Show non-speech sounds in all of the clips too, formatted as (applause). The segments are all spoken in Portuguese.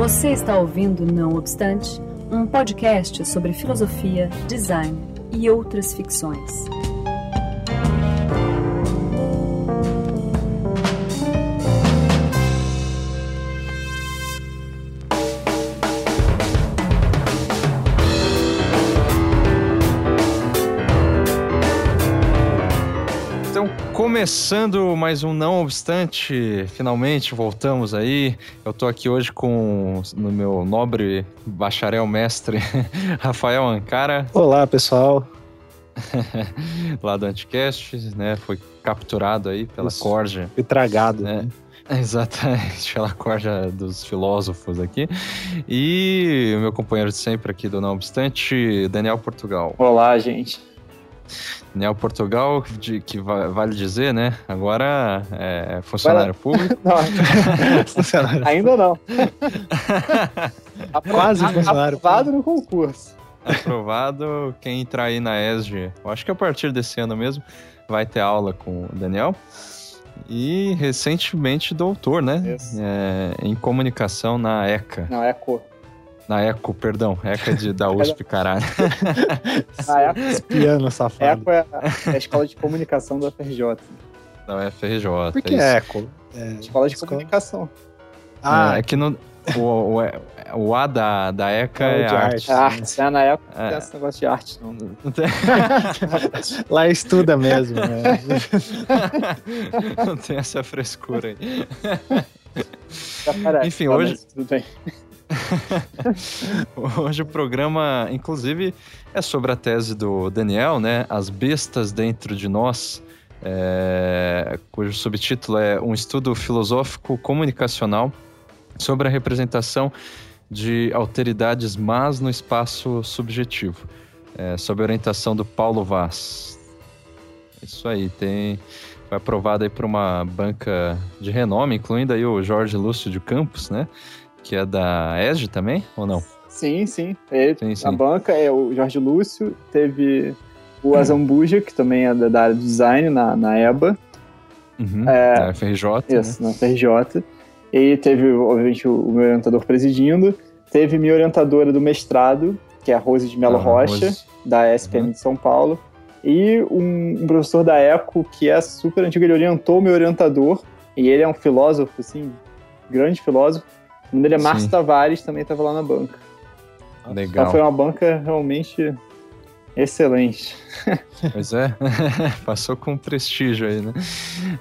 Você está ouvindo Não Obstante, um podcast sobre filosofia, design e outras ficções. Começando mais um Não Obstante, finalmente voltamos aí. Eu tô aqui hoje com no meu nobre bacharel mestre (laughs) Rafael Ancara. Olá, pessoal. (laughs) Lá do Anticast, né? Foi capturado aí pela Isso. corja. Foi tragado. Né? (laughs) Exatamente, pela corja dos filósofos aqui. E o meu companheiro de sempre aqui do Não Obstante, Daniel Portugal. Olá, gente. Neo Portugal, de, que vale dizer, né? Agora é funcionário público. (laughs) não, funcionário ainda não. (laughs) Quase funcionário Aprovado no concurso. Aprovado. Quem entrar aí na ESG, eu acho que a partir desse ano mesmo, vai ter aula com o Daniel. E recentemente doutor, né? É, em comunicação na ECA. Não, ECO. Na Eco, perdão. Eco é de, da USP, caralho. A Eco, Espiano, safado. Eco é (laughs) a, é a escola de comunicação da FRJ. Não, é FRJ. Por que é Eco? É, escola de escola... comunicação. Ah, é, é que no, o, o, o, A da, da ECA é, é arte. Arte, é, na ECA não tem esse negócio de arte, não. não (laughs) tem... Lá estuda mesmo, né? (laughs) não tem essa frescura aí. Enfim, hoje... Tudo bem. (laughs) Hoje o programa, inclusive, é sobre a tese do Daniel, né? As bestas dentro de nós, é, cujo subtítulo é Um estudo filosófico comunicacional sobre a representação de alteridades más no espaço subjetivo, é, sob orientação do Paulo Vaz. Isso aí, tem foi aprovado aí por uma banca de renome, incluindo aí o Jorge Lúcio de Campos, né? Que é da ESG também, ou não? Sim, sim. Ele, sim, sim. A banca é o Jorge Lúcio, teve o Azambuja, que também é da área de design na, na EBA. Uhum, é, na FRJ. Isso, né? na FRJ. E teve, obviamente, o, o, meu orientador presidindo. Teve minha orientadora do mestrado, que é a Rose de Melo ah, Rocha, Rose. da SPM uhum. de São Paulo. E um, um, professor da ECO, que é super antigo, ele orientou o meu orientador. E ele é um filósofo, assim, grande filósofo o nome dele é Márcio Tavares, também estava lá na banca. Legal. Então foi uma banca realmente excelente. (laughs) Pois é, (laughs) passou com prestígio aí, né?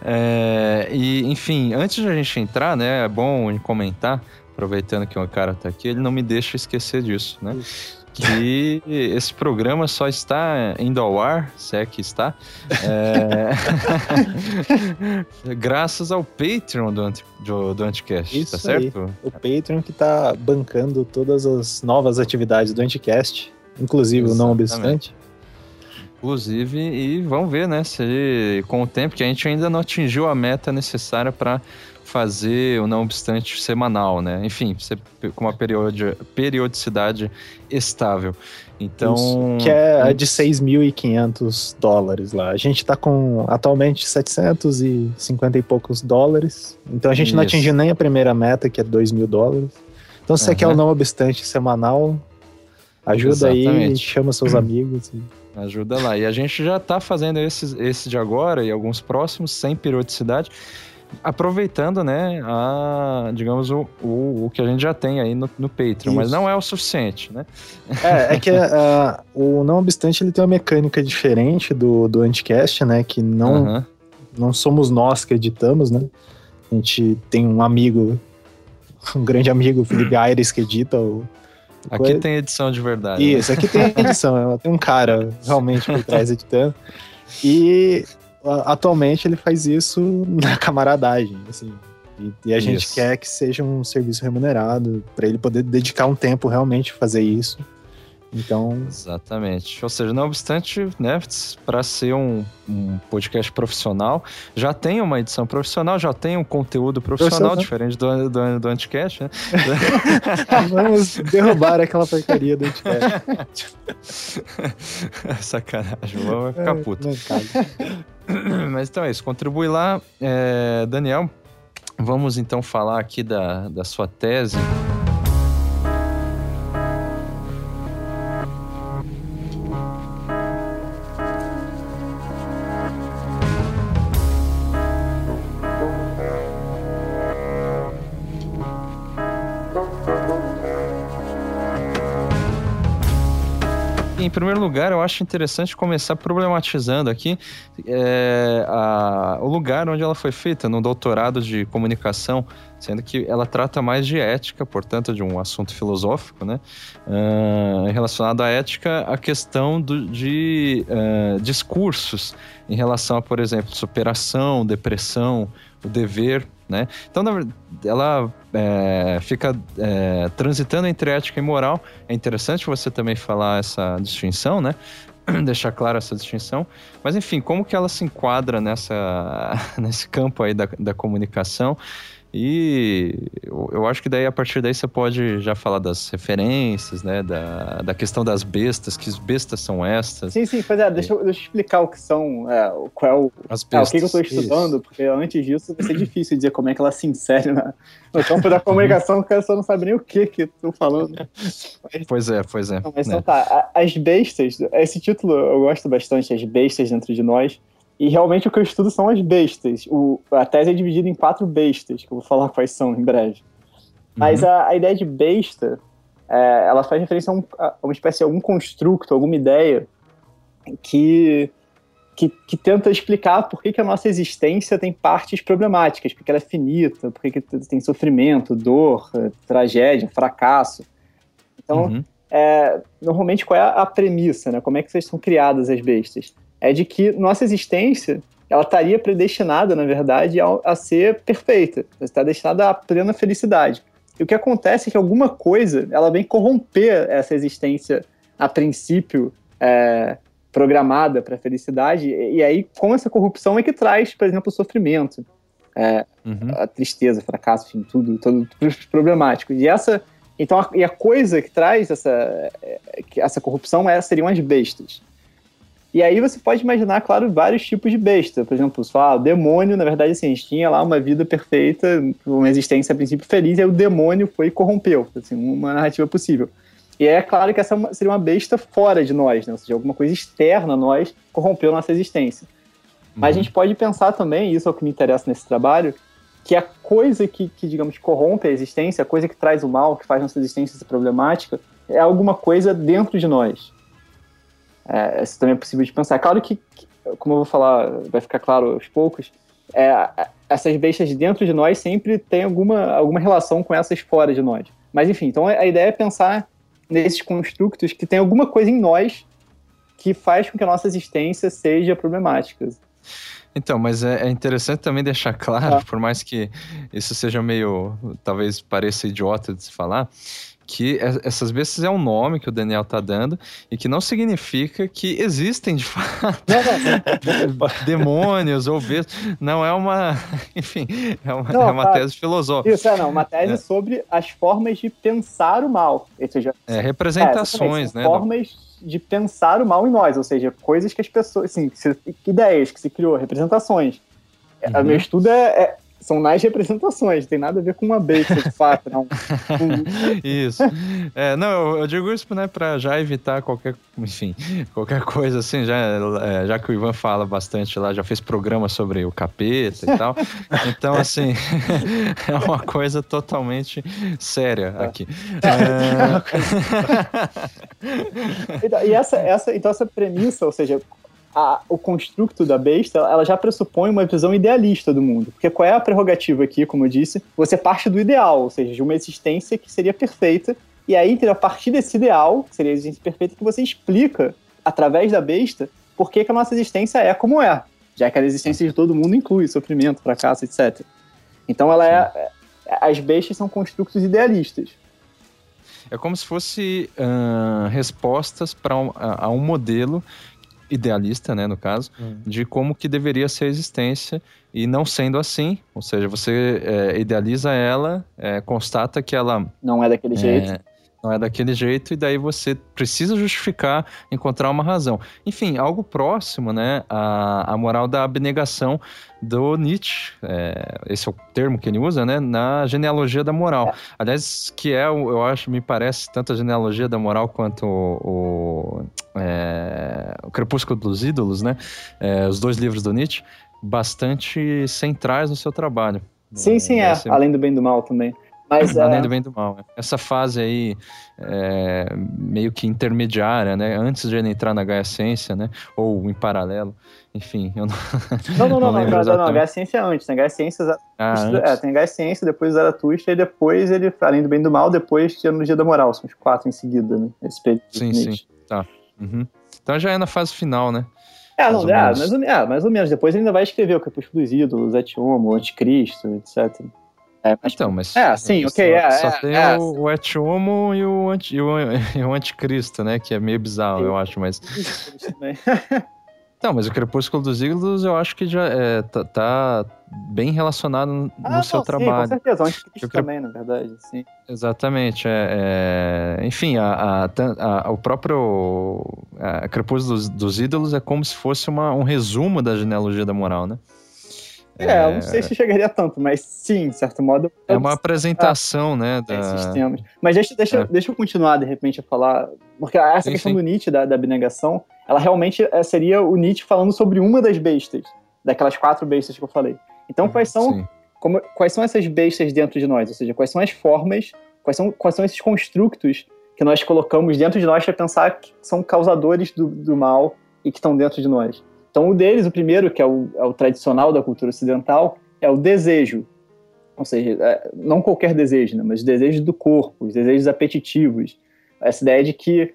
É, e, enfim, antes de a gente entrar, né, é bom comentar, aproveitando que o cara está aqui, ele não me deixa esquecer disso, né? Isso que esse programa só está indo ao ar, se é que está, é... (laughs) graças ao Patreon do, Anti, do, do Anticast, tá Isso tá certo? Aí. O Patreon que está bancando todas as novas atividades do Anticast, inclusive Exatamente. o não obstante. Inclusive, e vamos ver, né, se com o tempo que a gente ainda não atingiu a meta necessária para fazer o não obstante semanal, né? Enfim, com uma periodicidade estável. Então. Isso, que é a de 6.500 dólares lá. A gente tá com atualmente 750 e poucos dólares. Então a gente Isso. não atingiu nem a primeira meta, que é 2 mil dólares. Então se uhum. você quer o não obstante semanal, ajuda Exatamente. aí, chama seus amigos. E... Ajuda lá. E a gente já tá fazendo esse, esse de agora e alguns próximos sem periodicidade aproveitando, né, a, digamos, o, o, o, que a gente já tem aí no, no Patreon, Isso. mas não é o suficiente, né? É, é que uh, (laughs) o Não Obstante ele tem uma mecânica diferente do, do Anticast, né, que não, não somos nós que editamos, né? A gente tem um amigo, um grande amigo, o Felipe (clears throat) Aires, que edita o, Aqui coisa. tem edição de verdade. Né? Isso, né? aqui tem (laughs) edição. tem um cara realmente por trás editando. E atualmente ele faz isso (laughs) na camaradagem, assim. E, e a gente quer que seja um serviço remunerado para ele poder dedicar um tempo realmente a fazer isso. Então. Exatamente. Ou seja, não obstante, né, para ser um, um, podcast profissional, já tem uma edição profissional, já tem um conteúdo profissional, diferente do, do, do Anticast, né? (laughs) Vamos derrubar aquela porcaria do Anticast. (laughs) Sacanagem, vamos ficar é, puto. (clears throat) Mas então é isso, contribui lá. É, Daniel, vamos então falar aqui da, da sua tese. Em primeiro lugar, eu acho interessante começar problematizando aqui é, a, o lugar onde ela foi feita, no doutorado de comunicação, sendo que ela trata mais de ética, portanto, de um assunto filosófico, né? Uh, relacionado à ética, a questão do, de uh, discursos em relação a, por exemplo, superação, depressão, o dever né? Então, ela é, fica é, transitando entre ética e moral. É interessante você também falar essa distinção, né? (clears throat) Deixar clara essa distinção. Mas, enfim, como que ela se enquadra nessa, (laughs) nesse campo aí da, da comunicação? E eu acho que daí, a partir daí, você pode já falar das referências, né? Da, da questão das bestas, que bestas são estas. Sim, sim, pois é, deixa, eu, deixa eu explicar o que são, é, qual é o, As bestas. É, o que, eu estou estudando, Isso. porque antes disso vai ser difícil dizer como é que ela se insere na, no campo da comunicação, que a pessoa não sabe nem o que que estou falando. Mas, pois é, pois é. Não, mas né? então tá, as bestas, esse título eu gosto bastante, as bestas dentro de nós, e realmente o que eu estudo são as bestas. O, a tese é dividida em quatro bestas, que eu vou falar quais são em breve. Mas uhum. a, a, ideia de besta, é, ela faz referência a, um, a, uma espécie de algum construto, alguma ideia que, que, que tenta explicar por que, que, a nossa existência tem partes problemáticas, porque ela é finita, porque que tem sofrimento, dor, tragédia, fracasso. Então, uhum. é, normalmente, qual é a premissa, né? Como é que são criadas as bestas? É de que nossa existência ela estaria predestinada, na verdade, a, a ser perfeita, está destinada à plena felicidade. E o que acontece é que alguma coisa ela vem corromper essa existência a princípio é, programada para a felicidade, e, e, aí com essa corrupção é que traz, por exemplo, o sofrimento, é, uhum. a tristeza, o fracasso, enfim, tudo, tudo, tudo problemático. E essa, então, a, e a coisa que traz essa, é, essa corrupção é, seriam as bestas. E aí você pode imaginar, claro, vários tipos de besta. Por exemplo, você fala, ah, o demônio, na verdade, assim, a gente tinha lá uma vida perfeita, uma existência a princípio feliz, e aí o demônio foi e corrompeu. Assim, uma narrativa possível. E é claro que essa é seria uma besta fora de nós, né? ou seja, alguma coisa externa a nós corrompeu nossa existência. Uhum. Mas a gente pode pensar também, e isso é o que me interessa nesse trabalho, que a coisa que, que, digamos, corrompe a existência, a coisa que traz o mal, que faz nossa existência ser problemática, é alguma coisa dentro de nós. É, isso também é possível de pensar. Claro que, como eu vou falar, vai ficar claro aos poucos, é, essas bestas dentro de nós sempre têm alguma, alguma relação com essas fora de nós. Mas enfim, então a ideia é pensar nesses construtos que tem alguma coisa em nós que faz com que a nossa existência seja problemática. Então, mas é, é interessante também deixar claro, ah. por mais que isso seja meio, talvez pareça idiota de se falar, que essas bestas é um nome que o Daniel tá dando e que não significa que existem de fato (laughs) demônios ou bestas. Não é uma, (laughs) enfim, é uma, não, é uma tá. tese filosófica. Isso, é não, uma tese é. sobre as formas de pensar o mal. Ou seja, é, representações, é, né? Formas de pensar o mal em nós, ou seja, coisas que as pessoas, assim, ideias que se criou, representações. Uhum. O meu estudo é, é são mais representações, tem nada a ver com uma besta de fato, não. (laughs) isso. É, não, eu, eu, digo isso né, para já evitar qualquer, enfim, qualquer coisa assim, já, é, já que o Ivan fala bastante lá, já fez programa sobre o capeta e tal. Então, assim, (laughs) é uma coisa totalmente séria é. aqui. (laughs) É... então, e essa, essa, então essa premissa, ou seja, a, o construto da besta, ela já pressupõe uma visão idealista do mundo. Porque qual é a prerrogativa aqui, como eu disse? Você parte do ideal, ou seja, de uma existência que seria perfeita, e aí, a partir desse ideal, que seria a existência perfeita, que você explica, através da besta, por que, que a nossa existência é como é, já que a existência de todo mundo inclui sofrimento, fracasso, etc. Então, ela é, as bestas são construtos idealistas. É como se fosse uh, respostas para um, a, a um modelo idealista, né, no caso, hum. de como que deveria ser a existência e não sendo assim, ou seja, você é, idealiza ela, é, constata que ela não é daquele é, jeito, não é daquele jeito, e daí você precisa justificar, encontrar uma razão. Enfim, algo próximo, né, à, à moral da abnegação do Nietzsche, é, esse é o termo que ele usa, né, na genealogia da moral. É. Aliás, que é, eu acho, me parece, tanto a genealogia da moral quanto o, o, é, o Crepúsculo dos Ídolos, né, é, os dois livros do Nietzsche, bastante centrais no seu trabalho. Sim, sim, é, além do bem e do mal também. Mas, Além é... do bem do mal. Né? Essa fase aí, é, meio que intermediária, né? Antes de ele entrar na Gaia Ciência, né? Ou em paralelo. Enfim, eu não. Não, não, não, (laughs) não, não, não, não, Gaia Ciência é antes, né? Gaia Ciência. Ah, é, tem Gaia Ciência, depois Zaratustra, e depois ele, além do bem do mal, depois tinha no Dia da Moral. São os quatro em seguida, né? Esse período. Sim, sim. Tá. Uhum. Então já é na fase final, né? É, não, mais, é, mais, ou, é, mais ou menos. Depois ele ainda vai escrever o Crepúsculo dos Ídolos, Etiomo, o Anticristo, etc. É, mas, então, mas. É, sim, ok. Só, é, só é, tem é, o, o Etiomo e o, anti, e, o, (laughs) e o Anticristo, né? Que é meio bizarro, eu acho, mas. Então, (laughs) mas o Crepúsculo dos Ídolos eu acho que já é, tá, tá bem relacionado no ah, seu não, trabalho. Sim, com certeza, o Anticristo cre... também, na verdade, sim. Exatamente, é, é... enfim, a, a, a, o próprio a Crepúsculo dos, dos, Ídolos é como se fosse uma, um resumo da genealogia da moral, né? É, eu não sei se chegaria tanto, mas sim, de certo modo. É uma apresentação, né? Da... Esses temas. Mas deixa, deixa, é. deixa eu continuar, de repente, a falar. Porque essa sim, questão sim. do Nietzsche, da, da abnegação, ela realmente é, seria o Nietzsche falando sobre uma das bestas, daquelas quatro bestas que eu falei. Então, uhum, quais são, como, quais são essas bestas dentro de nós? Ou seja, quais são as formas, quais são, quais são esses construtos que nós colocamos dentro de nós para pensar que são causadores do, do mal e que estão dentro de nós? Então, o deles, o primeiro, que é o, é o tradicional da cultura ocidental, é o desejo. Ou seja, é, não qualquer desejo, né, mas os desejos do corpo, os desejos apetitivos. Essa ideia de que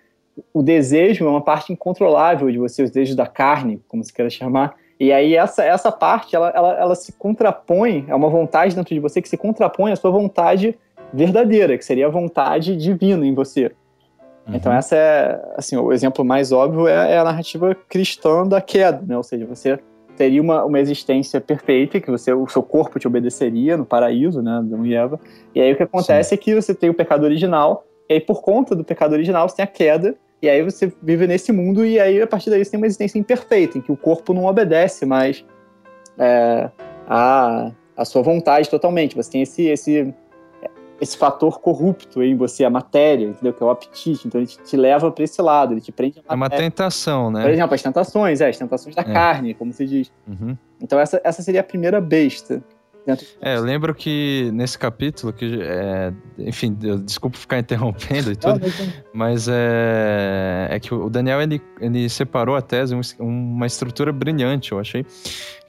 o desejo é uma parte incontrolável de você, os desejos da carne, como se queira chamar. E aí essa, essa parte, ela, ela, ela se contrapõe, é uma vontade dentro de você que se contrapõe à sua vontade verdadeira, que seria a vontade divina em você. Uhum. Então essa é, assim, o exemplo mais óbvio é, é, a narrativa cristã da queda, né? Ou seja, você teria uma, uma existência perfeita, que você, o seu corpo te obedeceria no paraíso, né, Adão e Eva. E aí o que acontece Sim. é que você tem o pecado original, e aí por conta do pecado original você tem a queda, e aí você vive nesse mundo, e aí a partir daí você tem uma existência imperfeita, em que o corpo não obedece mais é, a, a sua vontade totalmente. Você tem esse, esse esse fator corrupto em você, a matéria, entendeu? Que é o apetite. Então ele te, te leva para esse lado, ele te prende a É uma tentação, né? Por exemplo, as tentações, é, as tentações da é. carne, como se diz. Uhum. Então essa, essa seria a primeira besta. É, eu lembro que nesse capítulo, que é, enfim, eu, desculpa ficar interrompendo e tudo, mas é, é que o Daniel ele, ele separou a tese uma estrutura brilhante, eu achei,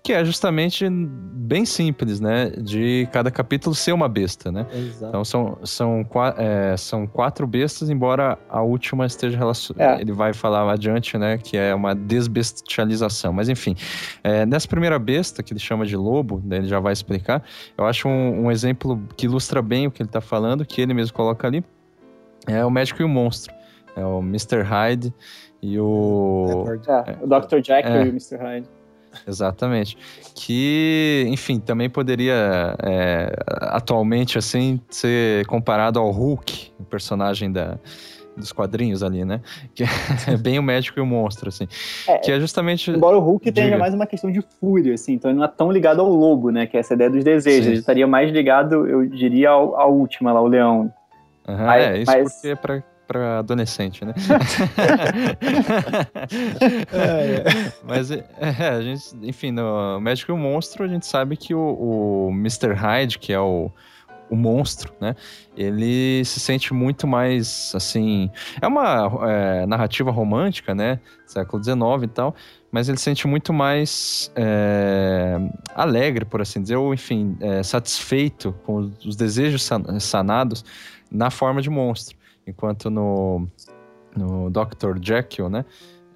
que é justamente bem simples, né? De cada capítulo ser uma besta, né? Exato. Então são, são, é, são quatro bestas, embora a última esteja relacionada. É. Ele vai falar adiante, né? Que é uma desbestialização. Mas enfim, é, nessa primeira besta, que ele chama de lobo, né, ele já vai explicar, eu acho um, um exemplo que ilustra bem o que ele está falando, que ele mesmo coloca ali. É o médico e o monstro. É o Mr. Hyde e o. É, o Dr. Jack é. e o Mr. Hyde. Exatamente. Que, enfim, também poderia é, atualmente assim ser comparado ao Hulk, o personagem da, dos quadrinhos ali, né? Que é (laughs) bem o médico e o monstro, assim. É, que é justamente. Embora o Hulk Diga. tenha mais uma questão de fúria, assim, então ele não é tão ligado ao lobo, né? Que é essa ideia dos desejos. Sim. Ele estaria mais ligado, eu diria, ao, à última lá, o leão. Uhum, mas, é, isso mas... porque é pra para adolescente, né? (laughs) é, é. Mas, é, a gente, enfim, no Médico e o Monstro, a gente sabe que o, o Mr. Hyde, que é o, o monstro, né? Ele se sente muito mais, assim... É uma é, narrativa romântica, né? Século XIX e tal, mas ele se sente muito mais é, alegre, por assim dizer, ou, enfim, é, satisfeito com os desejos sanados na forma de monstro. Enquanto no, no Dr. Jekyll, né?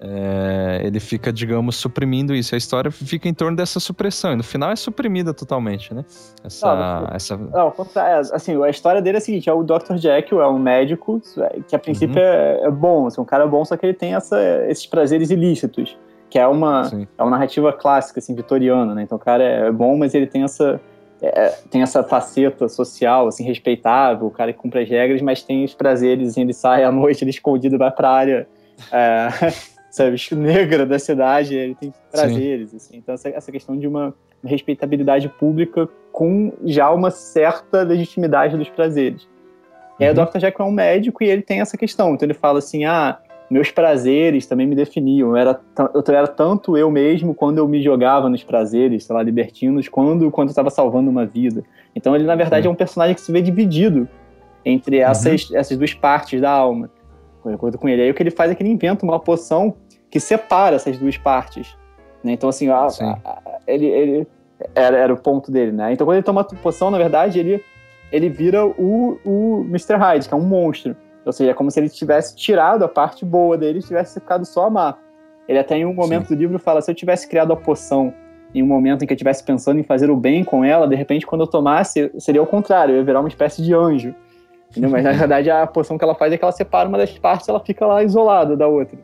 É, ele fica, digamos, suprimindo isso. A história fica em torno dessa supressão. E no final é suprimida totalmente, né? Essa. Não, essa... não é, assim, a história dele é a seguinte: é o Dr. Jekyll, é um médico que a princípio uhum. é, é, bom, assim, um cara bom, só que ele tem essa, esses prazeres ilícitos. Que é uma, é uma narrativa clássica, assim, vitoriana, né? Então o cara é bom, mas ele tem essa é, tem essa faceta social, assim, respeitável, o cara que cumpre as regras, mas tem os prazeres, ele sai à noite, ele escondido, vai pra área, é, (laughs) sabe, negra da cidade, ele tem prazeres, assim. Então, essa, essa questão de uma respeitabilidade pública com já uma certa legitimidade dos prazeres. E aí o uhum. Dr. Jekyll é um médico e ele tem essa questão. Então ele fala assim, ah, meus prazeres também me definiam. Eu era, eu era tanto eu mesmo quando eu me jogava nos prazeres, sei lá, libertinos, quando, quando eu estava salvando uma vida. Então ele, na verdade, é um personagem que se vê dividido entre uhum. essas, uhum. essas duas partes da alma. De acordo com ele. Aí o que ele faz é que ele inventa uma poção que separa essas duas partes. Né? Então, assim, a, a, ele, ele era, era o ponto dele, né? Então, quando ele toma a poção, na verdade, ele, ele vira o, o Mr. Hyde, que é um monstro. Ou seja, é como se ele tivesse tirado a parte boa dele e tivesse ficado só a má. Ele até em um momento Sim. do livro fala: se eu tivesse criado a poção em um momento em que eu estivesse pensando em fazer o bem com ela, de repente, quando eu tomasse, seria o contrário, eu ia virar uma espécie de anjo. Entendeu? Mas na (laughs) verdade a poção que ela faz é que ela separa uma das partes ela fica lá isolada da outra.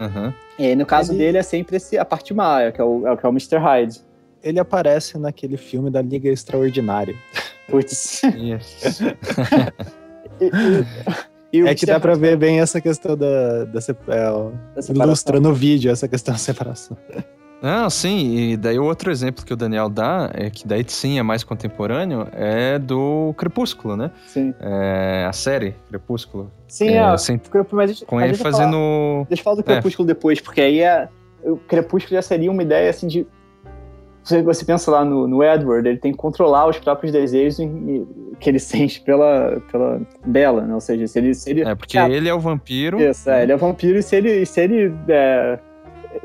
Uhum. E aí, no caso ele... dele é sempre esse, a parte má, é que é o, é o, que é o Mr. Hyde. Ele aparece naquele filme da Liga Extraordinária. Putz. Yes. (laughs) e, e, e é que dá pra ver bem essa questão da, da, é, da ilustra no vídeo essa questão da separação. Não, sim, e daí o outro exemplo que o Daniel dá, é que daí sim é mais contemporâneo, é do Crepúsculo, né? Sim. É, a série Crepúsculo. Sim, é, é sem, mas com ele fazendo... Falar, deixa eu falar do é. Crepúsculo é. depois, porque aí é, o Crepúsculo já seria uma ideia assim de... Você, pensa lá no, no Edward, ele tem que controlar os próprios desejos que ele (laughs) sente pela, pela Bela, né? Ou seja, se ele... Se ele é, porque ele é o vampiro. Isso, é, ele é o vampiro e se ele... Se ele é,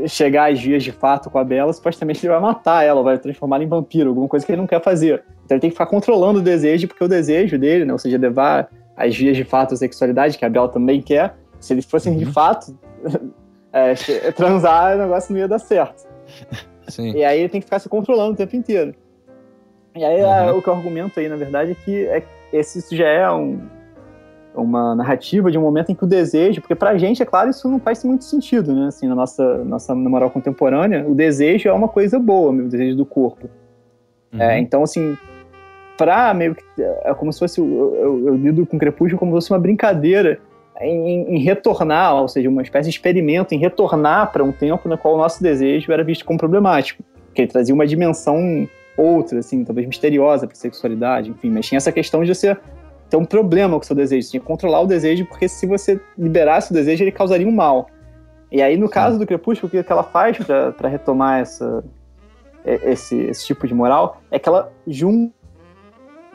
chegar às vias de fato com a Bela, supostamente ele vai matar ela, vai transformar ela em vampiro, alguma coisa que ele não quer fazer. Então ele tem que ficar controlando o desejo, porque o desejo dele, né, ou seja, levar às vias de fato a sexualidade, que a Bela também quer, se eles fossem uhum. de fato (laughs) é, transar, o negócio não ia dar certo. (laughs) Sim. E aí ele tem que ficar se controlando o tempo inteiro. E aí uhum. é, o que eu argumento aí, na verdade, é que é, esse já é um, uma narrativa de um momento em que o desejo, porque pra gente, é claro, isso não faz muito sentido, né? Assim, na nossa, nossa na moral contemporânea, o desejo é uma coisa boa, o desejo do corpo. Uhum. É, então, assim, pra meio que. É como se fosse. Eu, eu, eu lido com Crepúsculo como se fosse uma brincadeira em, em, retornar, ou seja, uma espécie de experimento em retornar para um tempo no qual o nosso desejo era visto como problemático. Porque ele trazia uma dimensão outra, assim, talvez misteriosa para a sexualidade, enfim, mas tinha essa questão de você ter um problema com o seu desejo. Você tinha que controlar o desejo, porque se você liberasse o desejo, ele causaria um mal. E aí, no caso do Crepúsculo, o que ela faz para retomar essa, esse, esse tipo de moral é que ela junta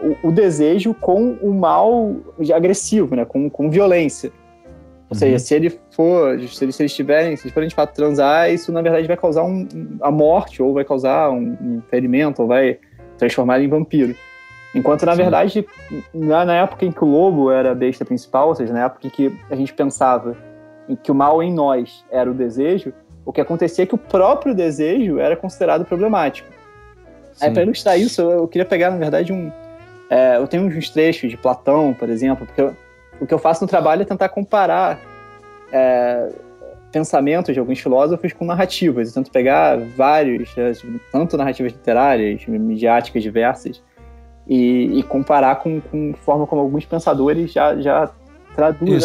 o, o desejo com o mal agressivo, né? Com, com violência. Ou uhum. seja, se ele for, se eles, se eles tiverem, se eles forem de fato transar, isso na verdade vai causar um, a morte, ou vai causar um, um ferimento, ou vai transformar ele em vampiro. Enquanto, na verdade, na, na, época em que o lobo era a besta principal, ou seja, na época em que a gente pensava em que o mal em nós era o desejo, o que acontecia é que o próprio desejo era considerado problemático. Sim. Aí, para ilustrar isso, eu, eu, queria pegar, na verdade, um. É, eu tenho uns trechos de Platão, por exemplo, porque eu, o que eu faço no trabalho é tentar comparar é, pensamentos de alguns filósofos com narrativas. Eu tento pegar vários, é, tanto narrativas literárias, midiáticas diversas, e, e comparar com, com forma como alguns pensadores já, já traduzem.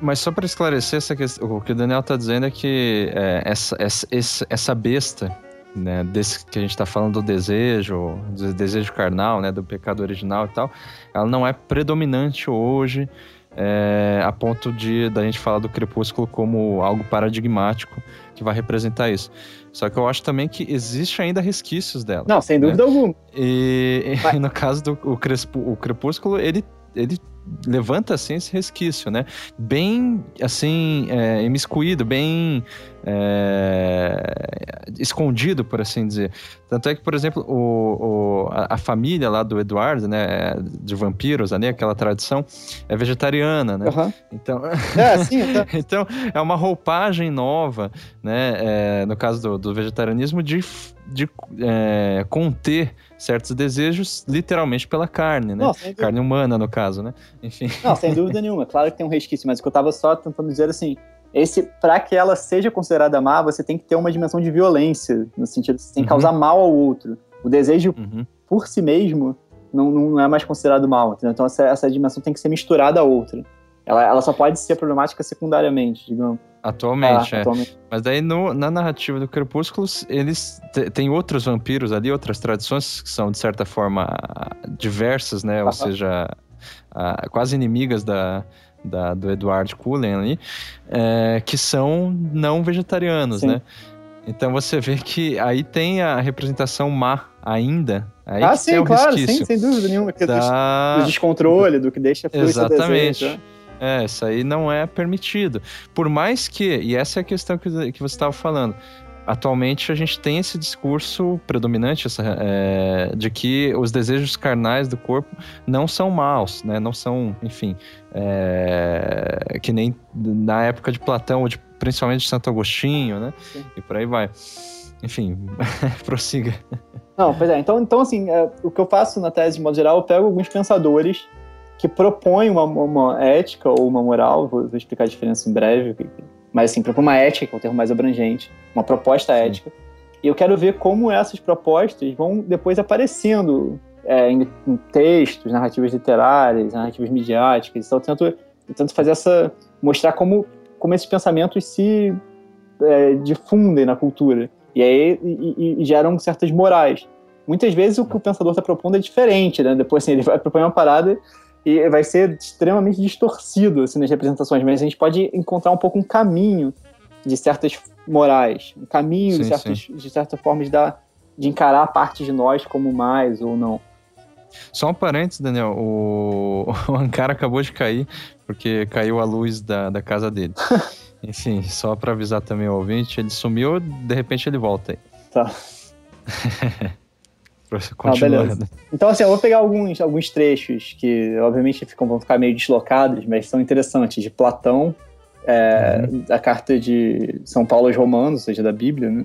Mas só para esclarecer essa questão, o que o Daniel está dizendo é que é, essa, essa, essa besta, né, desse que a gente está falando do desejo, do desejo carnal, né, do pecado original e tal, ela não é predominante hoje é, a ponto de da gente falar do crepúsculo como algo paradigmático que vai representar isso. Só que eu acho também que existe ainda resquícios dela. Não, sem dúvida né? alguma. E, e, no caso do o, Crespo, o Crepúsculo, ele, ele levanta assim esse resquício, né? Bem assim, é, imiscuído, bem é, escondido, por assim dizer. Tanto é que, por exemplo, o, o a, a, família lá do Eduardo, né, de vampiros, ali, aquela tradição, é vegetariana, né? Uhum. Então, é, sim, (laughs) então... então, é uma roupagem nova, né, é, no caso do, do vegetarianismo, de, de é, conter certos desejos literalmente pela carne, né? Carne humana, no caso, né? Enfim. Não, sem dúvida (laughs) nenhuma. Claro que tem um resquício, mas o que eu tava só tentando dizer assim, esse para que ela seja considerada má, você tem que ter uma dimensão de violência, no sentido de você tem que uhum. causar mal ao outro. O desejo uhum. por si mesmo não, não é mais considerado mal, entendeu? Então essa, essa dimensão tem que ser misturada à outra. Ela, ela só pode ser problemática secundariamente, digamos. Atualmente, ah, é. Atualmente. Mas daí no, na narrativa do Crepúsculo, eles tem outros vampiros ali, outras tradições que são, de certa forma, diversas, né? Ou seja, quase inimigas da, da, do Edward Cullen ali, é, que são não vegetarianos, Sim. né? Então você vê que aí tem a representação má ainda. Aí ah, sim, claro, sim, sem dúvida nenhuma. Que da... do, descontrole, do que deixa a Exatamente. Desejo, né? É, isso aí não é permitido. Por mais que, e essa é a questão que, que você estava falando, atualmente a gente tem esse discurso predominante essa, é, de que os desejos carnais do corpo não são maus, né? Não são, enfim, é, que nem na época de Platão, ou de, principalmente de Santo Agostinho, né? Sim. E por aí vai. Enfim, (laughs) prossiga. Não, pois é. Então, então assim, é, o que eu faço na tese de modo geral, eu pego alguns pensadores que propõem uma, uma ética ou uma moral, vou, vou explicar a diferença em breve, mas assim, propõe uma ética, que é o termo mais abrangente, uma proposta Sim. ética. E eu quero ver como essas propostas vão depois aparecendo é, em, em, textos, narrativas literárias, narrativas midiáticas. Então eu tento, eu tento fazer essa. mostrar como, como esses pensamentos se é, difundem na cultura. E aí e, e geram certas morais. Muitas vezes o que o pensador está propondo é diferente, né? Depois assim, ele vai propor uma parada e vai ser extremamente distorcido assim, nas representações, mas a gente pode encontrar um pouco um caminho de certas morais, um caminho sim, de, certos, de certas formas da, de encarar a parte de nós como mais ou não. Só um parênteses, Daniel, o, (laughs) o Ankara acabou de cair, porque caiu a luz da, da casa dele. (laughs) Enfim, só para avisar também o ouvinte, ele sumiu, de repente ele volta aí. Tá. (laughs) Continuando. Ah, então, assim, eu vou pegar alguns, alguns trechos que, obviamente, ficam, vão ficar meio deslocados, mas são interessantes, de Platão, é, uhum. da carta de São Paulo aos Romanos, ou seja, da Bíblia, né?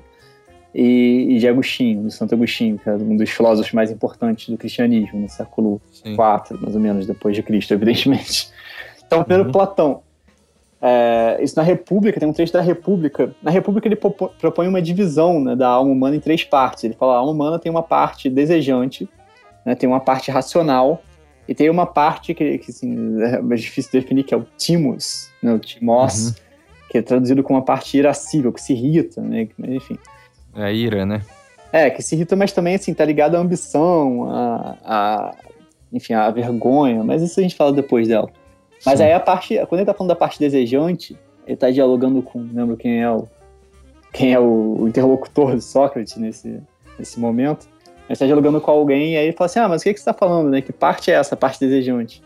E, e, de Agostinho, de Santo Agostinho, que é um dos filósofos mais importantes do cristianismo, no século IV, mais ou menos, depois de Cristo, evidentemente. Então, primeiro, uhum. Platão. É, isso na República, tem um trecho da República. Na República ele propõe uma divisão né, da alma humana em três partes. Ele fala: a alma humana tem uma parte desejante, né, tem uma parte racional e tem uma parte que, que assim, é mais difícil de definir, que é o timos, né, o timos, uhum. que é traduzido como uma parte irascível, que se irrita, né, enfim. É a ira, né? É, que se irrita, mas também assim, tá ligado à ambição, a, a enfim, à vergonha, mas isso a gente fala depois dela. Mas Sim. aí a parte, quando ele tá falando da parte desejante, ele tá dialogando com, não lembro quem é o quem é o, o interlocutor de Sócrates nesse, nesse momento. Ele tá dialogando com alguém e aí ele fala assim: "Ah, mas o que que você tá falando, né? Que parte é essa, parte desejante?"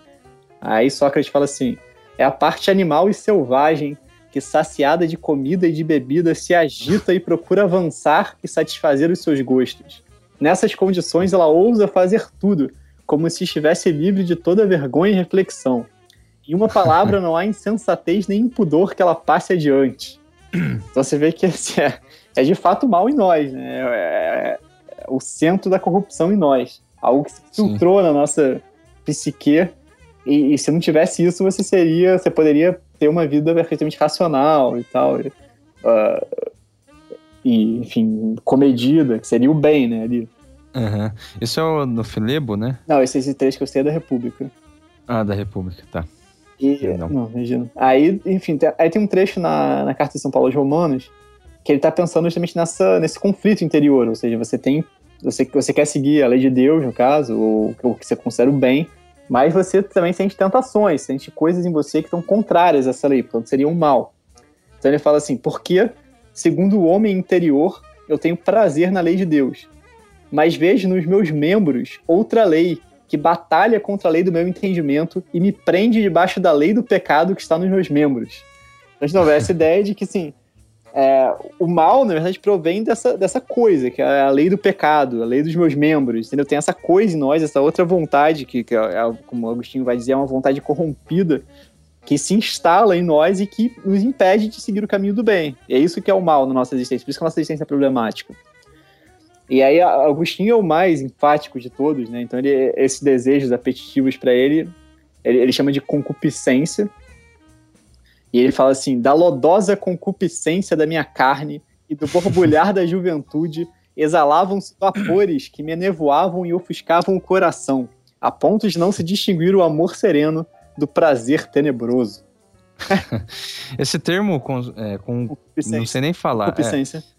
Aí Sócrates fala assim: "É a parte animal e selvagem que saciada de comida e de bebida se agita e procura avançar e satisfazer os seus gostos. Nessas condições ela ousa fazer tudo, como se estivesse livre de toda vergonha e reflexão. Em uma palavra, não há insensatez nem impudor que ela passe adiante. (clears throat) Então você vê que esse é, é de fato mal em nós, né? É, é, é o centro da corrupção em nós. Algo que se filtrou Sim. na nossa psique. E, e, se não tivesse isso, você seria. Você poderia ter uma vida perfeitamente racional e tal. E, uh, e enfim, comedida, que seria o bem, né? Ali. Uhum. Isso é o, no Filebo, né? Não, esse, esse trecho que eu sei é da República. Ah, da República, tá. E, não. não, imagina. Aí, enfim, tem, aí tem um trecho na, na Carta de São Paulo aos Romanos que ele tá pensando justamente nessa, nesse conflito interior, ou seja, você tem você, você quer seguir a lei de Deus, no caso, ou o que você considera o bem, mas você também sente tentações, sente coisas em você que estão contrárias a essa lei, portanto seria um mal. Então ele fala assim, porque, segundo o homem interior, eu tenho prazer na lei de Deus, mas vejo nos meus membros outra lei que batalha contra a lei do meu entendimento e me prende debaixo da lei do pecado que está nos meus membros. Então, de novo, essa (laughs) ideia de que, assim, é, o mal, na verdade, provém dessa, dessa coisa, que é a lei do pecado, a lei dos meus membros, entendeu? Tem essa coisa em nós, essa outra vontade, que, que é, é como o Agostinho vai dizer, é uma vontade corrompida, que se instala em nós e que nos impede de seguir o caminho do bem. E é isso que é o mal na nossa existência, por isso que a nossa existência é problemática. E aí Agostinho é o mais enfático de todos, né? Então ele, esses desejos apetitivos para ele, ele, ele chama de concupiscência. E ele fala assim: da lodosa concupiscência da minha carne e do borbulhar da juventude exalavam-se vapores que me nevoavam e ofuscavam o coração, a ponto de não se distinguir o amor sereno do prazer tenebroso. (laughs) Esse termo, com, é, com não sei nem falar. Concupiscência. É,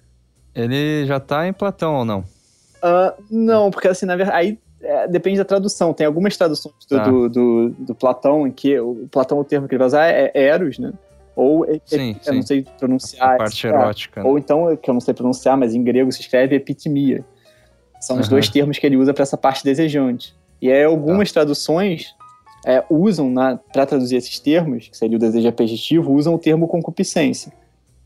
ele já tá em Platão ou não? Uh, não, porque assim, na verdade, aí é, depende da tradução. Tem algumas traduções do, tá. do, do, do, Platão em que o Platão, o termo que ele vai usar é, é Eros, né? Ou, sim, eu sim. não sei pronunciar. A parte erótica. Né? Ou então, que eu não sei pronunciar, mas em grego se escreve epitimia. São os dois termos que ele usa para essa parte desejante. E aí algumas tá. traduções é, usam, para traduzir esses termos, que seria o desejo apetitivo, usam o termo concupiscência.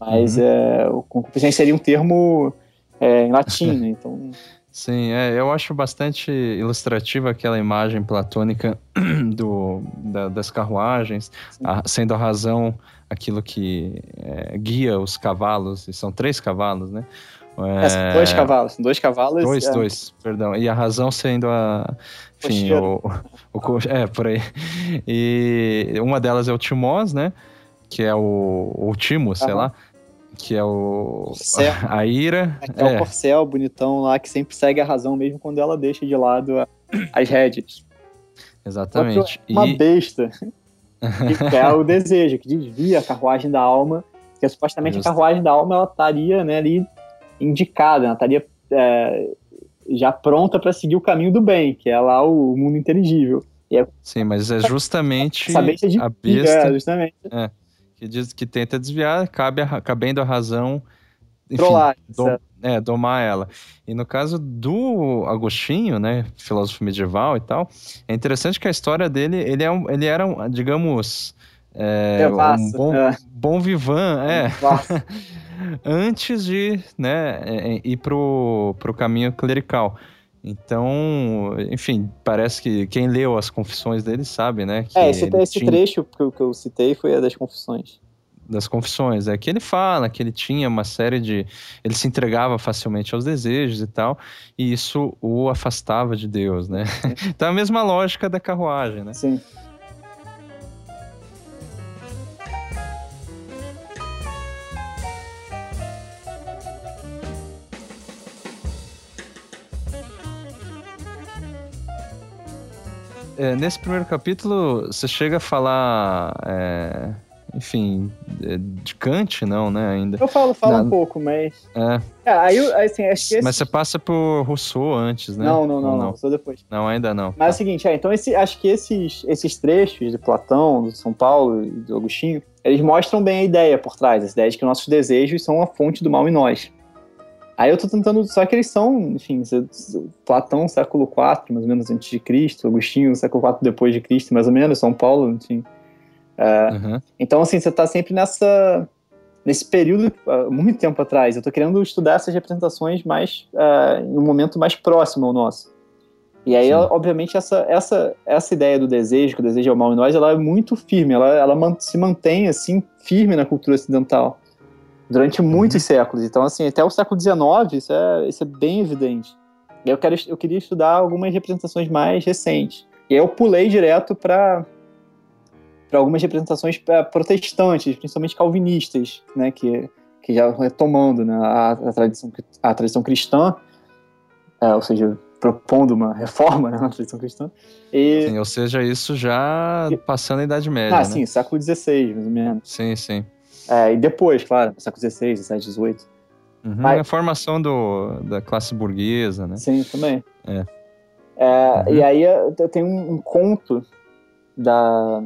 Mas uhum. é, o concupiscência seria um termo é, em latim, né? (laughs) Então... Sim, é, eu acho bastante ilustrativa aquela imagem platônica (clears throat) do, da, das carruagens, a, sendo a razão aquilo que é, guia os cavalos, e são três cavalos, né? É, são dois cavalos, dois cavalos. Dois, é... dois, perdão. E a razão sendo a. Enfim, o, o, o, É, por aí. E uma delas é o Timós, né? Que é o. O Timo, sei lá que é o Corcel. (laughs) a ira. É, é, o Corcel bonitão lá que sempre segue a razão mesmo quando ela deixa de lado a, as rédeas. Exatamente. É uma e... besta (laughs) que é o desejo, que desvia a carruagem da alma, que supostamente Justo. a carruagem da alma ela estaria né, ali indicada, ela estaria é, já pronta para seguir o caminho do bem, que é lá o mundo inteligível. É... Sim, mas é justamente a besta, a besta é, justamente. É que diz que tenta desviar, cabe a, cabendo a razão enfim, dom, é, domar ela. E no caso do Agostinho, né, filósofo medieval e tal, é interessante que a história dele, ele, é um, ele era, um, digamos, é, um bom, é. bom vivan, é. (laughs) Antes de né, é, é, ir pro, pro caminho clerical. Então, enfim, parece que quem leu as confissões dele sabe, né? é, esse, esse tinha... trecho que eu, que eu citei foi a das confissões. Das confissões, é que ele fala que ele tinha uma série de. Ele se entregava facilmente aos desejos e tal, e isso o afastava de Deus, né? (laughs) então, a mesma lógica da carruagem, né? Sim. É, nesse primeiro capítulo, você chega a falar, é, enfim, é, de Kant, não, né, ainda. Eu falo, falo Na... um pouco, mas... É. é aí, assim, acho que esse... Mas você passa por Rousseau antes, né? Não, não, não, não, só depois. Não, ainda não. Mas é o seguinte, é, então esse, acho que esses, esses trechos de Platão, do São Paulo e do Agostinho, eles mostram bem a ideia por trás, a ideia de que nossos desejos são a fonte do mal em nós. Aí eu tô tentando, só que eles são, enfim, Platão, século IV, mais ou menos antes de Cristo, Agostinho, século IV depois de Cristo, mais ou menos, São Paulo, enfim. É, uhum. Então, assim, você tá sempre nessa, nesse período, uh, muito tempo atrás. Eu tô querendo estudar essas representações mais, uh, em um momento mais próximo ao nosso. E aí, ela, obviamente, essa, essa, essa ideia do desejo, que o desejo é o mal em nós, ela é muito firme, ela, ela se mantém, assim, firme na cultura ocidental durante muitos uhum. séculos. Então, assim, até o século XIX, isso é, isso é bem evidente. E eu, quero, eu queria estudar algumas representações mais recentes. E aí eu pulei direto para para algumas representações protestantes, principalmente calvinistas, né, que, que já retomando né, a, a, tradição, a tradição cristã, é, ou seja, propondo uma reforma né, (laughs) na tradição cristã. E... Sim, ou seja, isso já passando a Idade Média. Ah, né? sim, século XVI, mais ou menos. Sim, sim. É, e depois, claro, século XVI, XVII, XVIII. Uhum, Mas, a formação do, da classe burguesa, né? Sim, também. É. é uhum. E aí tem um, um, conto da,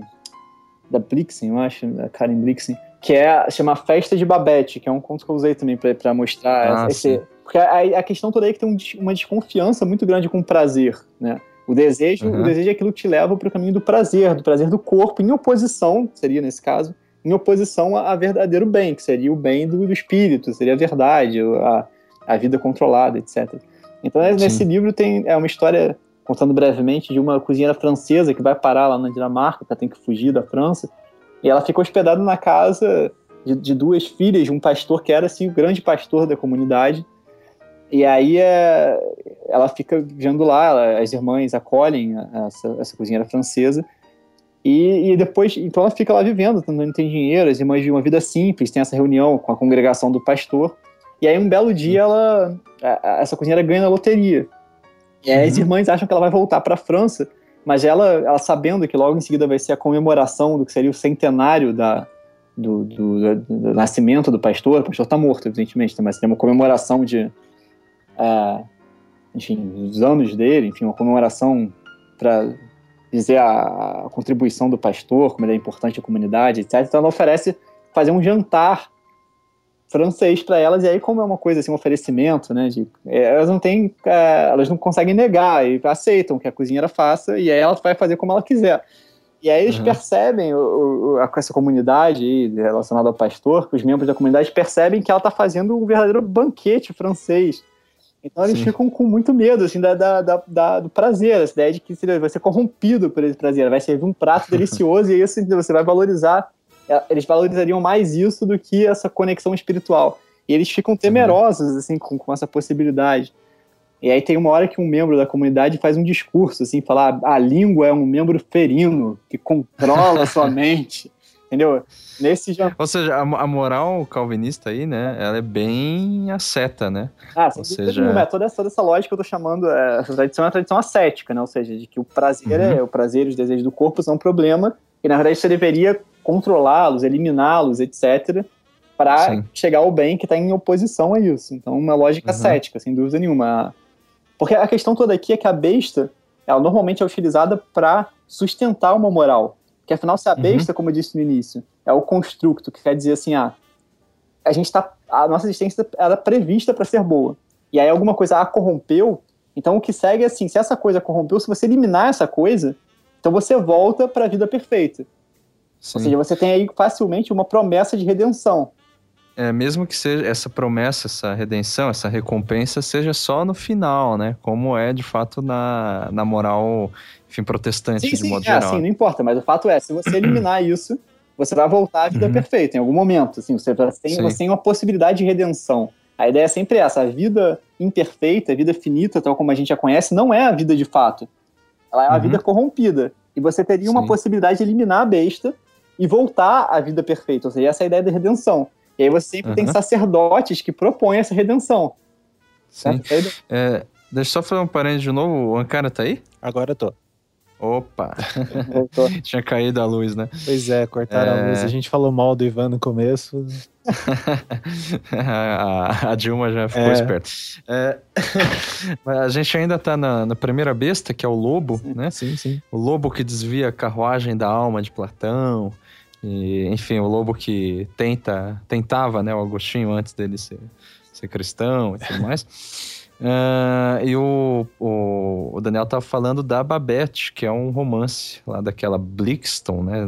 da Blixen, eu acho, da Karen Blixen, que é, chama Festa de Babette, que é um conto que eu usei também para mostrar ah, esse... Porque a, a, questão toda é que tem um, uma desconfiança muito grande com o prazer, né? O desejo, uhum. o desejo é aquilo que te leva para o caminho do prazer, do prazer do corpo, em oposição, seria nesse caso, em oposição a, verdadeiro bem, que seria o bem do, do espírito, seria a verdade, a, a vida controlada, etc. Então, Sim. nesse livro tem é uma história, contando brevemente, de uma cozinheira francesa que vai parar lá na Dinamarca, ela tem que fugir da França, e ela fica hospedada na casa de, de, duas filhas de um pastor que era assim o grande pastor da comunidade. E aí é, ela fica vivendo lá, ela, as irmãs acolhem essa, essa cozinheira francesa e, e, depois, então ela fica lá vivendo, não tem dinheiro, as irmãs vivem uma vida simples, tem essa reunião com a congregação do pastor. E aí um belo dia ela, a, a, essa cozinheira ganha na loteria. E aí uhum. as irmãs acham que ela vai voltar para a França, mas ela, ela sabendo que logo em seguida vai ser a comemoração do que seria o centenário da, do, do, do, do nascimento do pastor, o pastor está morto, evidentemente, mas seria uma comemoração de, uh, enfim, os anos dele, enfim, uma comemoração para dizer a, a, contribuição do pastor, como ele é importante à comunidade, etc. Então ela oferece fazer um jantar francês para elas, e aí como é uma coisa assim, um oferecimento, né, de, é, elas não têm, é, elas não conseguem negar e aceitam que a cozinheira faça, e aí ela vai fazer como ela quiser. E aí eles uhum. percebem, o, o, essa comunidade relacionada ao pastor, os membros da comunidade percebem que ela está fazendo um verdadeiro banquete francês. Então eles Sim. ficam com muito medo assim, da, da, da, da, do prazer, essa ideia de que você vai ser corrompido por esse prazer, vai servir um prato (laughs) delicioso e isso você vai valorizar. É, eles valorizariam mais isso do que essa conexão espiritual. E eles ficam temerosos assim com, com essa possibilidade. E aí tem uma hora que um membro da comunidade faz um discurso, assim, falar a língua é um membro ferino que controla sua (laughs) mente, entendeu? Nesse já... Ou seja, a, a, moral calvinista aí, né, ela é bem asceta, né? Ah, Ou seja... Nenhuma, é toda, essa, toda essa lógica eu tô chamando, é, essa tradição é uma tradição ascética, né? Ou seja, de que o prazer, uhum. é, o prazer e os desejos do corpo são um problema e na verdade você deveria controlá-los, eliminá-los, etc., para chegar ao bem que está em oposição a isso. Então, uma lógica uhum. cética, sem dúvida nenhuma. Porque a questão toda aqui é que a besta, ela normalmente é utilizada para sustentar uma moral. Porque afinal, se a uhum. besta, uhum. como eu disse no início, é o construto, que quer dizer assim, ah, a gente tá, a nossa existência era prevista para ser boa. E aí alguma coisa a corrompeu, então o que segue é assim, se essa coisa corrompeu, se você eliminar essa coisa, então você volta para a vida perfeita. Sim. Ou seja, você tem aí facilmente uma promessa de redenção é, mesmo que seja essa promessa, essa redenção, essa recompensa seja só no final, né? Como é de fato na, na moral, enfim, protestante sim, de sim, modo é, geral. Sim, não importa, mas o fato é, se você (clears throat) eliminar isso, você vai voltar à vida uhum. perfeita em algum momento. Assim, você, tem, você tem uma possibilidade de redenção. A ideia é sempre essa: a vida imperfeita, a vida finita, tal como a gente já conhece, não é a vida de fato. Ela é uma uhum. vida corrompida. E você teria uma possibilidade de eliminar a besta e voltar à vida perfeita. Ou seja, essa é a ideia da redenção. E aí você sempre uhum. tem sacerdotes que propõem essa redenção. Sim. É, deixa eu só fazer um parênteses de novo. O Ankara tá aí? Agora eu tô. Opa! (laughs) Tinha caído a luz, né? Pois é, cortaram é... a luz. A gente falou mal do Ivan no começo. a, (laughs) a, Dilma já ficou é. esperta. É... (laughs) a gente ainda tá na, na, primeira besta, que é o lobo, sim, né? Sim, sim. O lobo que desvia a carruagem da alma de Platão. E, enfim, o lobo que tenta, tentava, né, o Agostinho antes dele ser, ser cristão e tudo (laughs) mais. Uh, e o, o, o, Daniel tava falando da Babette, que é um romance lá daquela Blixton, né?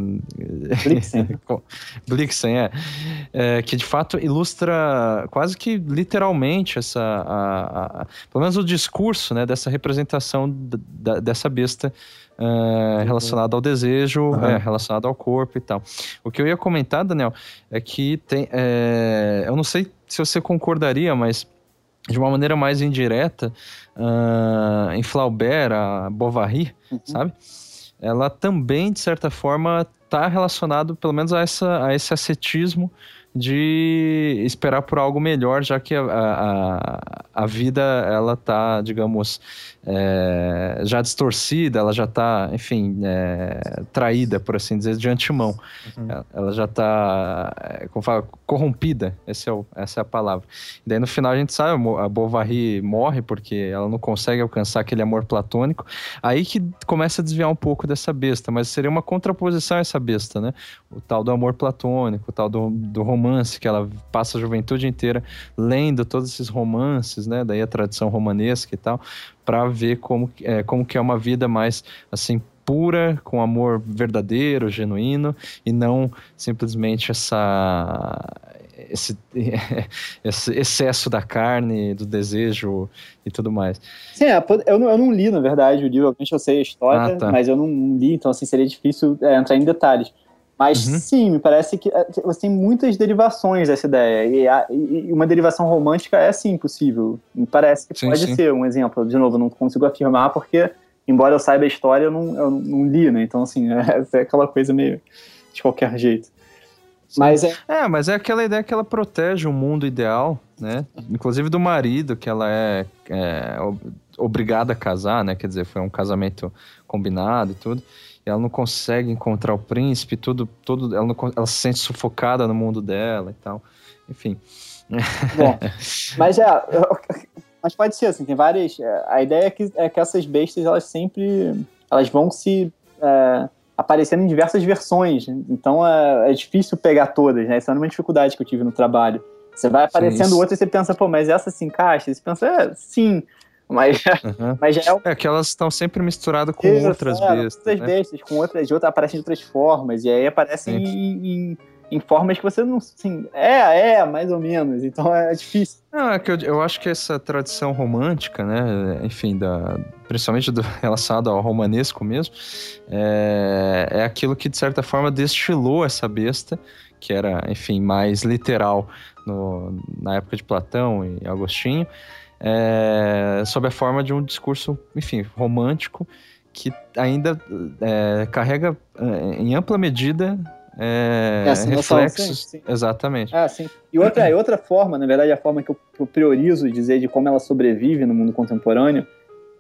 Blixen. (laughs) Blixen, é, é. Que de fato ilustra quase que literalmente essa. A, a, pelo menos o discurso né, dessa representação da, dessa besta uh, relacionado ao desejo, uhum. é, relacionado ao corpo e tal. O que eu ia comentar, Daniel, é que tem. É, eu não sei se você concordaria, mas de uma maneira mais indireta, uh, em Flaubert, a Bovary, uhum. sabe? Ela também, de certa forma, está relacionado, pelo menos, a, essa, a esse ascetismo de esperar por algo melhor, já que a, a, a vida, ela tá, digamos, é, já distorcida, ela já está, enfim, é, traída, por assim dizer, de antemão. Uhum. Ela já está, é, como fala, corrompida, é o, essa é a palavra. E daí no final a gente sabe, a Bovary morre porque ela não consegue alcançar aquele amor platônico. Aí que começa a desviar um pouco dessa besta, mas seria uma contraposição a essa besta, né? O tal do amor platônico, o tal do, do romance, que ela passa a juventude inteira lendo todos esses romances, né? Daí a tradição romanesca e tal para ver como, é, como que é uma vida mais assim pura, com amor verdadeiro, genuíno, e não simplesmente essa esse, (laughs) esse excesso da carne, do desejo e tudo mais. Sim, é, eu, não, eu não li, na verdade, o livro, obviamente eu sei a história, ah, tá. mas eu não li, então assim, seria difícil é, entrar em detalhes. Mas uhum. sim, me parece que é, você tem muitas derivações dessa ideia. E, a, e, uma derivação romântica é sim possível. Me parece que sim, pode sim. ser um exemplo. De novo, não consigo afirmar porque, embora eu saiba a história, eu não, eu não li, né? Então, assim, (laughs) é, é aquela coisa meio de qualquer jeito. Mas é... é, mas é aquela ideia que ela protege o mundo ideal, né? Inclusive do marido, que ela é, é obrigada a casar, né? Quer dizer, foi um casamento combinado e tudo ela não consegue encontrar o príncipe, tudo, tudo ela, não, ela se sente sufocada no mundo dela e tal. Enfim. Bom, (laughs) mas é, (laughs) mas pode ser, assim, tem várias. É, a ideia é que, é que essas bestas, elas sempre. Elas vão se. É, aparecendo em diversas versões. Então é, é, difícil pegar todas, né? Essa é uma dificuldade que eu tive no trabalho. Você vai aparecendo outra e você pensa, pô, mas essa se encaixa? Você pensa, é, sim. Mas, uhum. mas já é, é que elas estão sempre misturadas com Isso, outras é, bestas. Outras né? bestas, com outras, de outras, aparecem de outras formas. E aí aparecem em, em, em, formas que você não. Assim, é, é, mais ou menos. Então é difícil. Não, é que eu, eu acho que essa tradição romântica, né? Enfim, da, principalmente do, (laughs) relacionado ao romanesco mesmo, é, é aquilo que, de certa forma, destilou essa besta, que era, enfim, mais literal no, na época de Platão e Agostinho é, sob a forma de um discurso, enfim, romântico, que ainda é, carrega é, em ampla medida é, é reflexos. Sim, sim. Exatamente. Ah, sim. E outra, outra forma, na verdade, a forma que eu, que eu priorizo dizer de como ela sobrevive no mundo contemporâneo,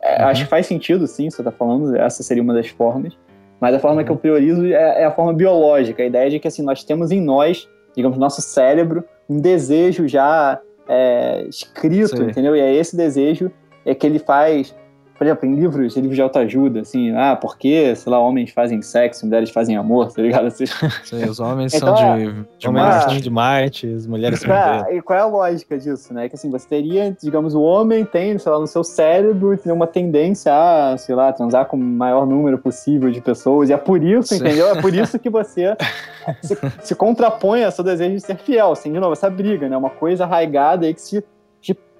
é, uhum. acho que faz sentido, sim, você está falando, essa seria uma das formas. Mas a forma uhum. que eu priorizo é, é, a forma biológica, a ideia de que assim, nós temos em nós, digamos, nosso cérebro, um desejo já é, escrito, Sim. entendeu? E é esse desejo é que ele faz por exemplo, em livros, livros de autoajuda, assim, ah, porque, sei lá, homens fazem sexo, mulheres fazem amor, tá ligado? Assim. Sim, os homens (laughs) então, são de, de Marte. de Marte, as mulheres são ah, E qual é a lógica disso, né? Que assim, você teria, digamos, o homem tem, sei lá, no seu cérebro, tem uma tendência a, sei lá, transar com o maior número possível de pessoas, e é por isso, Sim. entendeu? É por isso que você se, se contrapõe ao seu desejo de ser fiel, assim, de novo, essa briga, né? Uma coisa arraigada aí que se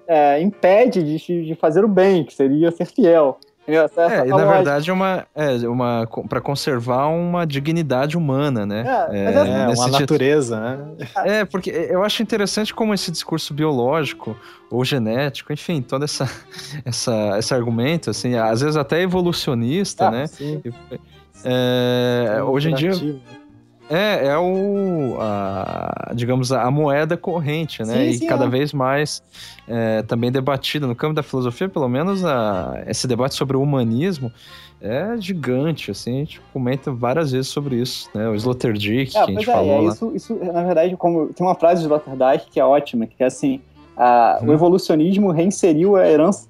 é, impede de, de fazer o bem, que seria ser fiel. Essa, é, e na verdade é uma, é uma para conservar uma dignidade humana, né? É, é, é uma natureza, né? É, porque eu acho interessante como esse discurso biológico ou genético, enfim, todo essa, (laughs) essa, esse argumento, assim, às vezes até evolucionista, ah, né? Sim. É, hoje em dia é, é o, a, digamos, a moeda corrente, né? Sim, e sim, cada é. vez mais é, também debatida no campo da filosofia, pelo menos a, esse debate sobre o humanismo é gigante, assim, a gente comenta várias vezes sobre isso, né? O Sloterdijk, é, que a gente é, falou é, Isso, isso, na verdade, como, tem uma frase de Sloterdijk que é ótima, que é assim, a, hum. o evolucionismo reinseriu a herança,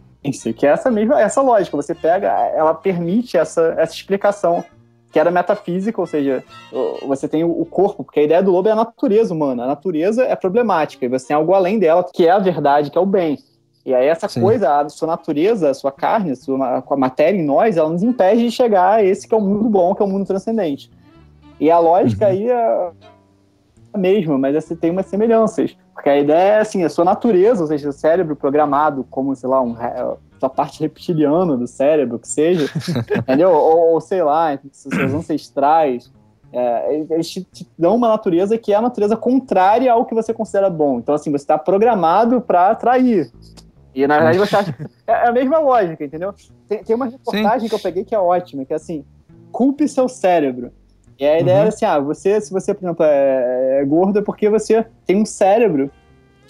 que é essa mesma, essa lógica, você pega, ela permite essa, essa explicação que era metafísica, ou seja, você tem o corpo, porque a ideia do lobo é a natureza humana. A natureza é problemática, e você tem algo além dela, que é a verdade, que é o bem. E aí essa Sim. coisa, a sua natureza, a sua carne, a sua a matéria em nós, ela nos impede de chegar a esse que é o mundo bom, que é o mundo transcendente. E a lógica uhum. aí é a mesma, mas você tem umas semelhanças. Porque a ideia é assim, a sua natureza, ou seja, o cérebro programado como, sei lá, um sua parte reptiliana do cérebro, que seja, (laughs) entendeu? Ou, ou, sei lá, seus ancestrais, é, eles te, te, dão uma natureza que é a natureza contrária ao que você considera bom. Então, assim, você está programado para atrair. E, na verdade, você acha... É, é a mesma lógica, entendeu? Tem, tem uma reportagem Sim. que eu peguei que é ótima, que é assim, culpe seu cérebro. E a ideia uhum. era assim, ah, você, se você, por exemplo, é, é gordo é porque você tem um cérebro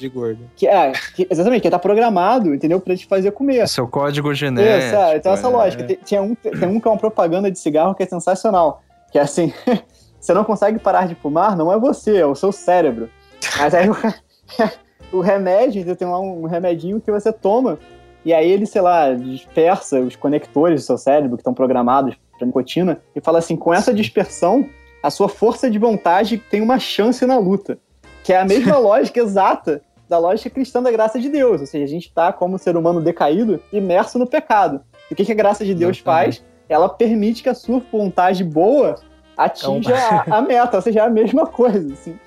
de gordo. Que, é, que, exatamente, que tá programado, entendeu? Pra te fazer comer. Seu código genético. Isso, é, então essa é. lógica. Tem, tinha um, tem um que é uma propaganda de cigarro que é sensacional. Que é assim, (laughs) você não consegue parar de fumar, não é você, é o seu cérebro. Mas aí o, (laughs) o remédio, tem lá um remedinho que você toma, e aí ele, sei lá, dispersa os conectores do seu cérebro que estão programados para nicotina, e fala assim, com essa dispersão, a sua força de vontade tem uma chance na luta. Que é a mesma (laughs) lógica exata da lógica cristã da graça de Deus. Ou seja, a gente está, como ser humano decaído, imerso no pecado. E o que, que a graça de Deus faz? Ela permite que a sua vontade boa atinja a, a, meta, ou seja, é a mesma coisa, assim.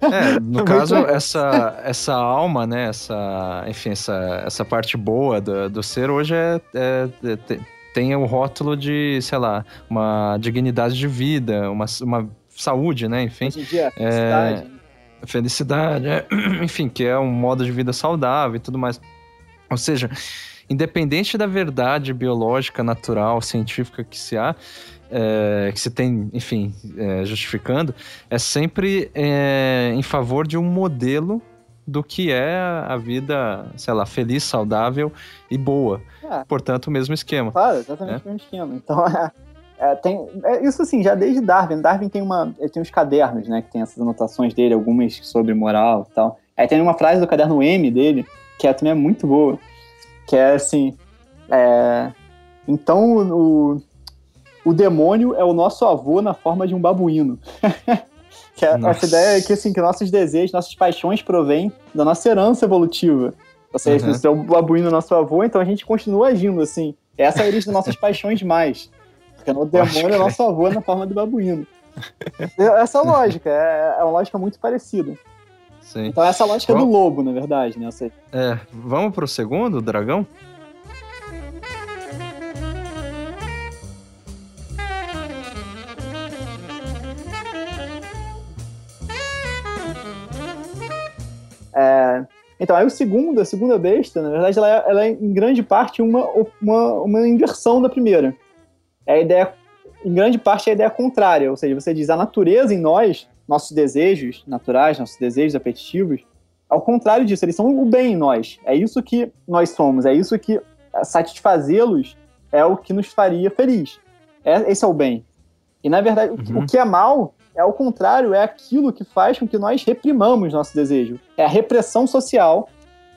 É, no (laughs) caso, essa, essa alma, né, essa, enfim, essa, essa parte boa do, do ser hoje é, é, é tem o rótulo de, sei lá, uma dignidade de vida, uma, uma saúde, né, enfim. Hoje em dia, é, felicidade, é, (clears throat) enfim, que é um modo de vida saudável e tudo mais. Ou seja, independente da verdade biológica, natural, científica que se há, é, que se tem, enfim, é, justificando, é sempre é, em favor de um modelo do que é a vida, sei lá, feliz, saudável e boa. É. Portanto, o mesmo esquema. Claro, exatamente né? o mesmo esquema. Então, (laughs) é, é, tem, é, isso assim, já desde Darwin. Darwin tem uma. Ele tem uns cadernos, né? Que tem essas anotações dele, algumas sobre moral e tal. Aí tem uma frase do caderno M dele, que é, também é muito boa. que é assim, é, então o, o demônio é o nosso avô na forma de um babuíno. (laughs) que é, essa ideia é que, assim, que nossos desejos, nossas paixões provêm da nossa herança evolutiva. Ou seja, uhum. se é o babuíno nosso avô, então a gente continua agindo assim. Essa é a origem das nossas (laughs) paixões mais. Porque o demônio é nosso avô na forma do babuíno. Essa é a lógica, é, é uma lógica muito parecida. Sim. Então essa lógica Bom, é do lobo, na verdade, né? É, vamos pro segundo, o dragão? É, então, aí o segundo, a segunda besta, na verdade, ela é, ela é em grande parte uma, uma, uma inversão da primeira. É a ideia, em grande parte, é a ideia contrária, ou seja, você diz a natureza em nós, nossos desejos naturais, nossos desejos apetitivos, ao contrário disso, eles são o bem em nós. É isso que nós somos, é isso que satisfazê-los é o que nos faria feliz. É, esse é o bem. E, na verdade, uhum. o que é mal é o contrário, é aquilo que faz com que nós reprimamos nosso desejo. É a repressão social,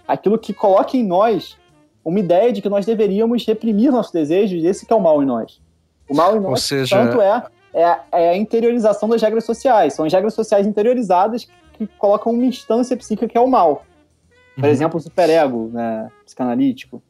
aquilo que coloca em nós uma ideia de que nós deveríamos reprimir nossos desejos, esse que é o mal em nós. O mal em nós, seja... tanto é, é, é, a interiorização das regras sociais. São as regras sociais interiorizadas que colocam uma instância psíquica que é o mal. Por uhum. exemplo, o superego né, psicanalítico.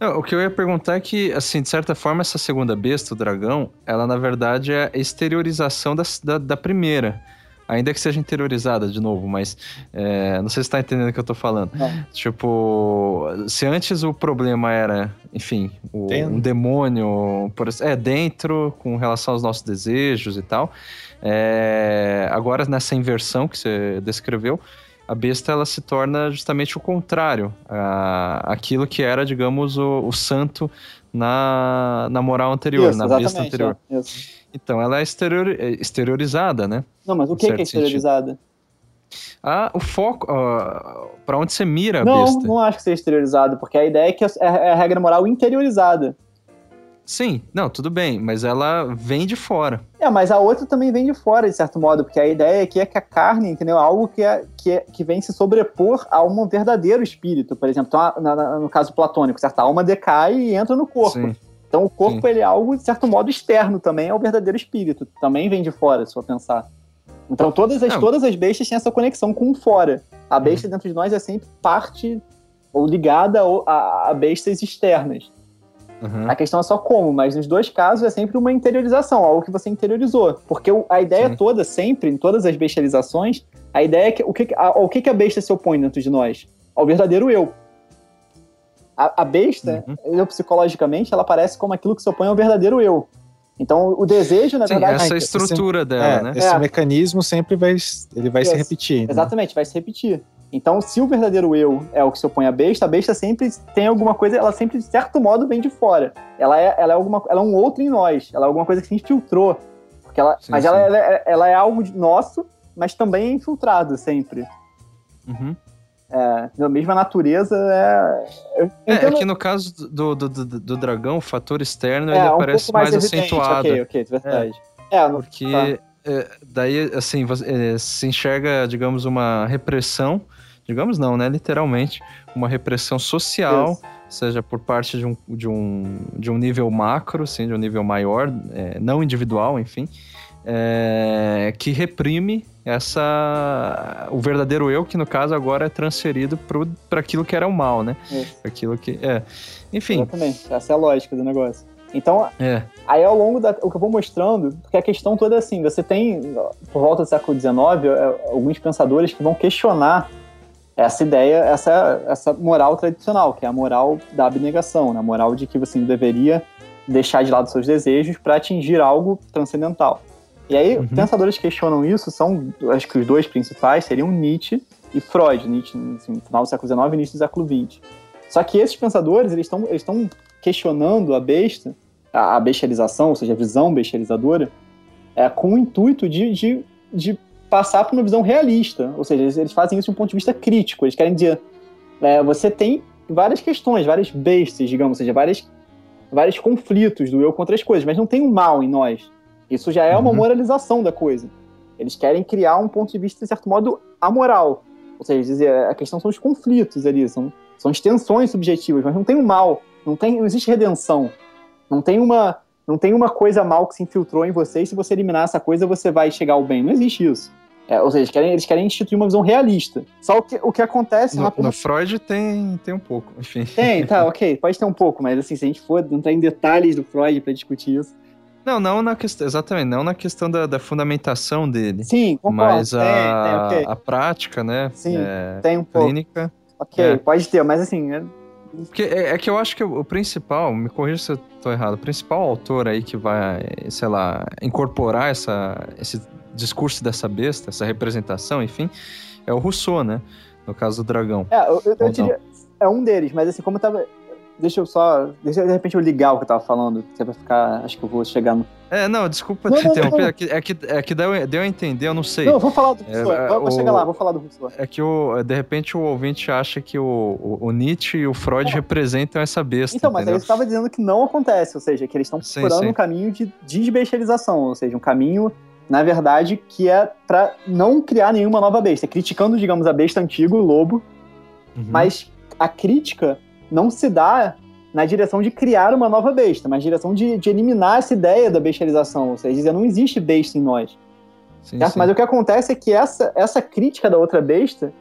É. o que eu ia perguntar é que, assim, de certa forma, essa segunda besta, o dragão, ela na verdade é a exteriorização da, da, da primeira. Ainda que seja interiorizada de novo, mas é, não sei se está entendendo o que eu estou falando. Tipo, se antes o problema era, enfim, o, um demônio, por, é, dentro, com relação aos nossos desejos e tal, é, agora nessa inversão que você descreveu, a besta ela se torna justamente o contrário, a, aquilo que era, digamos, o, o santo na, na moral anterior, isso, na besta anterior. É, então, ela é exterior, é exteriorizada, né? Não, mas o que, que é exteriorizada? Ah, o foco, uh, para onde você mira não, besta. Não, não acho que seja exteriorizado, porque a ideia é que é, é a regra moral interiorizada. Sim, não, tudo bem, mas ela vem de fora. É, mas a outra também vem de fora, de certo modo, porque a ideia aqui é que a carne, entendeu? Algo que, é, que, é, que vem se sobrepor a um verdadeiro espírito, por exemplo. Então, na, na, no caso platônico, certo? A alma decai e entra no corpo. Sim. Então, o corpo, ele é algo, de certo modo, externo também ao verdadeiro espírito. Também vem de fora, se for pensar. Então, todas as, todas as bestas têm essa conexão com o fora. A besta uhum. dentro de nós é sempre parte ou ligada a, a bestas externas. Uhum. A questão é só como, mas nos dois casos é sempre uma interiorização, algo que você interiorizou. Porque a ideia Sim. toda, sempre, em todas as bestializações, a ideia é que o que, a, ao que, a besta se opõe dentro de nós? Ao verdadeiro eu. A, a besta, uhum. eu, psicologicamente, ela parece como aquilo que se opõe ao verdadeiro eu. Então, o desejo, na Sim, verdade... essa estrutura esse, dela, é, né? Esse é. mecanismo sempre vai, ele vai se repetir. Né? Exatamente, vai se repetir. Então, se o verdadeiro eu é o que se opõe à besta, a besta sempre tem alguma coisa, ela sempre, de certo modo, vem de fora. Ela é, ela é, alguma, ela é um outro em nós, ela é alguma coisa que se infiltrou. Porque ela, sim, mas sim. Ela, ela, é, ela, é algo nosso, mas também é infiltrado sempre. Uhum. É, a mesma natureza é. É, é, que no caso do, do, do, do dragão, o fator externo é, ele um aparece mais, mais acentuado. Ok, ok, verdade. É, é porque tá. É, daí, assim, você, se enxerga, digamos, uma repressão digamos não, né? Literalmente, uma repressão social, Isso. seja por parte de um, de, um, de um nível macro, assim, de um nível maior, é, não individual, enfim, é, que reprime essa o verdadeiro eu que no caso agora é transferido para aquilo que era o mal, né? Isso. Aquilo que é, enfim. Exatamente. Essa é a lógica do negócio. Então, é. aí ao longo da. O que eu vou mostrando, porque a questão toda é assim: você tem, por volta do século XIX, é, alguns pensadores que vão questionar essa ideia, essa, essa moral tradicional, que é a moral da abnegação, né? a moral de que você deveria deixar de lado seus desejos para atingir algo transcendental. E aí, uhum. pensadores que questionam isso são, acho que os dois principais seriam Nietzsche e Freud, Nietzsche assim, no final do século XIX e início do século XX. Só que esses pensadores, eles estão eles questionando a besta, a, a bestialização, ou seja, a visão bestializadora, é, com o intuito de, de, de passar para uma visão realista. Ou seja, eles fazem isso de um ponto de vista crítico. Eles querem dizer, é, você tem várias questões, várias bestas, digamos, ou seja, várias, vários conflitos do eu contra as coisas, mas não tem um mal em nós. Isso já é uma uhum. moralização da coisa. Eles querem criar um ponto de vista, de certo modo, amoral. Ou seja, dizer, a questão são os conflitos ali, são, São extensões subjetivas, mas não tem um mal, não, tem, não existe redenção. Não tem uma não tem uma coisa mal que se infiltrou em você e se você eliminar essa coisa você vai chegar ao bem. Não existe isso. É, ou seja, eles querem, eles querem instituir uma visão realista. Só o que, o que acontece... No, no Freud tem, tem um pouco, enfim. Tem, tá, ok, pode ter um pouco, mas assim, se a gente for entrar em detalhes do Freud para discutir isso... Não, não na questão, exatamente, não na questão da, da fundamentação dele. Sim, concordo. Mas a, tem, tem, okay. a prática, né? Sim, é, tem um pouco. Clínica. Ok, é. pode ter, mas assim, é, porque é, é, que eu acho que o principal, me corrija se eu tô errado, o principal autor aí que vai, sei lá, incorporar essa, esse discurso dessa besta, essa representação, enfim, é o Rousseau, né? No caso do dragão. É, eu, eu, eu diria, é um deles, mas assim, como eu tava. Deixa eu só. Deixa de repente eu ligar o que eu tava falando, que é pra ficar. Acho que eu vou chegar no. É, não, desculpa não, te interromper. É que, é que, é que deu, deu a entender, eu não sei. Não, vou falar do Rousseau. É, vou, o, chegar lá, vou falar do Rousseau. É que o, de repente o ouvinte acha que o, o, o Nietzsche e o Freud representam essa besta. Então, mas eu estava dizendo que não acontece, ou seja, que eles estão procurando um caminho de desbestialização, ou seja, um caminho na verdade, que é para não criar nenhuma nova besta, criticando, digamos, a besta antiga, o lobo, uhum. mas a crítica não se dá na direção de criar uma nova besta, mas na direção de, de eliminar essa ideia da bestialização, ou seja, dizer, não existe besta em nós. Sim, sim. Mas o que acontece é que essa, essa crítica da outra besta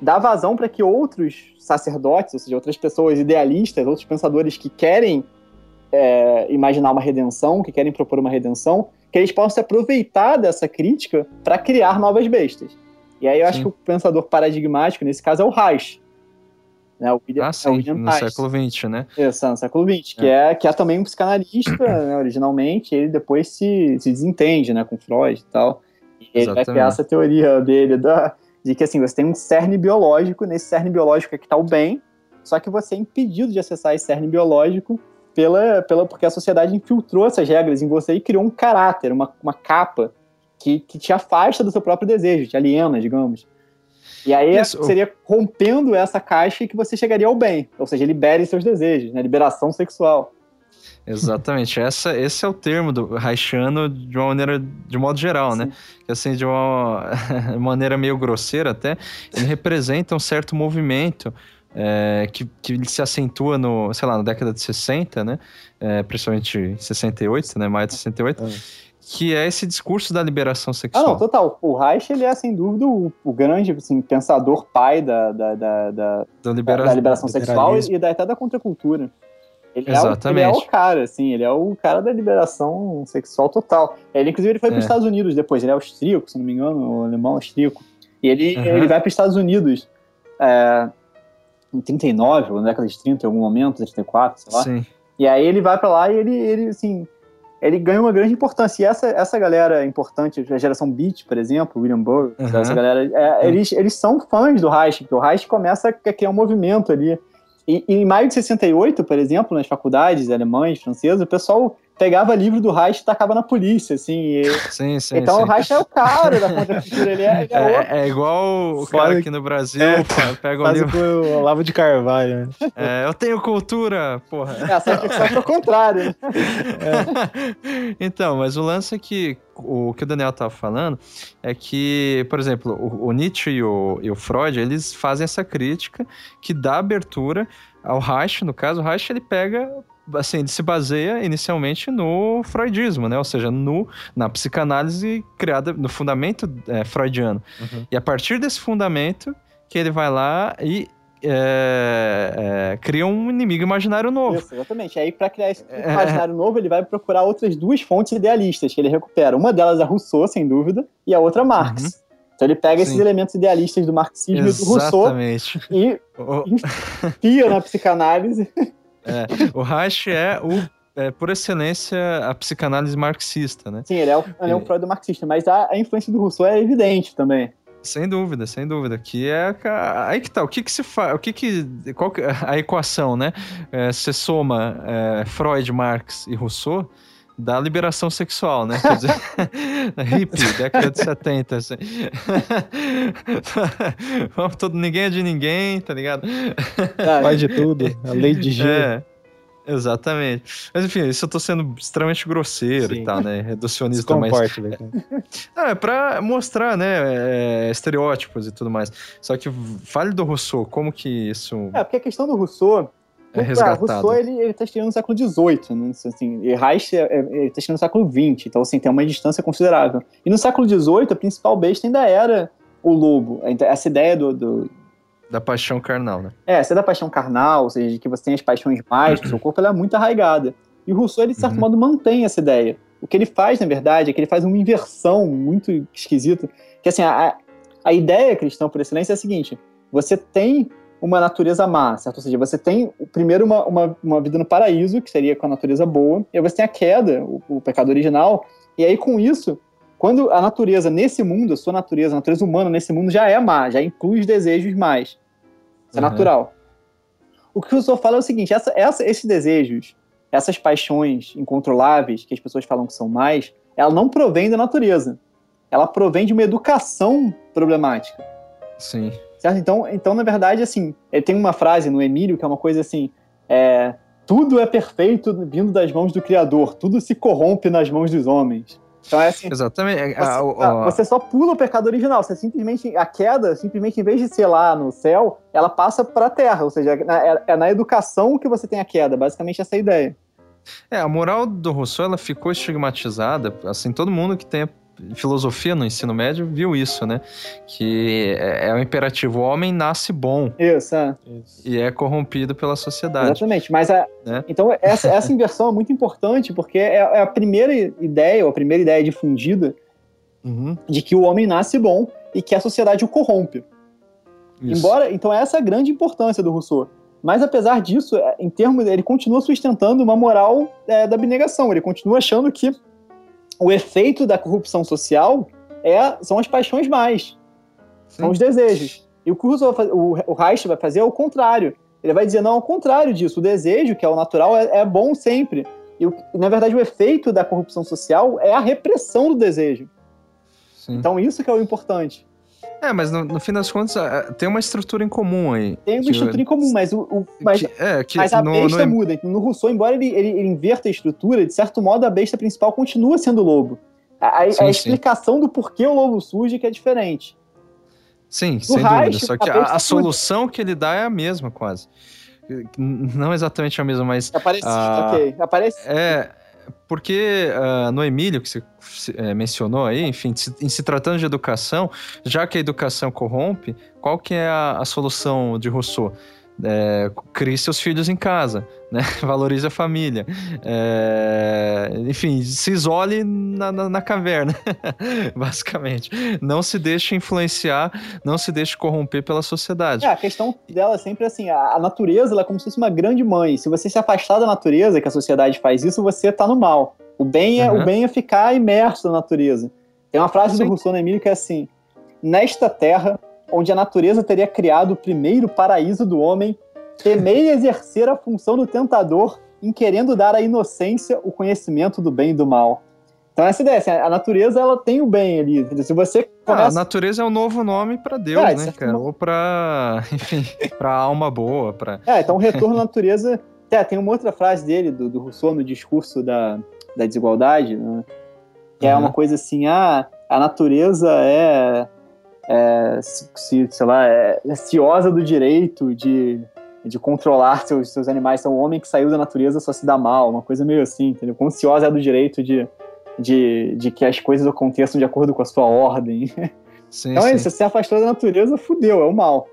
dá vazão para que outros sacerdotes, ou seja, outras pessoas idealistas, outros pensadores que querem é, imaginar uma redenção, que querem propor uma redenção, que eles possam se aproveitar dessa crítica para criar novas bestas. E aí eu sim. acho que o pensador paradigmático, nesse caso, é o Reich. Né, o William, ah, sim, é o William no Reich. século XX, né? Isso, no século XX, é. que, é, que é também um psicanalista, né, originalmente, ele depois se, se desentende né, com Freud e tal. E ele vai criar essa teoria dele da, de que assim, você tem um cerne biológico, nesse cerne biológico é que está o bem, só que você é impedido de acessar esse cerne biológico pela, pela, porque a sociedade infiltrou essas regras em você e criou um caráter, uma, uma capa que, que te afasta do seu próprio desejo, te aliena, digamos. E aí Isso. seria rompendo essa caixa que você chegaria ao bem, ou seja, libere seus desejos, né? liberação sexual. Exatamente, Essa, esse é o termo do Reichiano de uma maneira, de modo geral, né? Sim. né? Que assim, de uma (laughs) maneira meio grosseira até, ele representa um certo movimento é, que, que se acentua no, sei lá, na década de 60, né? É, principalmente em 68, né? Mais de 68. É. Que é esse discurso da liberação sexual. Ah, não, total. O Reich, ele é, sem dúvida, o, o grande assim, pensador pai da, da, da, da, da, libera... da liberação sexual e da, até da contracultura. Ele Exatamente. É o, ele é o cara, assim, ele é o cara da liberação sexual total. Ele, inclusive, ele foi para os é. Estados Unidos depois, ele é austríaco, se não me engano, o alemão austríaco. E ele, uhum. ele vai para os Estados Unidos. É, em 39, ou na década de 30, em algum momento, 34, sei lá. Sim. E aí ele vai para lá e ele, ele, assim, ele ganha uma grande importância. E essa, essa galera importante, a geração Beat, por exemplo, William Burroughs, uhum. essa galera, é, eles, eles são fãs do Reich, porque o Reich começa a criar um movimento ali. E, e, em maio de 68, por exemplo, nas faculdades alemães, francesas, o pessoal pegava livro do Reich e tacava na polícia, assim. E... Sim, sim. Então sim. o Reich é o cara da contracultura, ele é, ele é, é, é igual o cara aqui no Brasil, é, pega o livro. o Olavo de Carvalho. Né? É, eu tenho cultura, porra. É, só que, só que é o contrário. É. (laughs) Então, mas o lance é que o que o Daniel estava falando é que, por exemplo, o, o Nietzsche e o, e o Freud, eles fazem essa crítica que dá abertura ao Reich, no caso, o Reich ele pega assim, ele se baseia inicialmente no freudismo, né? Ou seja, no, na psicanálise criada no fundamento é, freudiano. Uhum. E a partir desse fundamento que ele vai lá e é, é, cria um inimigo imaginário novo. Isso, exatamente. Aí, para criar esse é. imaginário novo, ele vai procurar outras duas fontes idealistas que ele recupera. Uma delas é Rousseau, sem dúvida, e a outra Marx. Uhum. Então ele pega Sim. esses elementos idealistas do marxismo Exatamente. e do Rousseau e (laughs) enfia na psicanálise (laughs) é, o Reich é o é, por excelência, a psicanálise marxista, né? Sim, ele é, o, ele é um Freud marxista, mas a, a, influência do Rousseau é evidente também. Sem dúvida, sem dúvida. Que é aí que tá. O que que se faz? O que que qual que, a equação, né? É, você soma é, Freud, Marx e Rousseau da liberação sexual, né? Quer dizer, (laughs) (laughs) hippie, década de 70, assim. (laughs) todo, ninguém é de ninguém, tá ligado? Faz de tudo, a lei de gênero. É. Exatamente. Mas enfim, isso eu tô sendo extremamente grosseiro Sim. e tal, né? Reducionista mais. Né? é, pra mostrar, né? É, estereótipos e tudo mais. Só que fale do Rousseau, como que isso. É, porque a questão do Rousseau. É resgatado. Rousseau, ele, ele tá no século XVIII, né? Assim, e Reich, é, é, ele tá no século XX, então, assim, tem uma distância considerável. E no século XVIII, a principal besta ainda era o lobo. Essa ideia do, do da paixão carnal, né? É, essa é da paixão carnal, ou seja, de que você tem as paixões mais do seu corpo, ela é muito arraigada. E o Rousseau, ele, de certo uhum. modo, mantém essa ideia. O que ele faz, na verdade, é que ele faz uma inversão muito esquisita. Que, assim, a, a ideia cristã por excelência é a seguinte: você tem uma natureza má, certo? Ou seja, você tem, primeiro, uma, uma, uma vida no paraíso, que seria com a natureza boa, e aí você tem a queda, o, o pecado original, e aí, com isso, quando a natureza nesse mundo, a sua natureza, a natureza humana nesse mundo já é má, já inclui os desejos mais. Isso é uhum. natural. O que o senhor fala é o seguinte: essa, essa, esses desejos, essas paixões incontroláveis que as pessoas falam que são mais, ela não provém da natureza. Ela provém de uma educação problemática. Sim. Certo? Então, então na verdade, assim, tem uma frase no Emílio que é uma coisa assim: é, tudo é perfeito vindo das mãos do Criador, tudo se corrompe nas mãos dos homens. Então é assim. Exatamente. Você, a, a, você, só pula o pecado original. Você simplesmente. A queda, simplesmente, em vez de ser lá no céu, ela passa para a terra. Ou seja, é, é na educação que você tem a queda. Basicamente, essa é a ideia. É, a moral do Rousseau ela ficou estigmatizada. Assim, todo mundo que tem filosofia no ensino médio viu isso, né? Que é, é o imperativo: o homem nasce bom. Isso, é. E é corrompido pela sociedade. Exatamente. Mas a, né? então essa, essa inversão é muito importante porque é, é, a primeira ideia, ou a primeira ideia difundida uhum. de que o homem nasce bom e que a sociedade o corrompe. Isso. Embora, então essa é a grande importância do Rousseau. Mas apesar disso, é, em termos, ele continua sustentando uma moral é, da abnegação. Ele continua achando que o efeito da corrupção social é, são as paixões mais. Sim. São os desejos. E o que o, o Reich vai fazer é o contrário. Ele vai dizer, não, ao contrário disso, o desejo, que é o natural, é, é bom sempre. E, na verdade, o efeito da corrupção social é a repressão do desejo. Sim. Então, isso que é o importante. É, mas no, no, fim das contas, tem uma estrutura em comum aí. Tem uma estrutura em comum, mas, o, o mas, que, é, que mas a no, besta no... muda. No Rousseau, embora ele, ele, ele, inverta a estrutura, de certo modo a besta principal continua sendo o lobo. A, sim, a explicação do porquê o lobo surge que é diferente. Sim, sem dúvida. Só que a, a solução que ele dá é a mesma, quase. Não exatamente a mesma, mas. É uh, ok. É É, porque uh, no Emílio, que você é, mencionou aí, enfim, em se tratando de educação, já que a educação corrompe, qual que é a, a solução de Rousseau? É, crie seus filhos em casa, né? (laughs) valorize a família, é, enfim, se isole na, na, na caverna, (laughs) basicamente. Não se deixe influenciar, não se deixe corromper pela sociedade. É, a questão dela é sempre assim: a, natureza ela é como se fosse uma grande mãe. Se você se afastar da natureza, que a sociedade faz isso, você tá no mal. O bem é, uhum. o bem é ficar imerso na natureza. Tem uma frase Sim. do Rousseau Emílio que é assim: Nesta terra, onde a natureza teria criado o primeiro paraíso do homem, temei exercer a função do tentador em querendo dar à inocência o conhecimento do bem e do mal. Então essa ideia, assim, a natureza ela tem o bem ali. Se você começa... ah, a natureza é um novo nome para Deus, é, né, cara? Ou para, (laughs) enfim, para alma boa, para. É, então o retorno à natureza. É, tem uma outra frase dele do, do Rousseau no discurso da, da desigualdade, né? que uhum. é uma coisa assim, ah, a natureza é, é se, sei lá, é, é ciosa do direito de de controlar seus, seus animais. Então, o homem que saiu da natureza só se dá mal, uma coisa meio assim, entendeu? Consciosa é do direito de, de, de que as coisas aconteçam de acordo com a sua ordem. (laughs) Sim, então é isso, se afastou da natureza, fudeu, é o mal.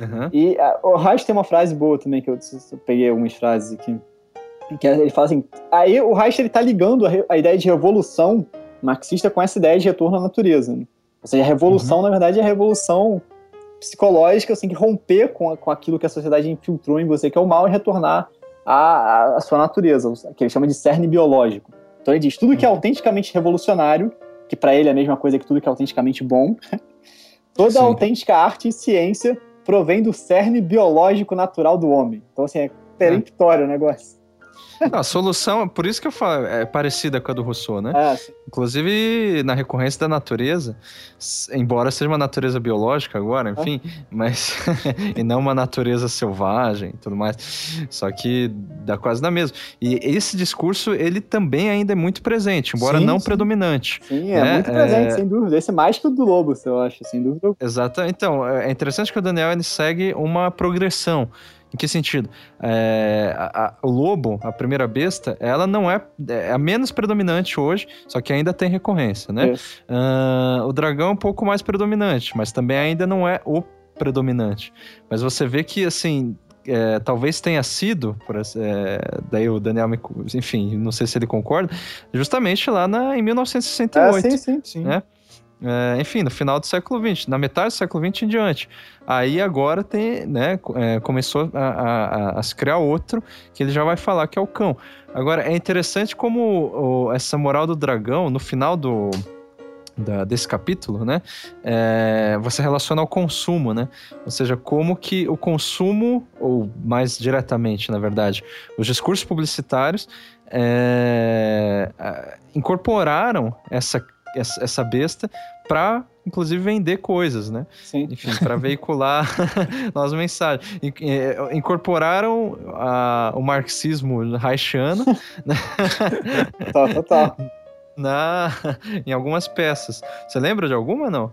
Uhum. E a, o Reich tem uma frase boa também, que eu, eu peguei algumas frases aqui. Que ele fala assim: aí o Reich ele tá ligando a, a, ideia de revolução marxista com essa ideia de retorno à natureza. Né? Ou seja, a revolução, uhum. na verdade, é a revolução psicológica, você tem que romper com, com aquilo que a sociedade infiltrou em você, que é o mal, e retornar à, à sua natureza, que ele chama de cerne biológico. Então ele diz: tudo que é uhum. autenticamente revolucionário, que para ele é a mesma coisa que tudo que é autenticamente bom, (laughs) toda Sim. autêntica arte e ciência provém do cerne biológico natural do homem. Então, assim, é peremptório é. o negócio. Não, a solução, por isso que eu falo, é parecida com a do Rousseau, né? É, Inclusive, na recorrência da natureza, embora seja uma natureza biológica agora, enfim, é. mas. (laughs) e não uma natureza selvagem e tudo mais. Só que dá quase na mesma. E esse discurso, ele também ainda é muito presente, embora sim, não sim. predominante. Sim, é né? muito presente, é... sem dúvida. Esse é mais que o do Lobo, eu acho, sem dúvida. Exato. Então, é interessante que o Daniel ele segue uma progressão. Em que sentido? É, a, a, o lobo, a primeira besta, ela não é, é a menos predominante hoje, só que ainda tem recorrência, né? Uh, o dragão é um pouco mais predominante, mas também ainda não é o predominante. Mas você vê que, assim, é, talvez tenha sido, por, é, daí o Daniel, me, enfim, não sei se ele concorda, justamente lá na, em 1968. Ah, sim, sim, sim. Né? É, enfim, no final do século XX, na metade do século XX em diante. Aí agora tem, né, é, começou a, a, a, se criar outro, que ele já vai falar que é o cão. Agora, é interessante como o, essa moral do dragão, no final do, da, desse capítulo, né, é, você relaciona ao consumo, né? Ou seja, como que o consumo, ou mais diretamente, na verdade, os discursos publicitários é, incorporaram essa essa besta para inclusive vender coisas, né? Sim. Enfim, para veicular (laughs) novas mensagens. É, incorporaram a, o marxismo haitiano. Né? (laughs) total, total. Na, em algumas peças. Você lembra de alguma, não?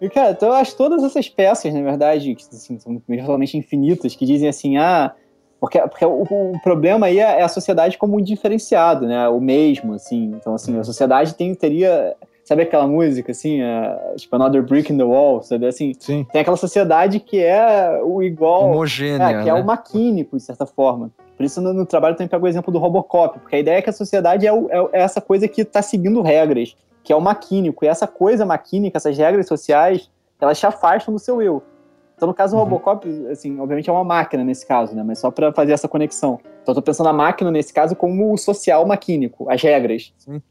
E, cara, então eu acho todas essas peças, na verdade, que assim, são virtualmente infinitas, que dizem assim, ah, porque, porque o, o, problema aí é, é a sociedade como um diferenciado, né? O mesmo, assim. Então, assim, a sociedade tem, teria Sabe aquela música, assim, uh, tipo Another Brick in the Wall, sabe? Assim, Sim. tem aquela sociedade que é o igual. Homogênea. É, que né? é o maquínico, de certa forma. Por isso, no, no trabalho, eu também pego o exemplo do Robocop, porque a ideia é que a sociedade é, o, é, é essa coisa que está seguindo regras, que é o maquínico. E essa coisa maquínica, essas regras sociais, elas te afastam do seu eu. Então, no caso do uhum. Robocop, assim, obviamente é uma máquina nesse caso, né? Mas só para fazer essa conexão. Então, eu tô pensando a máquina nesse caso como o social maquínico, as regras. Sim.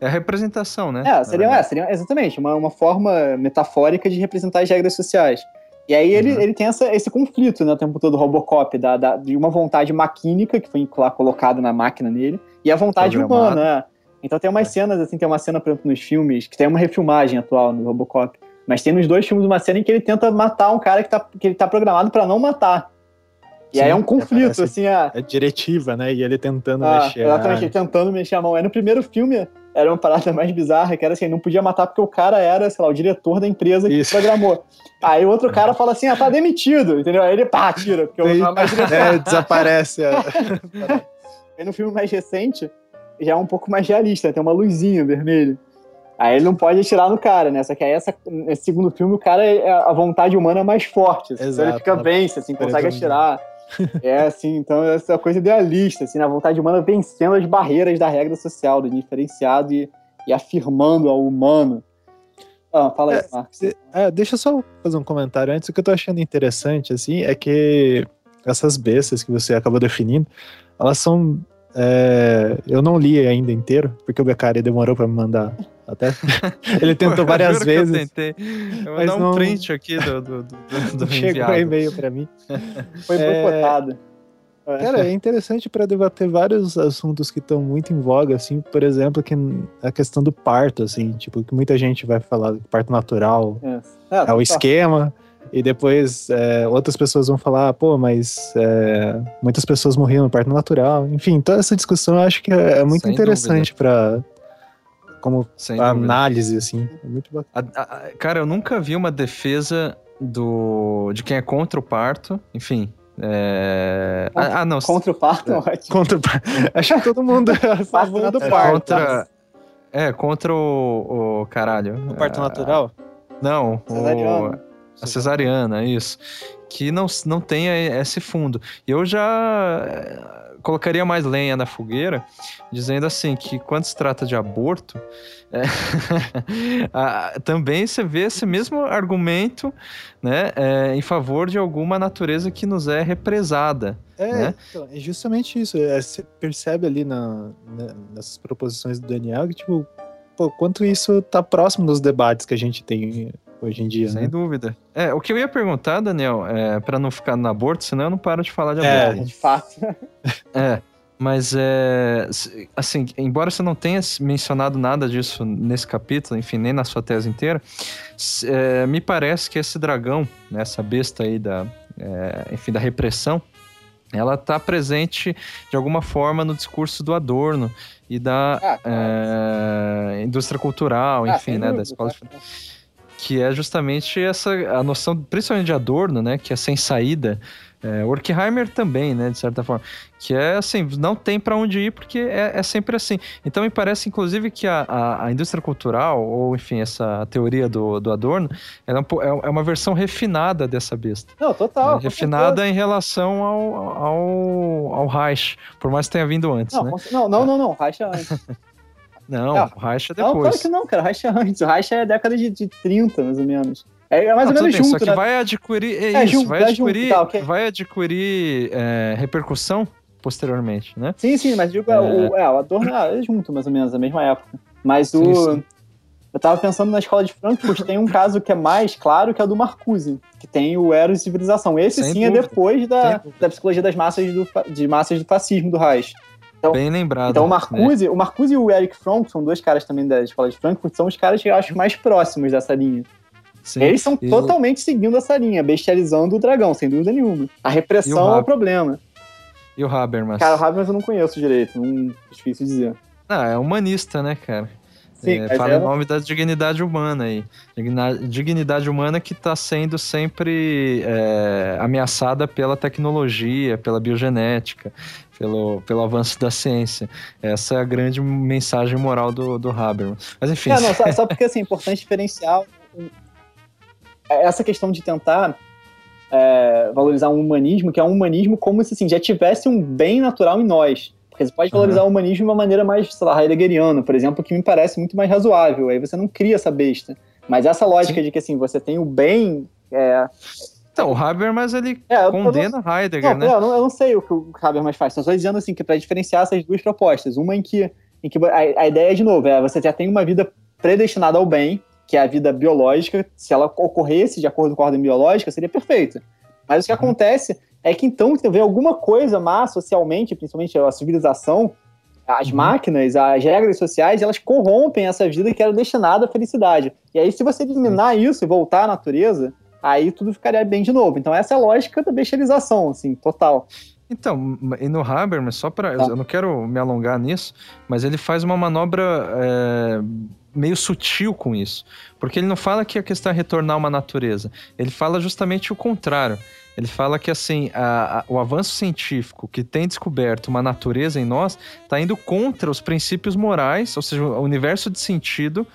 É a representação, né? É, seria, é, seria exatamente uma, uma forma metafórica de representar as regras sociais. E aí ele, uhum. ele tem essa, esse conflito, né, o tempo todo, Robocop, da, da, de uma vontade maquínica, que foi lá colocada na máquina nele, e a vontade Programado. humana, né? Então tem umas é. cenas, assim, tem uma cena, por exemplo, nos filmes, que tem uma refilmagem atual no Robocop, mas tem nos dois filmes uma cena em que ele tenta matar um cara que, tá, que ele tá programado para não matar. E Sim, aí é um conflito, assim, a... É diretiva, né? E ele tentando ah, mexer. Exatamente, ele tentando mexer a mão. Aí no primeiro filme, era uma parada mais bizarra, que era assim, não podia matar porque o cara era, sei lá, o diretor da empresa que Isso. programou. Aí o outro cara fala assim, ah, tá demitido, entendeu? Aí ele, pá, tira, porque o mais (laughs) É, desaparece. É. (laughs) Aí no filme mais recente, já é um pouco mais realista, tem uma luzinha vermelha. Aí ele não pode atirar no cara, né? Só que aí essa, nesse segundo filme o cara, é, a vontade humana é mais forte. Assim, Exato, então ele fica bem, assim, consegue atirar. É assim, então essa coisa idealista, assim, na vontade humana vencendo as barreiras da regra social, do diferenciado e, e afirmando ao humano. Ah, fala aí, é, Marcos. É, deixa eu só fazer um comentário antes. O que eu tô achando interessante, assim, é que essas bestas que você acabou definindo, elas são. É, eu não li ainda inteiro, porque o Beccari demorou para me mandar até. (laughs) Ele tentou várias Pô, vezes. Eu tentei. Eu vou dar um não... print aqui do, do, do, do (laughs) Chegou e-mail para mim. (laughs) Foi boicotado. É... Cara, é interessante para debater vários assuntos que estão muito em voga, assim, por exemplo, que a questão do parto, assim, tipo, que muita gente vai falar que parto natural é, é, é o esquema, e depois é, outras pessoas vão falar, pô, mas é, muitas pessoas morriam no parto natural. Enfim, toda essa discussão eu acho que é, é muito Sem interessante para como Sem análise, assim. É muito bacana. A, a, cara, eu nunca vi uma defesa do de quem é contra o parto, enfim. É... Contra, ah, não. Contra o parto, é. ótimo. Contra o parto. (laughs) Acho que todo mundo é a favor do parto. Contra, é, contra o, o caralho. O parto natural? Não, o, a cesariana, isso. Que não, não tenha esse fundo. E eu já colocaria mais lenha na fogueira, dizendo assim que quando se trata de aborto, é, (laughs) a, também você vê esse mesmo argumento né, é, em favor de alguma natureza que nos é represada. É, né? então, é justamente isso. É, você percebe ali na, na, nessas proposições do Daniel que, tipo, pô, quanto isso tá próximo dos debates que a gente tem hoje em dia. Sem né? dúvida. É, o que eu ia perguntar, Daniel, é, para não ficar no aborto, senão eu não paro de falar de é, aborto. É, de fato. (laughs) é. Mas é. Assim, embora você não tenha mencionado nada disso nesse capítulo, enfim, nem na sua tese inteira, é, me parece que esse dragão, né, essa besta aí da. É, enfim, da repressão, ela está presente de alguma forma no discurso do Adorno e da ah, é, indústria cultural, ah, enfim, né, da escola de... que é justamente essa a noção, principalmente de Adorno, né, que é sem saída, é, Horkheimer também, né, de certa forma. Que é assim, não tem para onde ir porque é, é, sempre assim. Então me parece, inclusive, que a, a, a, indústria cultural, ou enfim, essa teoria do, do Adorno, é, é, é uma versão refinada dessa besta. Não, total. É, refinada em relação ao, ao, ao Reich, por mais que tenha vindo antes, não, né? Não, não, não, não, Reich é antes. (laughs) Não, é, o Reich é depois. Não, claro que não, cara. O Reich é antes. O Reich é década de, de 30, mais ou menos. É, é mais ou menos bem, junto, só que né? vai adquirir. É, é isso, junto, vai adquirir, junto, tá, okay. vai adquirir é, repercussão posteriormente, né? Sim, sim, mas digo, é. o, é, o Adorno é junto, mais ou menos, na mesma época. Mas o. Sim, sim. Eu tava pensando na escola de Frankfurt, tem um caso que é mais claro, que é o do Marcuse, que tem o Eros e Civilização. Esse Sem sim é dúvida. é depois da, da psicologia das massas do, de massas do fascismo do Reich. Então, Bem lembrado. Então o Marcuse, né? o Marcuse e o Eric Fromm, são dois caras também da escola de Frankfurt, são os caras que eu acho mais próximos dessa linha. Sim. Eles estão totalmente seguindo essa linha, bestializando o dragão, sem dúvida nenhuma. A repressão é o problema. E o Habermas? Cara, o Habermas eu não conheço direito, não é difícil dizer. Ah, é humanista, né, cara? Sim, é, fala é... em nome da dignidade humana aí. Dignidade humana que está sendo sempre é, ameaçada pela tecnologia, pela biogenética, pelo, pelo avanço da ciência. Essa é a grande mensagem moral do, do Habermas. Mas enfim. Não, não, só, só porque assim, é importante diferenciar essa questão de tentar é, valorizar um humanismo, que é um humanismo como se assim, já tivesse um bem natural em nós. Porque você pode valorizar uhum. o humanismo de uma maneira mais, sei lá, heideggeriana, por exemplo, que me parece muito mais razoável. Aí você não cria essa besta. Mas essa lógica Sim. de que assim, você tem o bem. É... Então, o Habermas ele é, condena não, Heidegger, não, né? Eu não, eu não sei o que o Habermas faz. Só dizendo assim que para diferenciar essas duas propostas, uma em que, em que a, a ideia de novo é você já tem uma vida predestinada ao bem, que é a vida biológica, se ela ocorresse de acordo com a ordem biológica, seria perfeita. Mas o que uhum. acontece é que então vê alguma coisa má socialmente, principalmente a civilização, as uhum. máquinas, as regras sociais, elas corrompem essa vida que era destinada à felicidade. E aí, se você eliminar isso e voltar à natureza, aí tudo ficaria bem de novo. Então, essa é a lógica da bestialização, assim, total. Então, e no Habermas, só para. Tá. Eu não quero me alongar nisso, mas ele faz uma manobra é, meio sutil com isso. Porque ele não fala que a questão é retornar uma natureza. Ele fala justamente o contrário. Ele fala que assim a, a, o avanço científico que tem descoberto uma natureza em nós está indo contra os princípios morais, ou seja, o universo de sentido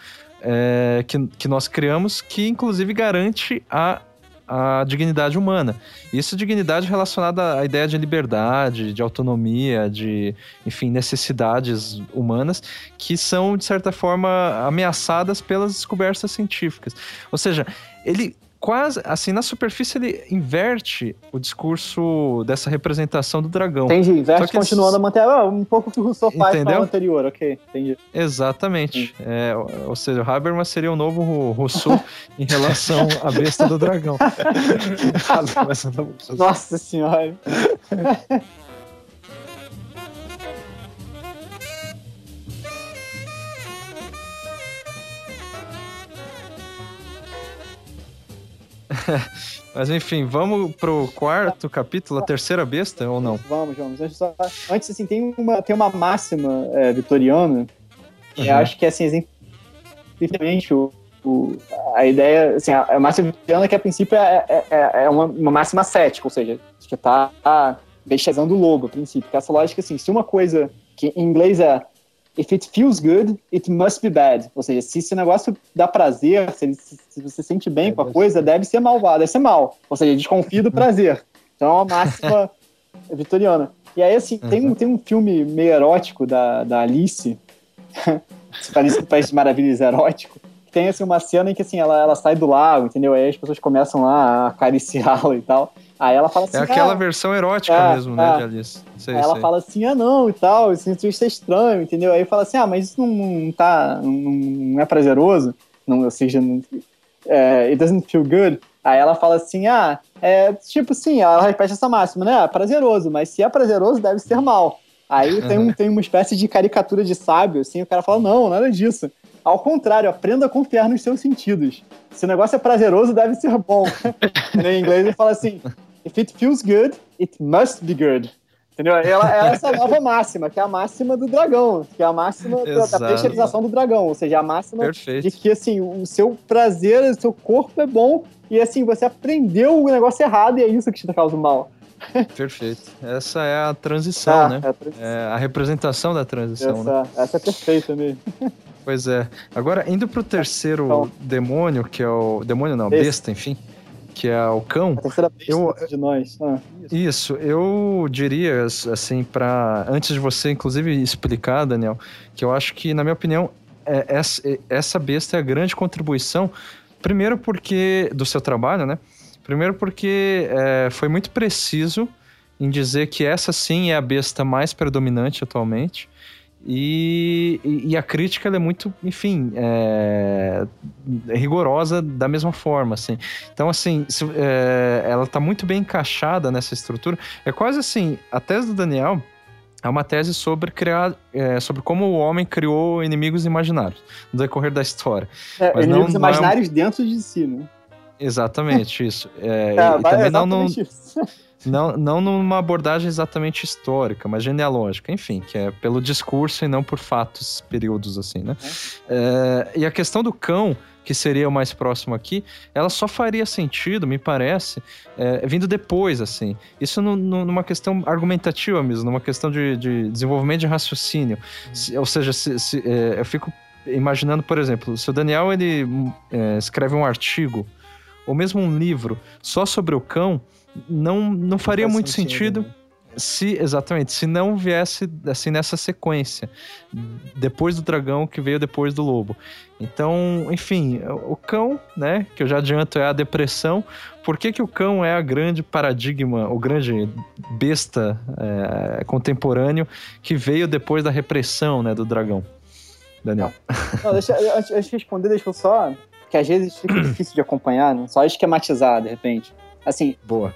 é, que, que nós criamos, que inclusive garante a a dignidade humana. Isso dignidade relacionada à ideia de liberdade, de autonomia, de, enfim, necessidades humanas que são, de certa forma, ameaçadas pelas descobertas científicas. Ou seja, ele quase, assim, na superfície ele inverte o discurso dessa representação do dragão. Entendi, inverte continuando a manter ah, um pouco que o Rousseau faz no anterior, ok, entendi. Exatamente. É, ou seja, o Habermas seria o novo Rousseau em relação à besta do dragão. (laughs) (laughs) Nossa senhora. (laughs) Mas enfim, vamos pro quarto capítulo, a terceira besta, ou não? Vamos, vamos. Antes, assim, tem uma, tem uma máxima é, vitoriana, que uhum. acho que, assim, exemplificamente, o, o, a ideia, assim, a, a máxima vitoriana que, a princípio, é, é, é, é uma, uma, máxima cética, ou seja, que tá, tá bestializando o logo, a princípio. Que essa lógica, assim, se uma coisa que em inglês é if it feels good, it must be bad. Ou seja, se esse negócio dá prazer, se, se você sente bem é com a coisa, deve ser malvado, deve ser mal. Ou seja, desconfia do (laughs) prazer. Então é uma máxima (laughs) vitoriana. E aí, assim, uhum. tem, um, tem um filme meio erótico da, da Alice, (laughs) Alice do País de Maravilhas erótico, tem, assim, uma cena em que, assim, ela, ela sai do lago, entendeu? Aí as pessoas começam lá a acariciá-la e tal. Aí ela fala assim. É aquela ah, versão erótica é, mesmo, né, é. de Alice. Sei, aí ela fala assim, ah não, e tal, isso, isso é estranho, entendeu? Aí fala assim, ah, mas isso não, não tá. Não, não é prazeroso. Não, ou seja, não, é, it doesn't feel good. Aí ela fala assim, ah, é tipo assim, ela repete essa máxima, né? Ah, prazeroso, mas se é prazeroso, deve ser mal. Aí tem, um, tem uma espécie de caricatura de sábio, assim, o cara fala, não, nada disso. Ao contrário, aprenda a confiar nos seus sentidos. Se o negócio é prazeroso, deve ser bom. (laughs) em inglês ele fala assim, if it feels good, it must be good. Entendeu? Ela é essa nova máxima, que é a máxima do dragão, que é a máxima Exato. da pasteurizzação do dragão, ou seja, a máxima Perfeito. de que assim, o seu prazer, o seu corpo é bom e assim, você aprendeu o negócio errado e é isso que te causa mal. Perfeito. Essa é a transição, ah, né? É a, transição. é a, representação da transição, essa, né? Essa é perfeita mesmo. (laughs) Pois é. Agora, indo pro terceiro então, demônio, que é o. Demônio não, esse. besta, enfim que é o cão. A terceira eu, de nós. Ah. Isso, eu diria, assim, para antes de você, inclusive, explicar, Daniel, que eu acho que, na minha opinião, é, essa, essa besta é a grande contribuição, primeiro porque, do seu trabalho, né? Primeiro porque é, foi muito preciso em dizer que essa sim é a besta mais predominante atualmente. E, e, a crítica é muito, enfim, é, rigorosa da mesma forma, assim. Então, assim, se, é, ela está muito bem encaixada nessa estrutura. É quase assim, a tese do Daniel é uma tese sobre criar, é, sobre como o homem criou inimigos imaginários no decorrer da história. É, inimigos não, imaginários não um... dentro de si, né? Exatamente, isso. É, é, também não, não, (laughs) não, não numa abordagem exatamente histórica, mas genealógica, enfim, que é pelo discurso e não por fatos, períodos assim, né? É. É, e a questão do cão, que seria o mais próximo aqui, ela só faria sentido, me parece, é, vindo depois, assim. Isso no, no, numa questão argumentativa mesmo, numa questão de, de desenvolvimento de raciocínio. Se, ou seja, se, se, é, eu fico imaginando, por exemplo, se o Daniel ele é, escreve um artigo ou mesmo um livro só sobre o cão, não, não faria não muito sentido, sentido né? se exatamente se não viesse assim nessa sequência depois do dragão que veio depois do lobo. Então enfim o cão né que eu já adianto é a depressão. Por que, que o cão é a grande paradigma o grande besta é, contemporâneo que veio depois da repressão né do dragão? Daniel. Não, deixa, antes de responder deixa eu só que às vezes fica (clears throat) difícil de acompanhar né? só esquematizar de repente Assim. Boa.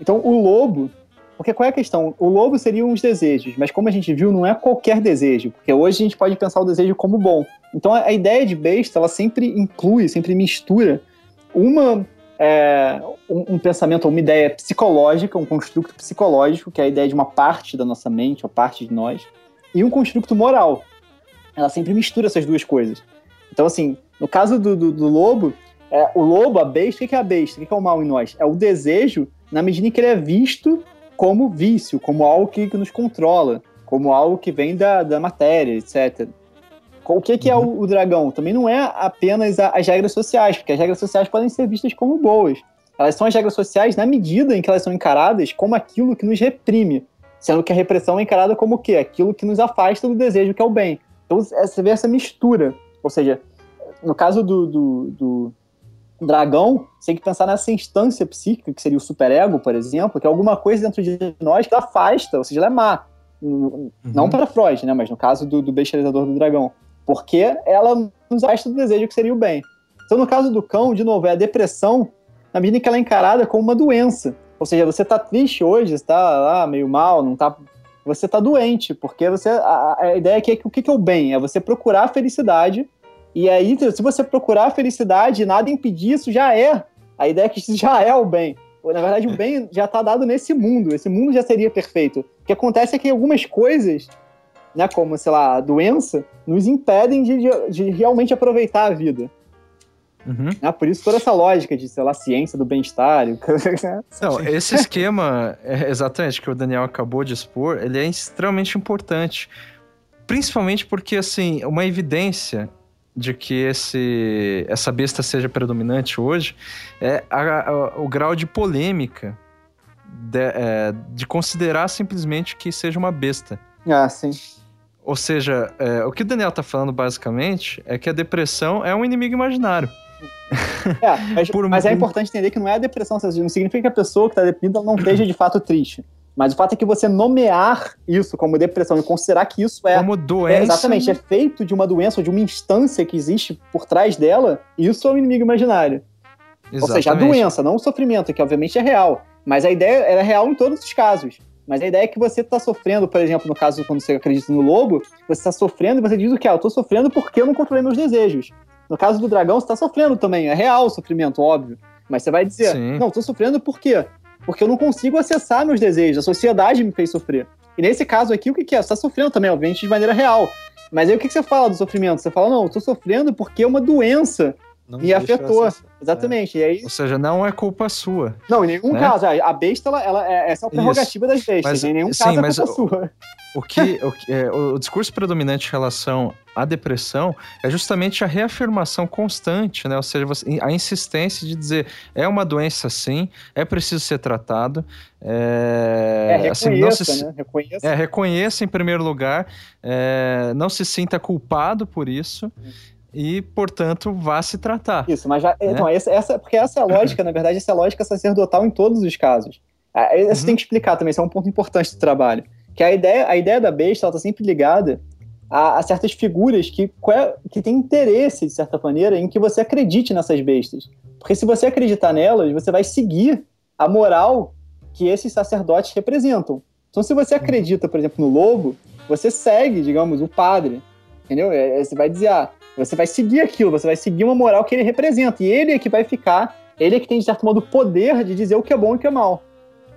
Então, o lobo. Porque qual é a questão? O lobo seriam os desejos, mas como a gente viu, não é qualquer desejo, porque hoje a gente pode pensar o desejo como bom. Então a, ideia de besta, ela sempre inclui, sempre mistura uma é, um, um, pensamento, uma ideia psicológica, um construto psicológico, que é a ideia de uma parte da nossa mente, ou parte de nós, e um construto moral. Ela sempre mistura essas duas coisas. Então, assim, no caso do, do, do lobo, é, o lobo, a besta, o que é a besta? O que é o mal em nós? É o desejo na medida em que ele é visto como vício, como algo que, que nos controla, como algo que vem da, da matéria, etc. O que, que é o, uhum. o, dragão? Também não é apenas a, as regras sociais, porque as regras sociais podem ser vistas como boas. Elas são as regras sociais na medida em que elas são encaradas como aquilo que nos reprime, sendo que a repressão é encarada como o quê? Aquilo que nos afasta do desejo que é o bem. Então você vê essa mistura. Ou seja, no caso do, do, do dragão, você tem que pensar nessa instância psíquica, que seria o superego, por exemplo, que é alguma coisa dentro de nós que afasta, ou seja, ela é má. Uhum. Não para Freud, né? Mas no caso do, do bestializador do dragão. Porque ela nos afasta do desejo que seria o bem. Então, no caso do cão, de novo, é a depressão, na medida em que ela é encarada como uma doença. Ou seja, você tá triste hoje, está lá meio mal, não tá. Você tá doente, porque você. A, a ideia aqui é que o que, que é o bem? É você procurar a felicidade e aí, se você procurar a felicidade e nada impedir, isso já é. A ideia é que isso já é o bem. Na verdade, o bem já está dado nesse mundo. Esse mundo já seria perfeito. O que acontece é que algumas coisas, né, como, sei lá, a doença, nos impedem de, de, realmente aproveitar a vida. Uhum. Ah, por isso toda essa lógica de, sei lá, ciência do bem-estar. (laughs) Não, esse esquema, é, exatamente, que o Daniel acabou de expor, ele é extremamente importante. Principalmente porque, assim, uma evidência de que esse, essa besta seja predominante hoje é a, a, o grau de polêmica de, é, de, considerar simplesmente que seja uma besta. Ah, sim. Ou seja, é, o que o Daniel está falando basicamente é que a depressão é um inimigo imaginário. É, mas, (laughs) mas é importante entender que não é a depressão, não significa que a pessoa que está deprimida não esteja de fato triste. Mas o fato é que você nomear isso como depressão e considerar que isso é. Como doença. É, exatamente, é feito de uma doença ou de uma instância que existe por trás dela, isso é um inimigo imaginário. Exatamente. Ou seja, a doença, não o sofrimento, que obviamente é real. Mas a ideia é real em todos os casos. Mas a ideia é que você está sofrendo, por exemplo, no caso quando você acredita no lobo, você está sofrendo e você diz o que? Ah, eu estou sofrendo porque eu não controlei meus desejos. No caso do dragão, você está sofrendo também. É real o sofrimento, óbvio. Mas você vai dizer, Sim. não, estou sofrendo por quê? Porque eu não consigo acessar meus desejos. A sociedade me fez sofrer. E nesse caso aqui, o que, que é? Você está sofrendo também, obviamente, de maneira real. Mas aí o que, que você fala do sofrimento? Você fala, não, eu estou sofrendo porque é uma doença não me afetou. Exatamente. É. E aí... Ou seja, não é culpa sua. Não, em nenhum né? caso. A besta, ela, ela, é, essa é a prerrogativa Isso. das bestas. Mas, em nenhum sim, caso é culpa sua. O, que, o, que é, o discurso predominante em relação à depressão é justamente a reafirmação constante, né? Ou seja, você, a insistência de dizer é uma doença sim, é preciso ser tratado. É, é assim, reconheça, se, né? Reconheça. É, reconheça em primeiro lugar, é, não se sinta culpado por isso. Hum e, portanto, vá se tratar. Isso, mas já, né? então, essa, essa, porque essa é a lógica, na verdade, essa é a lógica sacerdotal em todos os casos. É, isso uhum. tem que explicar também, isso é um ponto importante do trabalho. Que a ideia, a ideia da besta está sempre ligada a, a, certas figuras que, que têm interesse, de certa maneira, em que você acredite nessas bestas. Porque se você acreditar nelas, você vai seguir a moral que esses sacerdotes representam. Então, se você acredita, por exemplo, no lobo, você segue, digamos, o padre. Entendeu? É, você vai dizer, ah, você vai seguir aquilo, você vai seguir uma moral que ele representa. E ele é que vai ficar, ele é que tem, de certo modo, o poder de dizer o que é bom e o que é mal.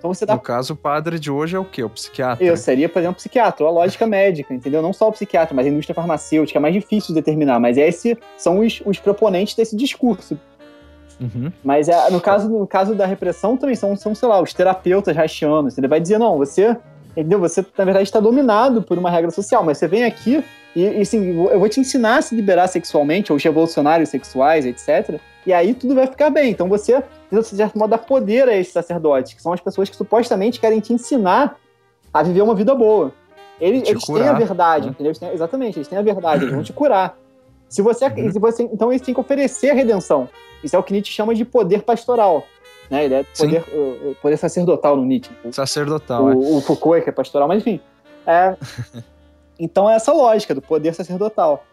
Então você tá... No caso, o padre de hoje é o quê? O psiquiatra? Eu seria, por exemplo, psiquiatra, a lógica médica, entendeu? Não só o psiquiatra, mas a indústria farmacêutica, é mais difícil de determinar, mas esses são os, os proponentes desse discurso. Uhum. Mas é, no, caso, no caso da repressão também são, são, sei lá, os terapeutas haitianos. Ele vai dizer, não, você, entendeu? Você, na verdade, está dominado por uma regra social, mas você vem aqui e, e assim, eu vou te ensinar a se liberar sexualmente, ou os revolucionários sexuais, etc. E aí tudo vai ficar bem. Então você, de certo modo, dá poder a esses sacerdotes, que são as pessoas que supostamente querem te ensinar a viver uma vida boa. Eles, eles curar, têm a verdade, né? entendeu? Têm, exatamente, eles têm a verdade, eles vão te curar. Se você, uhum. se você, então eles têm que oferecer a redenção. Isso é o que Nietzsche chama de poder pastoral. Né? Ele é poder, poder sacerdotal no Nietzsche. Sacerdotal, o, é. o Foucault, que é pastoral, mas enfim. É, (laughs) Então é essa lógica do poder sacerdotal.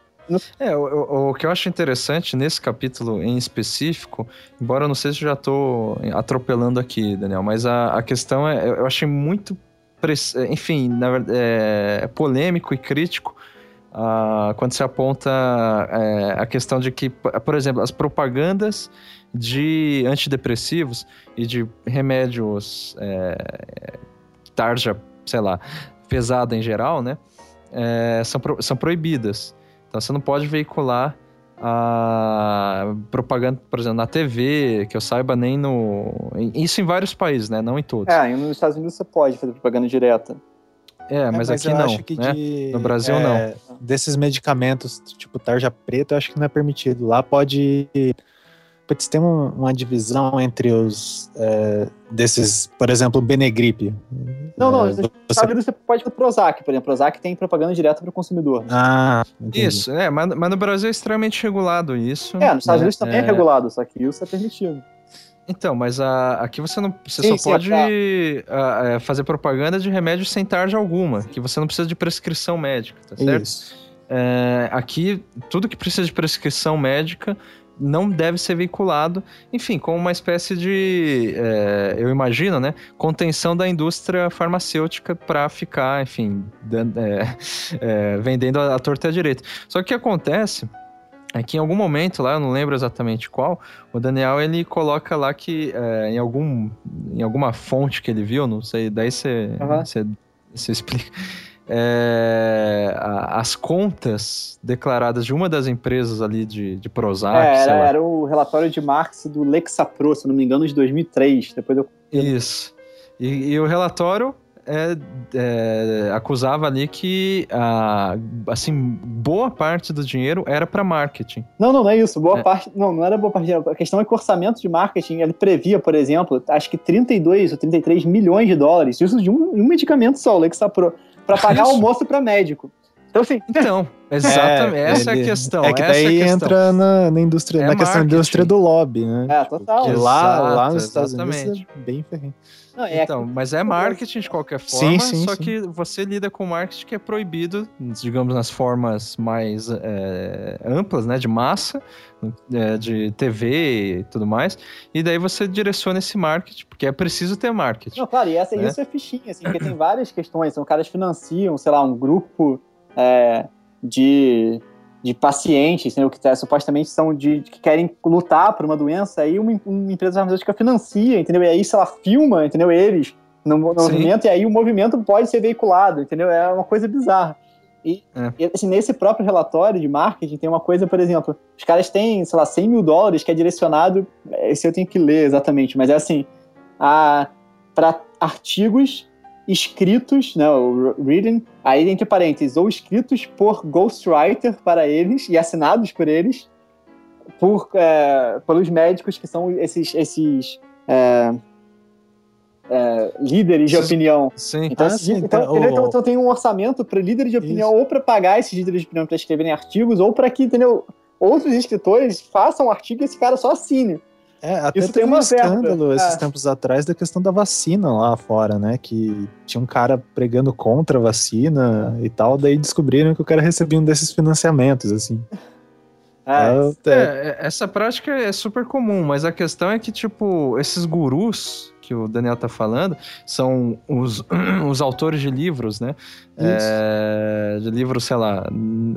É, o, o, que eu acho interessante nesse capítulo em específico, embora eu não sei se eu já estou atropelando aqui, Daniel, mas a, a questão é, eu achei muito, enfim, na, é, é polêmico e crítico quando se aponta é, a questão de que, por exemplo, as propagandas de antidepressivos e de remédios é, tarja, sei lá, pesada em geral, né? é, são, pro, são proibidas. Então você não pode veicular a propaganda, por exemplo, na TV, que eu saiba nem no. Isso em vários países, né? Não em todos. É, nos Estados Unidos você pode fazer propaganda direta. É, é mas, é, mas aqui não. né? de, no Brasil é, não. Desses medicamentos, tipo tarja preta, eu acho que não é permitido. Lá pode Putz, tem um, uma divisão entre os é, desses, por exemplo, Benegripe. Não, não, é, você... você pode ir pro Prozac, por exemplo. Prozac tem propaganda direta para o consumidor. Né? Ah, entendi. isso, é, mas, mas, no Brasil é extremamente regulado isso. É, nos Estados né? Unidos também é, é regulado, só que isso é permitido. Então, mas a, aqui você não você sim, só sim, pode a, é, fazer propaganda de remédio sem tarja alguma, que você não precisa de prescrição médica, tá certo? Isso. É, aqui, tudo que precisa de prescrição médica não deve ser veiculado, enfim, como uma espécie de, é, eu imagino, né, contenção da indústria farmacêutica para ficar, enfim, dando, é, é, vendendo a, a torta e a direita. Só que o que acontece é que em algum momento lá, eu não lembro exatamente qual, o Daniel ele coloca lá que é, em, algum, em alguma fonte que ele viu, não sei, daí você, uhum. explica é, as contas declaradas de uma das empresas ali de, de Prozac. É, era, era, o relatório de Marx do Lexapro, se não me engano, de 2003. Depois eu... Isso. E, e o relatório é, é, acusava ali que a, assim boa parte do dinheiro era para marketing. Não, não, não é isso. Boa é. parte, não, não era boa parte. A questão é que o orçamento de marketing ele previa, por exemplo, acho que 32 ou 33 milhões de dólares. Isso de um, um medicamento só, o Lexapro para pagar almoço para médico. Então, assim. Então, (laughs) exatamente. É, essa ele, é a questão. É que daí é entra na, na indústria, é na questão da indústria do lobby, né? É, total. Porque lá, lá nos Estados Unidos é bem ferrinho. Não, é então, mas é marketing de qualquer forma, sim, sim, só sim. que você lida com marketing que é proibido, digamos, nas formas mais é, amplas, né, de massa, é, de TV e tudo mais, e daí você direciona esse marketing, porque é preciso ter marketing. Não, claro, e essa, né? isso é fichinha, assim, porque tem várias questões, são caras financiam, sei lá, um grupo é, de de pacientes, entendeu? que tá, supostamente são de, que querem lutar por uma doença, aí uma, uma empresa farmacêutica financia, entendeu? E aí, se ela filma, entendeu? Eles no, no movimento, e aí o movimento pode ser veiculado, entendeu? É uma coisa bizarra. E, é. e assim, nesse próprio relatório de marketing tem uma coisa, por exemplo, os caras têm, sei lá, 100 mil dólares que é direcionado, esse eu tenho que ler exatamente, mas é assim, para artigos escritos, né, o reading, aí entre parênteses, ou escritos por ghostwriter para eles e assinados por eles, por, é, pelos médicos que são esses, esses é, é, líderes de opinião. Sim. Então, ah, sim, então, então, então, então, tem um orçamento para líderes de opinião Isso. ou para pagar esses líderes de opinião para escreverem artigos ou para que entendeu, outros escritores façam um artigo e esse cara só assine. É, até Isso tem um escândalo esses é. tempos atrás da questão da vacina lá fora, né? Que tinha um cara pregando contra a vacina e tal, daí descobriram que o cara recebia um desses financiamentos, assim. É, é, é, essa prática é super comum, mas a questão é que, tipo, esses gurus que o Daniel tá falando são os, (clears throat) os autores de livros, né? É, de livros, sei lá,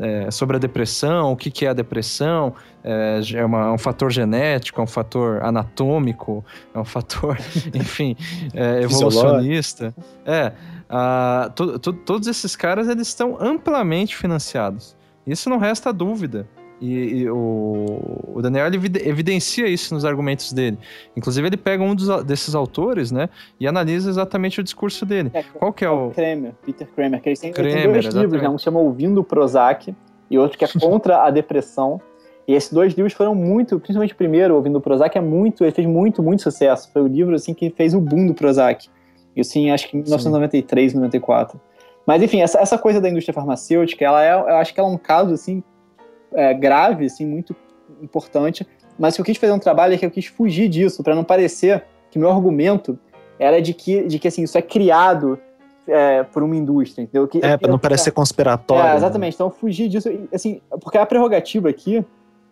é, sobre a depressão, o que, que é a depressão, é, é, uma, é um fator genético, é um fator anatômico, é um fator, (laughs) enfim, é, evolucionista. É, a, to, to, todos esses caras, eles estão amplamente financiados. Isso não resta dúvida. E, e o, o, Daniel evidencia isso nos argumentos dele. Inclusive, ele pega um dos, desses autores, né? E analisa exatamente o discurso dele. É, Qual que é o... Kramer, Peter Kramer. Que eles têm, Kramer, dois exatamente. livros, né? Um chama Ouvindo Prozac e outro que é (laughs) Contra a Depressão. E esses dois livros foram muito, principalmente o primeiro, Ouvindo o Prozac, é muito, ele fez muito, muito sucesso. Foi o livro, assim, que fez o boom do Prozac. Isso em, acho que em 1993, 94. Mas, enfim, essa, essa coisa da indústria farmacêutica, ela é, eu acho que ela é um caso, assim, é, grave, assim, muito importante. Mas que eu quis fazer um trabalho é que eu quis fugir disso, para não parecer que meu argumento era de que, de que assim, isso é criado é, por uma indústria, entendeu? Que, é, para não parecer conspiratório. É, né? exatamente. Né? Então, fugir disso, assim, porque a prerrogativa aqui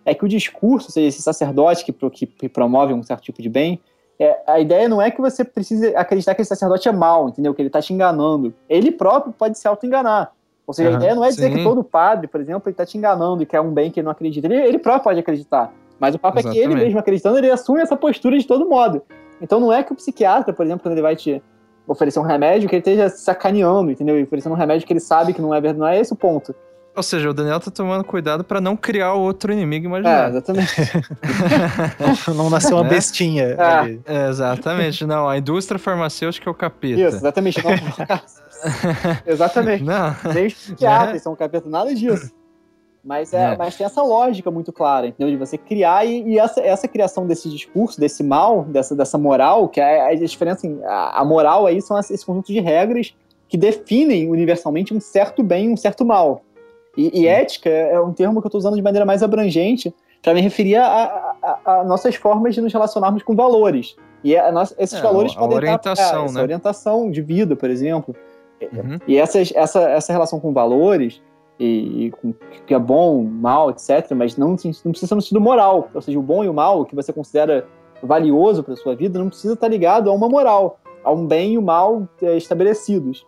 é que o discurso, ou seja, esse sacerdote que, que, que promove um certo tipo de bem, é, a ideia não é que você precise acreditar que esse sacerdote é mal, entendeu? Que ele está te enganando. Ele próprio pode se auto-enganar. Ou seja, uhum, a ideia não é dizer sim. que todo padre, por exemplo, ele está te enganando e quer um bem que ele não acredita. Ele, ele próprio pode acreditar. Mas o papo Exatamente. é que ele mesmo acreditando, ele assume essa postura de todo modo. Então não é que o psiquiatra, por exemplo, quando ele vai te oferecer um remédio, que ele esteja sacaneando, entendeu? E oferecendo um remédio que ele sabe que não é verdade. Não é esse o ponto. Ou seja, o Daniel tá tomando cuidado para não criar outro inimigo imaginário. É, exatamente. (laughs) não nascer uma né? bestinha. É. É, exatamente. Não, a indústria farmacêutica é o capeta. Isso, exatamente. Não, (laughs) Exatamente. Não. Nem os psiquiatras é. são capeta, nada disso. Mas, é, é, mas tem essa lógica muito clara, entendeu? De você criar e, e, essa, essa criação desse discurso, desse mal, dessa, dessa moral, que é a diferença, assim, a, a moral aí são esse conjunto de regras que definem universalmente um certo bem e um certo mal. E, e ética é um termo que eu estou usando de maneira mais abrangente para me referir a, a, a, nossas formas de nos relacionarmos com valores. E a nossa, esses é, valores podem orientação, né? orientação de vida, por exemplo. Uhum. E essa, essa, essa relação com valores, e, e com que é bom, mal, etc., mas não, não precisa ser no sentido moral. Ou seja, o bom e o mal, o que você considera valioso para sua vida, não precisa estar ligado a uma moral, a um bem e o mal é, estabelecidos.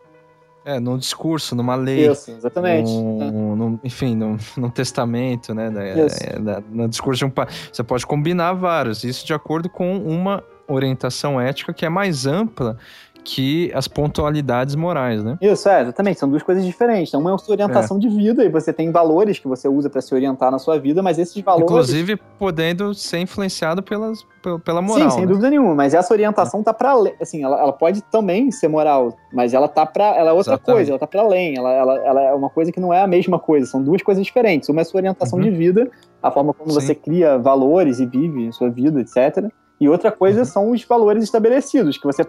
É, num discurso, numa lei. Isso, exatamente. Num, num, enfim, num, num, testamento, né? Da, é, da, no discurso de um Você pode combinar vários, isso de acordo com uma orientação ética que é mais ampla que as pontualidades morais, né? Isso, é, exatamente. São duas coisas diferentes. Uma é a sua orientação é. de vida, e você tem valores que você usa para se orientar na sua vida, mas esses valores. Inclusive, podendo ser influenciado pelas, pela moral. Sim, sem né? dúvida nenhuma. Mas essa orientação é. tá para assim, ela, ela pode também ser moral, mas ela tá para ela é outra exatamente. coisa, ela tá para além. Ela, ela, ela é uma coisa que não é a mesma coisa. São duas coisas diferentes. Uma é a sua orientação uhum. de vida, a forma como Sim. você cria valores e vive a sua vida, etc. E outra coisa uhum. são os valores estabelecidos, que você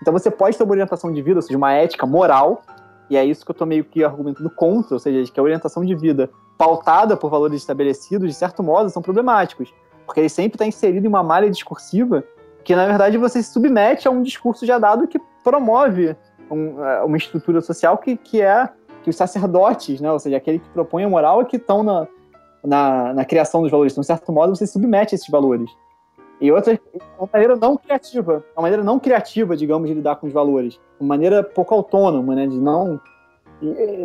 então você pode ter uma orientação de vida, ou seja, uma ética moral, e é isso que eu tô meio que argumentando contra, ou seja, que a orientação de vida pautada por valores estabelecidos, de certo modo, são problemáticos. Porque ele sempre está inserido em uma malha discursiva que, na verdade, você se submete a um discurso já dado que promove um, é, uma estrutura social que, que é que os sacerdotes, né, ou seja, aquele que propõe a moral é que estão na, na, na, criação dos valores. Então, de certo modo, você se submete a esses valores. E outra, uma maneira não criativa, uma maneira não criativa, digamos, de lidar com os valores. Uma maneira pouco autônoma, né, de não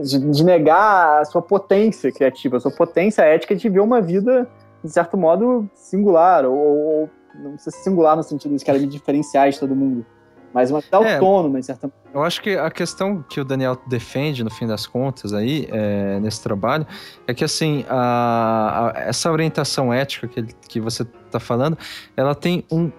de, de negar a sua potência criativa, a sua potência ética de viver uma vida, de certo modo, singular, ou, ou não se singular no sentido de que ela me diferenciar de todo mundo, mas uma vida é, autônoma, de certa. Eu acho que a questão que o Daniel defende, no fim das contas, aí, é, nesse trabalho, é que, assim, a, a, essa orientação ética que, que você está falando, ela tem um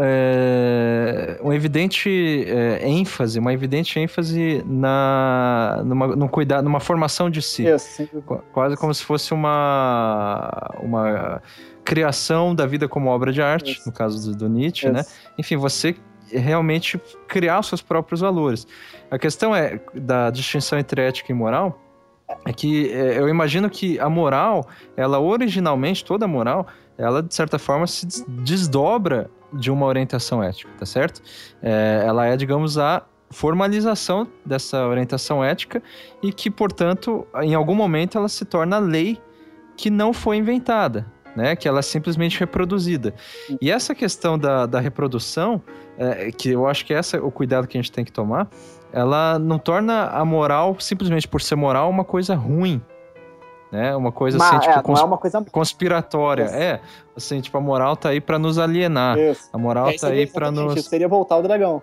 é, uma evidente é, ênfase, uma evidente ênfase na numa, no cuidar, numa formação de si, Isso, quase como se fosse uma uma criação da vida como obra de arte, Isso. no caso do, do Nietzsche? Isso. né? Enfim, você realmente criar os seus próprios valores. A questão é da distinção entre ética e moral é que é, eu imagino que a moral, ela originalmente toda moral, ela de certa forma se desdobra de uma orientação ética, tá certo? É, ela é, digamos, a formalização dessa orientação ética e que, portanto, em algum momento ela se torna lei que não foi inventada, né? Que ela é simplesmente reproduzida. E essa questão da, da reprodução, é, que eu acho que essa é o cuidado que a gente tem que tomar, ela não torna a moral, simplesmente por ser moral, uma coisa ruim, né? Uma coisa assim, tipo, é, cons é uma coisa... conspiratória. Isso. É, assim, tipo, a moral tá aí para nos alienar. Isso. A moral é, tá aí para nos... Seria voltar o dragão.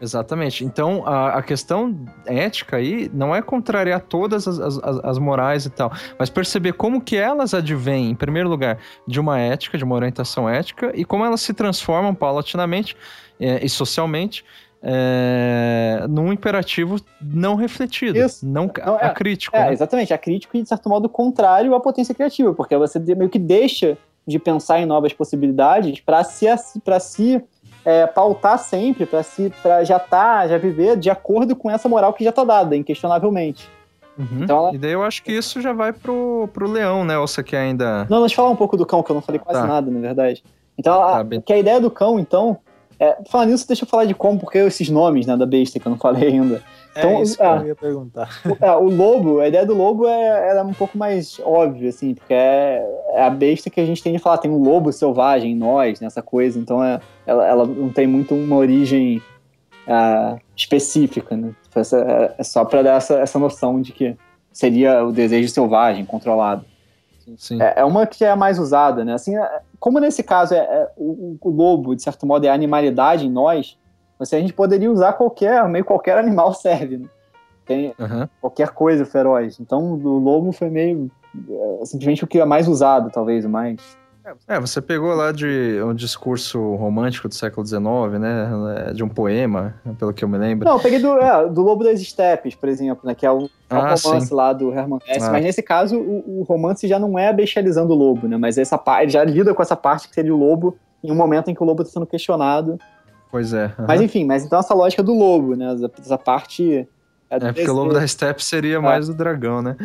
Exatamente. Então, a, a, questão ética aí não é contrariar todas as, as, as, morais e tal, mas perceber como que elas advêm, em primeiro lugar, de uma ética, de uma orientação ética, e como elas se transformam paulatinamente é, e socialmente é, num imperativo não refletido, Isso. não, não é, acrítico. É, né? exatamente, acrítico e, de certo modo, contrário à potência criativa, porque você meio que deixa de pensar em novas possibilidades para se, pra se é, pautar sempre, para se pra já tá, já viver de acordo com essa moral que já está dada, inquestionavelmente. Uhum. Então ela... E daí eu acho que isso já vai pro, pro leão, né? Ou você quer ainda. Não, deixa eu falar um pouco do cão, que eu não falei quase tá. nada, na verdade. Então, tá, a, que a ideia do cão, então, é, falando nisso, deixa eu falar de como, porque esses nomes né, da besta que eu não falei ainda. É então, é isso que eu ah, ia perguntar. O, é, o lobo, a ideia do lobo é, é um pouco mais óbvia, assim, porque é, é, a besta que a gente tem de falar. Tem um lobo selvagem em nós, nessa coisa, então é, ela, ela não tem muito uma origem uh, específica, né? É, é só para dar essa, essa noção de que seria o desejo selvagem, controlado. Sim. É, é, uma que é mais usada, né? Assim, é, como nesse caso é, é o, o, lobo, de certo modo, é a animalidade em nós, assim, a gente poderia usar qualquer, meio qualquer animal (laughs) serve, né? Tem uhum. qualquer coisa feroz. Então, o lobo foi meio é, simplesmente o que é mais usado, talvez, o mais é, você pegou lá de um discurso romântico do século XIX, né? De um poema, pelo que eu me lembro. Não, eu peguei do, é, do Lobo das Estepes, por exemplo, né? Que é o, é ah, romance sim. lá do Herman Hesse. Ah. Mas nesse caso, o, o, romance já não é bestializando o lobo, né? Mas essa parte, já lida com essa parte que seria o lobo em um momento em que o lobo está sendo questionado. Pois é. Uhum. Mas enfim, mas então essa lógica do lobo, né? Essa parte é, é porque o lobo da steppe seria é. mais o dragão, né?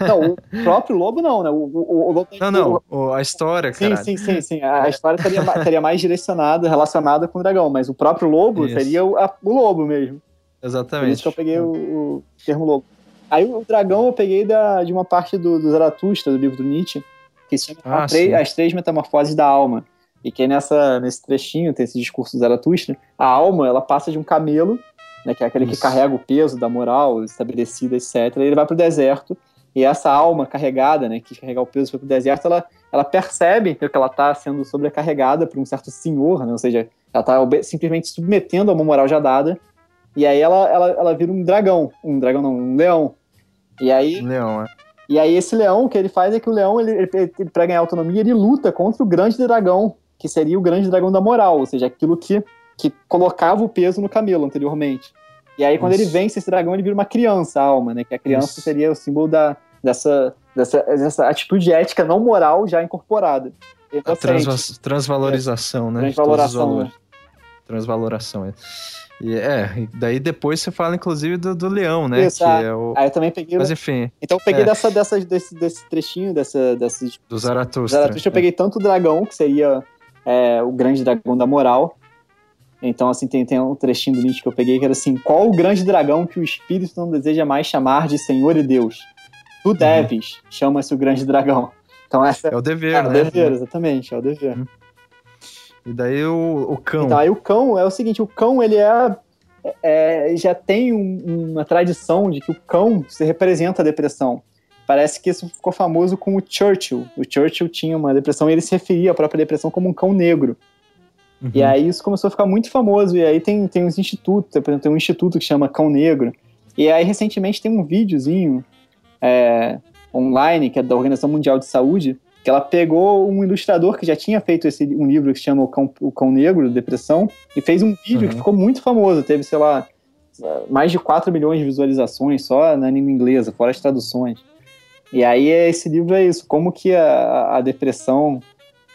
Não, o próprio lobo não, né? O, o, o lobo não, não, o, a história, cara. Sim, sim, sim, sim. A história seria, seria mais direcionada, relacionada com o dragão, mas o próprio lobo isso. seria o, a, o lobo mesmo. Exatamente. Por isso que eu peguei o, o termo lobo. Aí o dragão eu peguei da, de uma parte do, do Zaratustra, do livro do Nietzsche, que se chama ah, As Três Metamorfoses da Alma. E que nessa, nesse trechinho, tem esse discurso do Zaratustra, a alma, ela passa de um camelo né, que é aquele Isso. que carrega o peso da moral estabelecida, etc. Ele vai para o deserto e essa alma carregada, né, que carrega o peso para o deserto, ela, ela percebe que ela está sendo sobrecarregada por um certo senhor, né, ou seja, ela está simplesmente submetendo a uma moral já dada, e aí ela, ela, ela vira um dragão, um dragão não, um leão. E aí, leão, é. E aí esse leão, o que ele faz é que o leão, ele, ele, ele para ganhar autonomia, ele luta contra o grande dragão, que seria o grande dragão da moral, ou seja, aquilo que que colocava o peso no camelo anteriormente. E aí, quando Isso. ele vence esse dragão, ele vira uma criança, a alma, né? Que a criança Isso. seria o símbolo da, dessa, dessa, dessa atitude ética não moral já incorporada. A transva transvalorização, né? Transvaloração. Né? Transvaloração. É. E é, daí depois você fala, inclusive, do, do leão, né? Isso, que é. é o... Aí eu também peguei. Mas enfim. Então eu peguei é. dessa, dessa, desse, desse trechinho, dessa, desses. Do Zaratustra. Zaratustra, eu peguei tanto o dragão, que seria é, o grande dragão da moral. Então, assim, tem, tem um trechinho do Nietzsche que eu peguei que era assim: Qual o grande dragão que o espírito não deseja mais chamar de Senhor e Deus? Tu uhum. deves, uhum. chama-se o grande dragão. Então, essa é o dever, é, né? É o dever, exatamente, é o dever. Uhum. E daí o, o cão. Então, aí o cão é o seguinte: o cão, ele é. é já tem um, uma tradição de que o cão se representa a depressão. Parece que isso ficou famoso com o Churchill. O Churchill tinha uma depressão e ele se referia à própria depressão como um cão negro. Uhum. E aí isso começou a ficar muito famoso. E aí tem, tem uns institutos, por exemplo, tem um instituto que chama Cão Negro. E aí recentemente tem um videozinho é, online, que é da Organização Mundial de Saúde, que ela pegou um ilustrador que já tinha feito esse, um livro que se chama O Cão, o Cão Negro, Depressão, e fez um vídeo uhum. que ficou muito famoso. Teve, sei lá, mais de 4 milhões de visualizações só na língua inglesa, fora as traduções. E aí esse livro é isso, como que a, a depressão,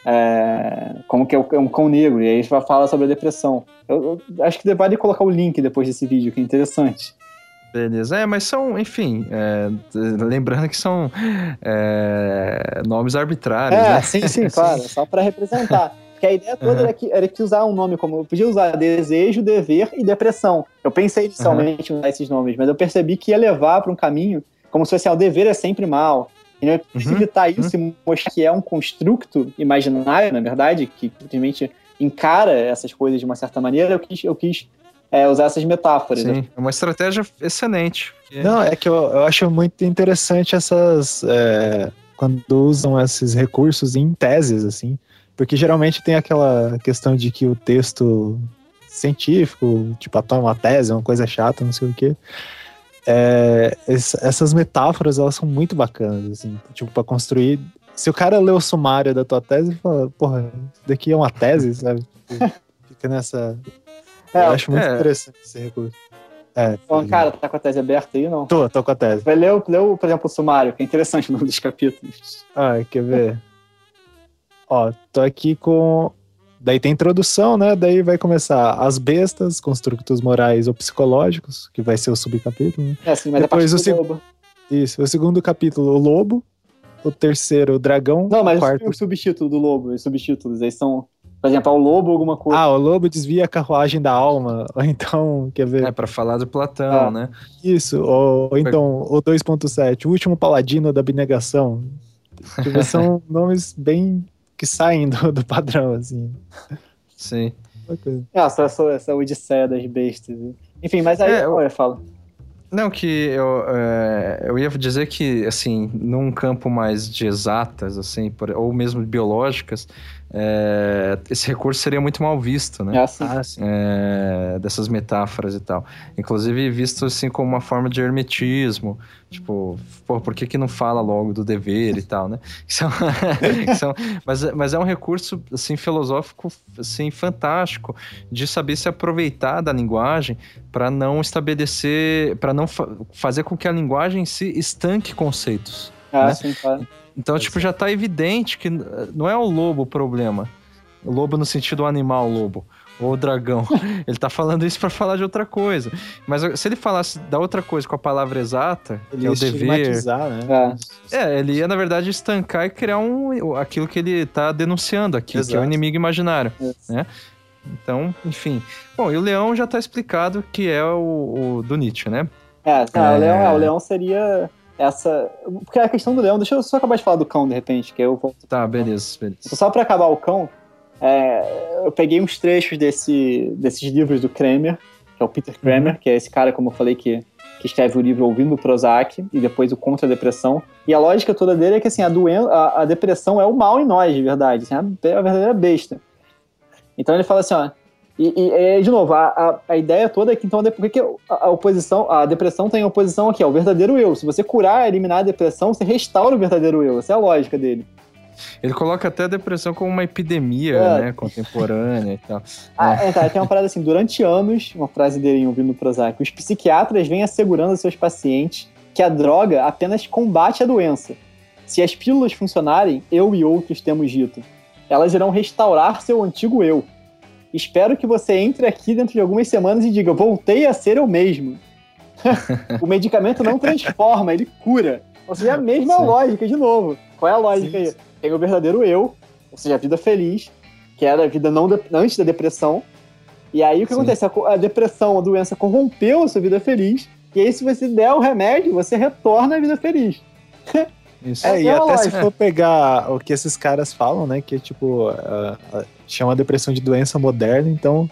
é, como que é, é um cão negro, e aí a gente vai falar sobre a depressão. Eu, eu acho que vale colocar o link depois desse vídeo, que é interessante. Beleza, é, mas são, enfim, é, lembrando que são é, nomes arbitrários. É, né? sim, sim, claro, (laughs) só para representar. Porque a ideia toda uhum. era, que, era que usar um nome como. Eu podia usar desejo, dever e depressão. Eu pensei inicialmente em usar esses nomes, mas eu percebi que ia levar para um caminho como se fosse, ah, o dever é sempre mal. E eu preciso uhum. evitar isso uhum. e mostrar que é um construto imaginário, na verdade, que simplesmente encara essas coisas de uma certa maneira. Eu quis, eu quis é, usar essas metáforas. Sim, é uma estratégia excelente. Não, é que eu, eu acho muito interessante essas. É, quando usam esses recursos em teses, assim. Porque geralmente tem aquela questão de que o texto científico, tipo, uma tese, uma coisa chata, não sei o quê é, essas metáforas elas são muito bacanas, assim, tipo, pra construir. Se o cara lê o sumário da tua tese e fala, porra, isso daqui é uma tese, sabe? Fica nessa. É, eu acho muito é. interessante esse recurso. É, Bom, cara, tá com a tese aberta aí, não? Tô, tô com a tese. Vai ler, ler por exemplo, o sumário, que é interessante no nome dos capítulos. Ah, quer ver? Ó, tô aqui com Daí tem introdução, né? Daí vai começar as bestas, construtos morais ou psicológicos, que vai ser o subcapítulo. Né? É, sim, mas Depois o segundo. Isso, o segundo capítulo, o lobo. O terceiro, o dragão. Não, mas o quarto... o subtítulo do lobo, os subtítulos, eles são. Por exemplo, o lobo alguma coisa. Ah, o lobo desvia a carruagem da alma. (laughs) Ou então, quer ver? É, pra falar do Platão, ah, né? Isso, ou, ou então, o 2.7, o último paladino da abnegação. Tipo, (laughs) são nomes bem que saem do, do padrão, assim. Sim. É, essa, essa odisseia das bestas. Enfim, mas aí, é, eu, eu falo. Não, que eu, é, eu ia dizer que, assim, num campo mais de exatas, assim, por, ou mesmo biológicas, é, esse recurso seria muito mal visto, né? É assim. Ah, é, dessas metáforas e tal. Inclusive visto assim como uma forma de hermetismo, tipo, pô, por que, que não fala logo do dever e tal, né? (laughs) São, são, (laughs) mas, mas é um recurso assim filosófico assim fantástico de saber se aproveitar da linguagem para não estabelecer, para não fa fazer com que a linguagem se estanque conceitos. Ah, né? sim, claro. Então, tipo, já tá evidente que não é o lobo o problema. O lobo no sentido animal, lobo. Ou o dragão. (laughs) ele tá falando isso para falar de outra coisa. Mas se ele falasse da outra coisa com a palavra exata, ele que é o dever. Né? É. é, ele ia, na verdade, estancar e criar um, aquilo que ele tá denunciando aqui, Exato. que é o inimigo imaginário. Né? Então, enfim. Bom, e o leão já tá explicado que é o, o do Nietzsche, né? É, tá, é... O, leão, é, o leão seria essa. Porque a questão do leão, deixa eu só acabar de falar do cão de repente, que eu vou. Tá, beleza, beleza. Só pra acabar o cão, é, eu peguei uns trechos desse, desses livros do Kramer, que é o Peter Kramer, uhum. que é esse cara, como eu falei, que, que escreve o livro Ouvindo o Prozac e depois o Contra a Depressão. E a lógica toda dele é que assim, a, doen a, a depressão é o mal em nós, de verdade. Assim, é a verdadeira besta. Então ele fala assim, ó. E, e, de novo, a, a, a, ideia toda é que então por que a, a, oposição, a depressão tem oposição aqui, ao verdadeiro eu. Se você curar, eliminar a depressão, você restaura o verdadeiro eu. Essa é a lógica dele. Ele coloca até a depressão como uma epidemia, é. né, contemporânea e tal. Ah, é, tá, tem uma parada assim, durante anos, uma frase dele em ouvindo Prozac, os psiquiatras vêm assegurando aos seus pacientes que a droga apenas combate a doença. Se as pílulas funcionarem, eu e outros temos dito, elas irão restaurar seu antigo eu espero que você entre aqui dentro de algumas semanas e diga: voltei a ser eu mesmo. (laughs) o medicamento não transforma, ele cura. Ou seja, é a mesma Sim. lógica, de novo. Qual é a lógica Sim. aí? Tem o verdadeiro eu, ou seja, a vida feliz, que era a vida não de, antes da depressão. E aí o que Sim. acontece? A, depressão, a doença corrompeu a sua vida feliz. E aí, se você der o remédio, você retorna à vida feliz. Isso. É, e até se for pegar o que esses caras falam, né? Que tipo, uh, uh, chama a depressão de doença moderna, então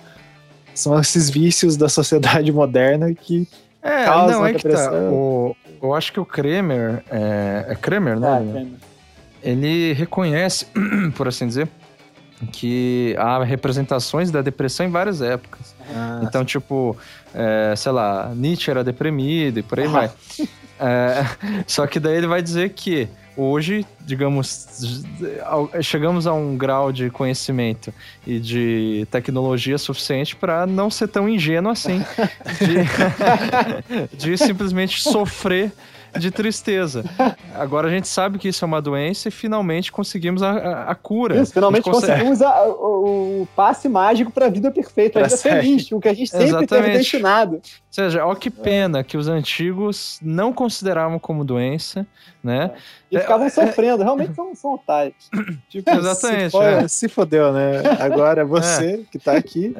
são esses vícios da sociedade (laughs) moderna que é, causam não, é a depressão. Que tá. o, eu acho que o Kremer, é, é Kremer, né? É, Kremer. Ele reconhece, (clears throat) por assim dizer, que há representações da depressão em várias épocas. Ah, então, tipo, é, sei lá, Nietzsche era deprimido e por aí ah. vai. É, (laughs) só que daí ele vai dizer que hoje, digamos, chegamos a um grau de conhecimento e de tecnologia suficiente para não ser tão ingênuo assim, de, (laughs) de simplesmente sofrer de tristeza. Agora a gente sabe que isso é uma doença e finalmente conseguimos a, a, a cura. Isso, finalmente a conseguimos a, o, o, passe mágico para a vida perfeita, a vida feliz, o que a gente sempre Exatamente. teve destinado. Ou seja, ó que pena é. que os antigos não consideravam como doença, né? É. E ficavam é, sofrendo, realmente são, são otários. (laughs) Tipo, Exatamente. Se, é. se fodeu, né? Agora (laughs) você que tá aqui.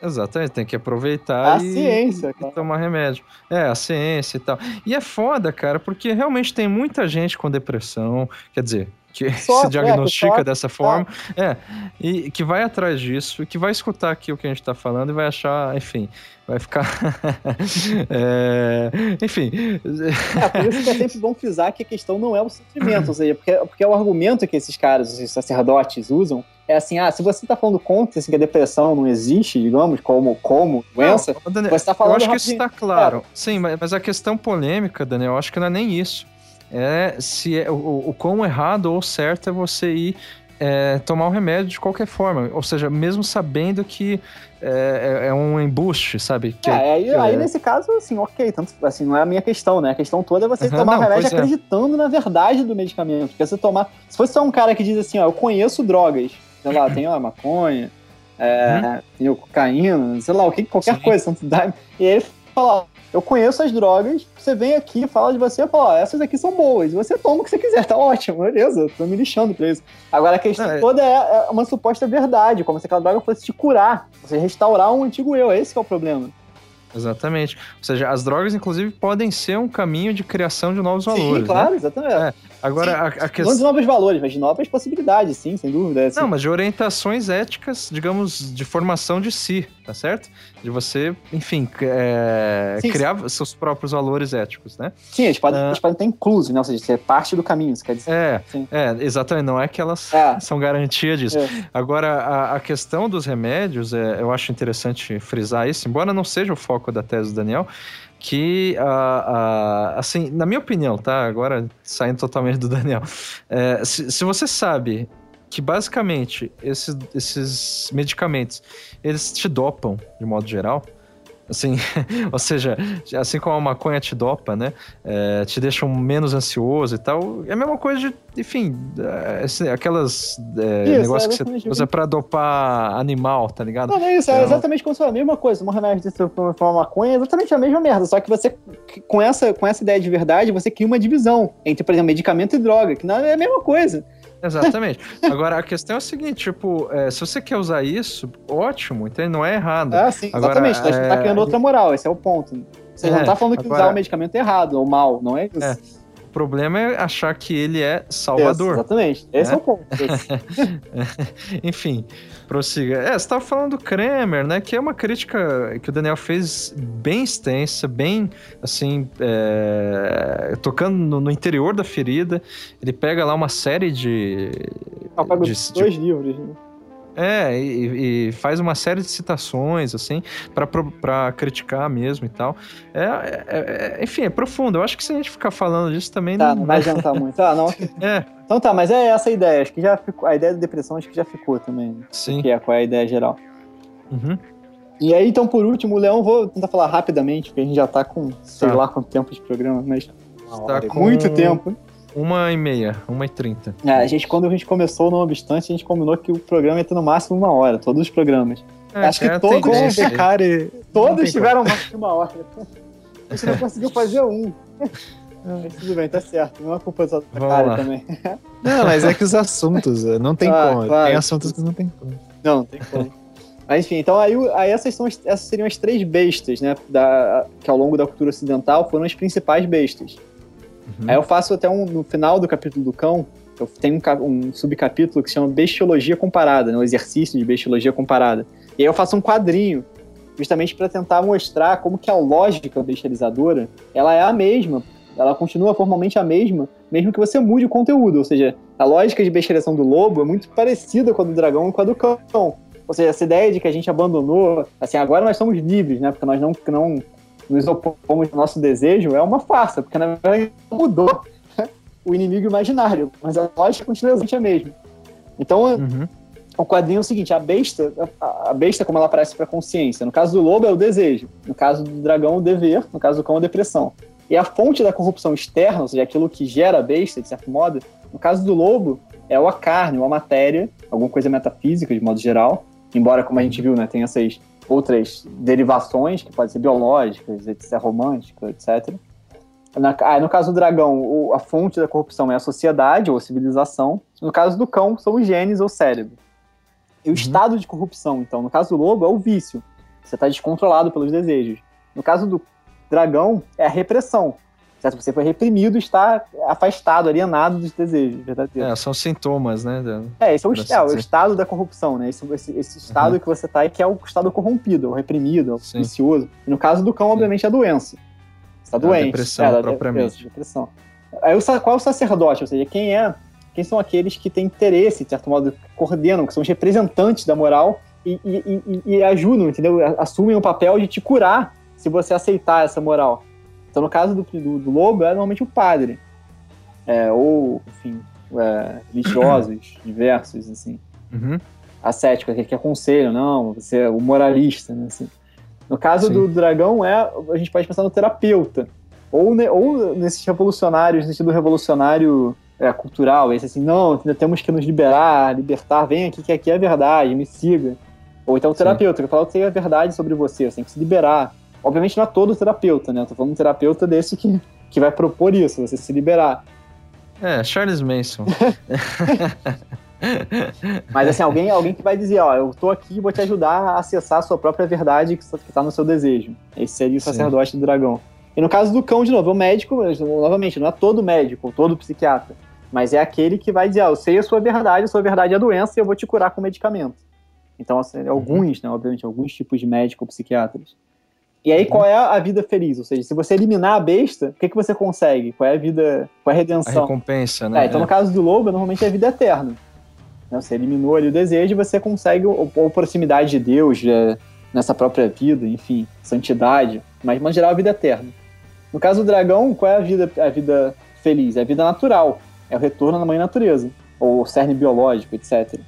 Exatamente, tem que aproveitar a e, ciência, e tomar remédio. É, a ciência e tal. E é foda, cara, porque realmente tem muita gente com depressão, quer dizer, que (laughs) se é, diagnostica é, dessa forma, é, e que vai atrás disso, que vai escutar aqui o que a gente tá falando e vai achar, enfim, vai ficar. (laughs) é, enfim. É, por isso que é sempre bom frisar que a questão não é o sentimento, ou seja, porque, porque é o argumento que esses caras, os sacerdotes, usam, é assim, ah, se você está falando contra assim, que a depressão não existe, digamos, como, como doença, não, Daniel, você está falando... Eu acho que isso está claro. É. Sim, mas a questão polêmica, Daniel, eu acho que não é nem isso. É se é, o, o quão errado ou certo é você ir é, tomar o remédio de qualquer forma. Ou seja, mesmo sabendo que é, é, é um embuste, sabe? Que, é, aí, aí, nesse caso, assim, ok, tanto, assim, não é a minha questão, né? A questão toda é você uhum, tomar não, o remédio é. acreditando na verdade do medicamento. Porque você tomar. Se fosse só um cara que diz assim, ó, eu conheço drogas, sei lá, tem a maconha, é, uhum. tem o cocaína, sei lá, o que, qualquer Sim. coisa, tanto dá. E aí ele fala, eu conheço as drogas, você vem aqui, fala de você fala, ó, essas aqui são boas, você toma o que você quiser, tá ótimo, beleza, tô me lixando pra isso. Agora a questão é. toda é, é, uma suposta verdade, como se aquela droga fosse te curar, você restaurar um antigo eu, esse é o problema. Exatamente. Ou seja, as drogas, inclusive, podem ser um caminho de criação de novos valores. Sim, claro, né? exatamente. É. Agora, a, a questão. Não de novos valores, mas de novas possibilidades, sim, sem dúvida. Assim. Não, mas de orientações éticas, digamos, de formação de si, tá certo? De você, enfim, é, sim, criar sim. seus próprios valores éticos, né? Sim, eles podem, uh, eles podem ter incluso, né? Ou seja, ser parte do caminho, você quer dizer. É, é exatamente. Não é que elas é. são garantia disso. É. Agora, a, a, questão dos remédios, é, eu acho interessante frisar isso, embora não seja o foco da tese do Daniel, que, uh, uh, assim, na minha opinião, tá? Agora saindo totalmente do Daniel. É, se, se, você sabe que basicamente esses, esses medicamentos eles te dopam de modo geral, Assim, (laughs) ou seja, assim como a maconha te dopa, né? É, te deixam menos ansioso e tal. É a mesma coisa de, enfim, é, aquelas é, isso, negócios é que você usa pra dopar animal, tá ligado? Não, não é isso, é, exatamente como se fosse a mesma coisa. Um remédio de uma maconha é exatamente a mesma merda. Só que você, com essa, com essa ideia de verdade, você cria uma divisão entre, por exemplo, medicamento e droga, que não é a mesma coisa. Exatamente. Agora, a questão é a seguinte, tipo, é, se você quer usar isso, ótimo, então não é errado. Ah, sim, Agora, exatamente. É... tá criando outra moral, esse é o ponto. Você é, não tá falando que agora... usar o medicamento é errado ou mal, não é isso. É. O problema é achar que ele é salvador. exatamente. Esse é o ponto. (laughs) Enfim, prossiga. É, você estava falando do Kramer, né? Que é uma crítica que o Daniel fez bem extensa, bem, assim, é, tocando no, no, interior da ferida. Ele pega lá uma série de... Ah, de, dois de, livros, né? É, e, e, faz uma série de citações, assim, para criticar mesmo e tal. É, é, é, enfim, é profundo. Eu acho que se a gente ficar falando disso também tá, não... não vai adiantar (laughs) muito. Ah, não. É. Então tá, mas é essa a ideia. Acho que já ficou. A ideia da depressão acho que já ficou também. Sim. Que é, qual é a ideia geral. Uhum. E aí, então, por último, o Leão, vou tentar falar rapidamente, porque a gente já tá com, sei tá. lá quanto tempo de programa, mas. Tá com... Muito tempo. Uma e meia, uma e trinta. É, a gente, quando a gente começou, não obstante, a gente combinou que o programa ia ter no máximo uma hora, todos os programas. É, Acho que é todos, Becari, todos tiveram mais de uma hora. A gente não (laughs) conseguiu fazer um. Mas tudo bem, tá certo. Não é culpa só do cara também. Não, mas é que os assuntos, eh, não tem ah, como. Claro. Tem assuntos que não tem como. Não, não tem como. Mas enfim, então aí, aí essas, são as, essas seriam as três bestas, né? Da, que ao longo da cultura ocidental foram as principais bestas. Uhum. Aí eu faço até um. No final do capítulo do cão, eu tenho um, um subcapítulo que se chama Bestiologia Comparada, né? O exercício de bestiologia comparada. E aí eu faço um quadrinho justamente para tentar mostrar como que a lógica bestializadora ela é a mesma ela continua formalmente a mesma, mesmo que você mude o conteúdo. Ou seja, a lógica de bestialização do lobo é muito parecida com a do dragão e com a do cão. Ou seja, essa ideia de que a gente abandonou, assim, agora nós somos livres, né? Porque nós não, não nos opomos ao nosso desejo, é uma farsa, porque na verdade mudou o inimigo imaginário, mas a lógica continua exatamente a mesma. Então, uhum. o quadrinho é o seguinte: a besta, a besta, como ela aparece para a consciência. No caso do lobo, é o desejo. No caso do dragão, o dever. No caso do cão, a depressão. E a fonte da corrupção externa, ou seja, aquilo que gera a besta, de certo modo, no caso do lobo, é a carne, ou a matéria, alguma coisa metafísica, de modo geral. Embora, como a gente viu, né, tem essas outras derivações, que podem ser biológicas, etc., românticas, etc. Na, ah, no caso do dragão, o, a fonte da corrupção é a sociedade ou a civilização. No caso do cão, são os genes ou cérebro. E o uhum. estado de corrupção, então, no caso do lobo, é o vício. Você está descontrolado pelos desejos. No caso do dragão é a repressão. Certo? Você foi reprimido, está afastado, alienado dos desejos verdadeiros. É, são sintomas, né? É, esse é o, é, o estado da corrupção, né? Esse, esse, esse estado uhum. que você está aí, que é o estado corrompido, o reprimido, o vicioso. E no caso do cão, Sim. obviamente, é a doença. Você está é doente. Depressão, é, propriamente. Depressão. Aí, qual é o sacerdote? Ou seja, quem é quem são aqueles que têm interesse, de certo modo, coordenam, que são os representantes da moral e, e, e, e ajudam, entendeu? Assumem o papel de te curar se você aceitar essa moral. Então, no caso do, do, do lobo, é normalmente o padre. É, ou, enfim, é, religiosos (clears throat) diversos, assim. Uhum. Ascéticos, aquele que aconselham, não, você é o moralista, né, assim. No caso do dragão, é, a gente pode pensar no terapeuta. Ou, ne, ou nesses revolucionários, no sentido revolucionário é, cultural, esse assim, não, ainda temos que nos liberar, libertar, vem aqui que aqui é verdade, me siga. Ou então o terapeuta, Sim. que fala que tem a verdade sobre você, você tem que se liberar. Obviamente não é todo terapeuta, né? Eu tô falando um terapeuta desse que, que vai propor isso, você se liberar. É, Charles Manson. (laughs) Mas assim, alguém, alguém que vai dizer, ó, eu tô aqui e vou te ajudar a acessar a sua própria verdade que está no seu desejo. Esse seria o sacerdote Sim. do dragão. E no caso do cão, de novo, é o médico, novamente, não é todo médico, todo psiquiatra, mas é aquele que vai dizer, ó, eu sei a sua verdade, a sua verdade é a doença e eu vou te curar com medicamento. Então, assim, uhum. alguns, né, obviamente, alguns tipos de médico ou psiquiatras. E aí, qual é a vida feliz? Ou seja, se você eliminar a besta, o que, que você consegue? Qual é a vida. Qual é a redenção? A recompensa, né? É, então, no caso do lobo, normalmente é a vida eterna. Né? Você eliminou ali o desejo e você consegue ou, proximidade de Deus é, nessa própria vida, enfim, santidade, mas, em geral, a vida eterna. No caso do dragão, qual é a vida, a vida feliz? É a vida natural. É o retorno na mãe natureza. Ou o cerne biológico, etc.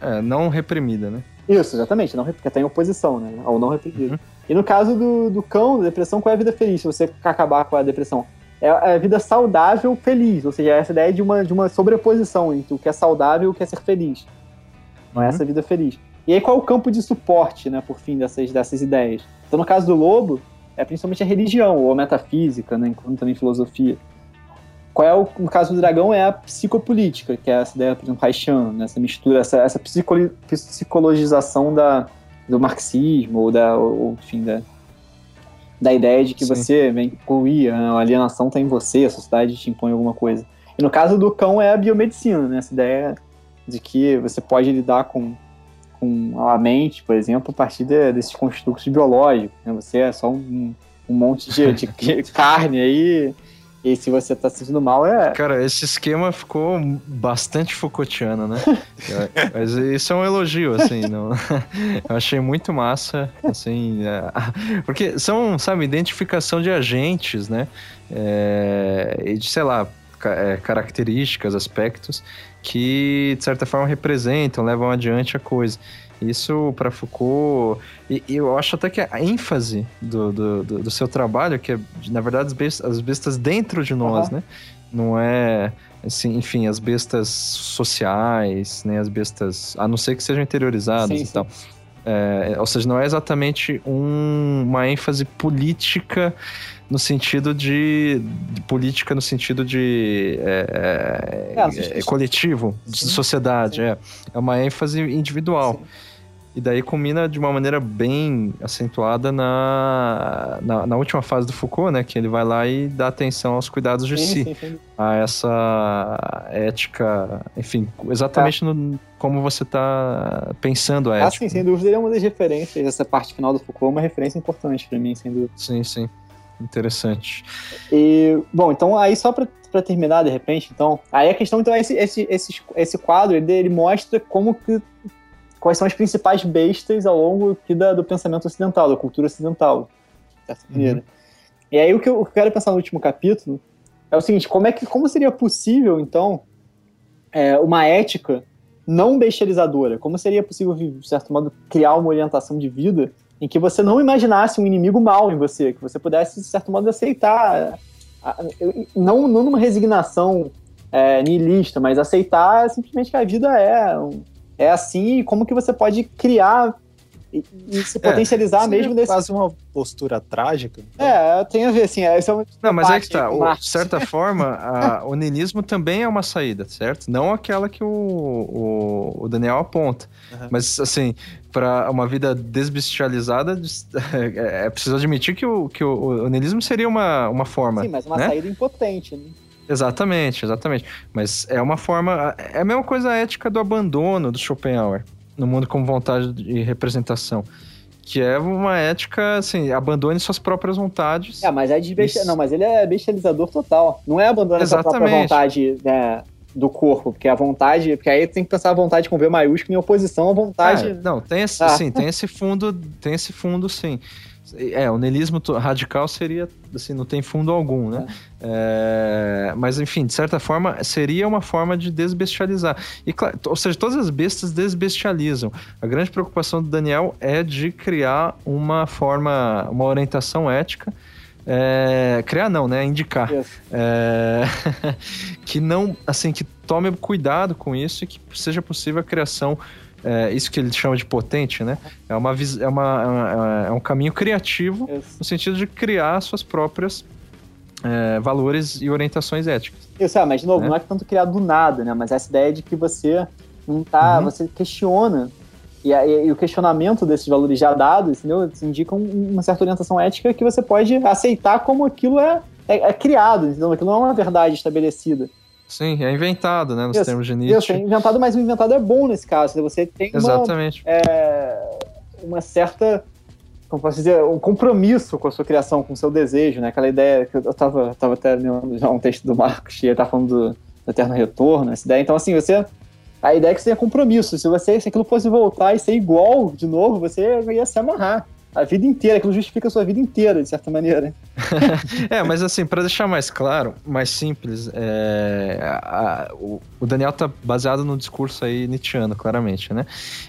É, não reprimida, né? Isso, exatamente. Não, porque está em oposição, né? Ao não reprimido. Uhum. E no caso do, do cão, da depressão, qual é a vida feliz? Se você acabar com a depressão. É a vida saudável, feliz. Ou seja, é essa ideia de uma, de uma sobreposição entre o que é saudável e o que é ser feliz. Não é uhum. essa vida feliz. E aí, qual é o campo de suporte, né, por fim, dessas, dessas ideias? Então, no caso do lobo, é principalmente a religião, ou a metafísica, né, incluindo também filosofia. Qual é o, no caso do dragão, é a psicopolítica, que é essa ideia, por exemplo, Haitian, né, essa mistura, essa, essa psicologização da, do marxismo, ou da, ou, enfim, da, da ideia de que Sim. você vem incluir, a alienação está em você, a sociedade te impõe alguma coisa. E no caso do cão é a biomedicina, né? Essa ideia de que você pode lidar com, com a mente, por exemplo, a partir de, desses construtos biológicos. Né? Você é só um, um monte de, de (laughs) carne aí e se você tá se sentindo mal, é. Cara, esse esquema ficou bastante Foucaultiano, né? (laughs) Mas isso é um elogio, assim. Não... (laughs) Eu achei muito massa, assim. É... (laughs) Porque são, sabe, identificação de agentes, né? É... E de, sei lá, é, características, aspectos que, de certa forma, representam, levam adiante a coisa. Isso para Foucault, e, e, eu acho até que a ênfase do, do, do, do seu trabalho, que é, na verdade, as bestas, as bestas dentro de nós, uhum. né? Não é, assim, enfim, as bestas sociais, né? As bestas, a não ser que sejam interiorizadas sim, e sim. tal. É, ou seja, não é exatamente um, uma ênfase política no sentido de, de política no sentido de é, é, é coletivo, de sociedade. É. é uma ênfase individual. Sim. E daí combina de uma maneira bem acentuada na, na, na, última fase do Foucault, né? Que ele vai lá e dá atenção aos cuidados de sim, si. Sim, a essa ética, enfim, exatamente tá. no, como você está pensando a ah, ética. Ah, sim, sem dúvida ele é uma das referências. Essa parte final do Foucault é uma referência importante para mim, sem dúvida. Sim, sim. Interessante. E, bom, então aí só para terminar, de repente, então, aí a questão, então, é esse, esse, esse, esse quadro, ele, ele mostra como que quais são as principais bestas ao longo da, do pensamento ocidental, da cultura ocidental, dessa uhum. maneira. Uhum. E aí o que eu quero pensar no último capítulo é o seguinte, como, é que, como seria possível, então, é, uma ética não bestializadora? Como seria possível, de certo modo, criar uma orientação de vida em que você não imaginasse um inimigo mal em você, que você pudesse, de certo modo, aceitar, não, não numa resignação é, nihilista, mas aceitar simplesmente que a vida é um, é assim, como que você pode criar e, e se é, potencializar é, mesmo desse. Quase uma postura trágica. É, tem a ver, assim. É, é não, mas é que tá. O, de certa (laughs) forma, a, o niilismo também é uma saída, certo? Não aquela que o, o, o Daniel aponta. Uhum. Mas, assim, para uma vida desbestializada, (laughs) é, é, preciso admitir que o, que o, o niilismo seria uma, uma forma. Sim, mas uma né? saída impotente, né? Exatamente, exatamente. Mas é uma forma. É a mesma coisa a ética do abandono do Schopenhauer no mundo como vontade e representação. Que é uma ética, assim, abandone suas próprias vontades. É, mas é de Não, mas ele é bestializador total. Não é abandonar sua própria vontade né, do corpo, porque a vontade. Porque aí tem que pensar a vontade com V maiúsculo em oposição à vontade. É, não, tem esse, ah. sim, tem esse fundo, tem esse fundo, sim. É, o niilismo radical seria, assim, não tem fundo algum, né? É. É, mas, enfim, de certa forma, seria uma forma de desbestializar. E, ou seja, todas as bestas desbestializam. A grande preocupação do Daniel é de criar uma forma, uma orientação ética é, criar não, né? Indicar. É, (laughs) que não, assim, que tome cuidado com isso e que seja possível a criação é, isso que ele chama de potente, né? É, uma, é, uma, é um caminho criativo isso. no sentido de criar suas próprias é, valores e orientações éticas. Isso, é, mas de novo, né? não é tanto criar do nada, né? Mas essa ideia de que você não tá, uhum. você questiona e, e, e, o questionamento desses valores já dados, entendeu? Indicam uma certa orientação ética que você pode aceitar como aquilo é, é, é criado, entendeu? Aquilo não é uma verdade estabelecida. Sim, é inventado, né? Nos isso, termos de Nietzsche. Isso, é inventado, mas o inventado é bom nesse caso. Né? Você tem Exatamente. Uma, é, uma certa como posso dizer, um compromisso com a sua criação, com o seu desejo, né? Aquela ideia que eu estava tava até lendo já um texto do Marcos, e ele tá falando do, do eterno retorno, essa ideia. Então, assim, você. A ideia é que você tenha compromisso. Se você se aquilo fosse voltar e ser igual de novo, você ia se amarrar a vida inteira, aquilo justifica a sua vida inteira, de certa maneira. (laughs) é, mas assim, para deixar mais claro, mais simples, é, a, o, o, Daniel tá baseado no discurso aí nietzscheano, claramente, né?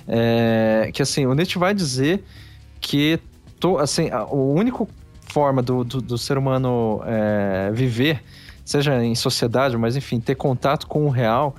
É, que assim, o Nietzsche vai dizer que to, assim, a, a única forma do, do, do ser humano é, viver, seja em sociedade, mas enfim, ter contato com o real,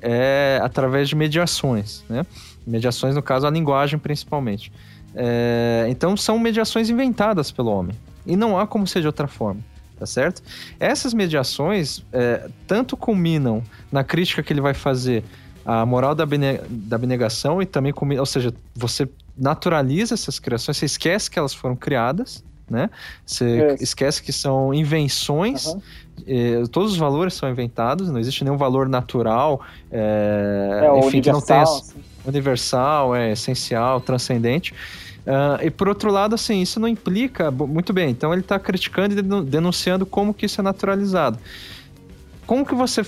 é através de mediações, né? Mediações, no caso, a linguagem principalmente. É, então são mediações inventadas pelo homem. E não há como ser de outra forma. Tá certo? Essas mediações é, tanto culminam na crítica que ele vai fazer à moral da, da abnegação e também culminam, ou seja, você naturaliza essas criações, você esquece que elas foram criadas, né? Você esquece que são invenções, uhum. eh, todos os valores são inventados, não existe nenhum valor natural, eh, é, enfim, que não tenha assim. universal, é essencial, transcendente. Uh, e por outro lado, assim, isso não implica. Muito bem, então ele está criticando e denunciando como que isso é naturalizado. Como que você,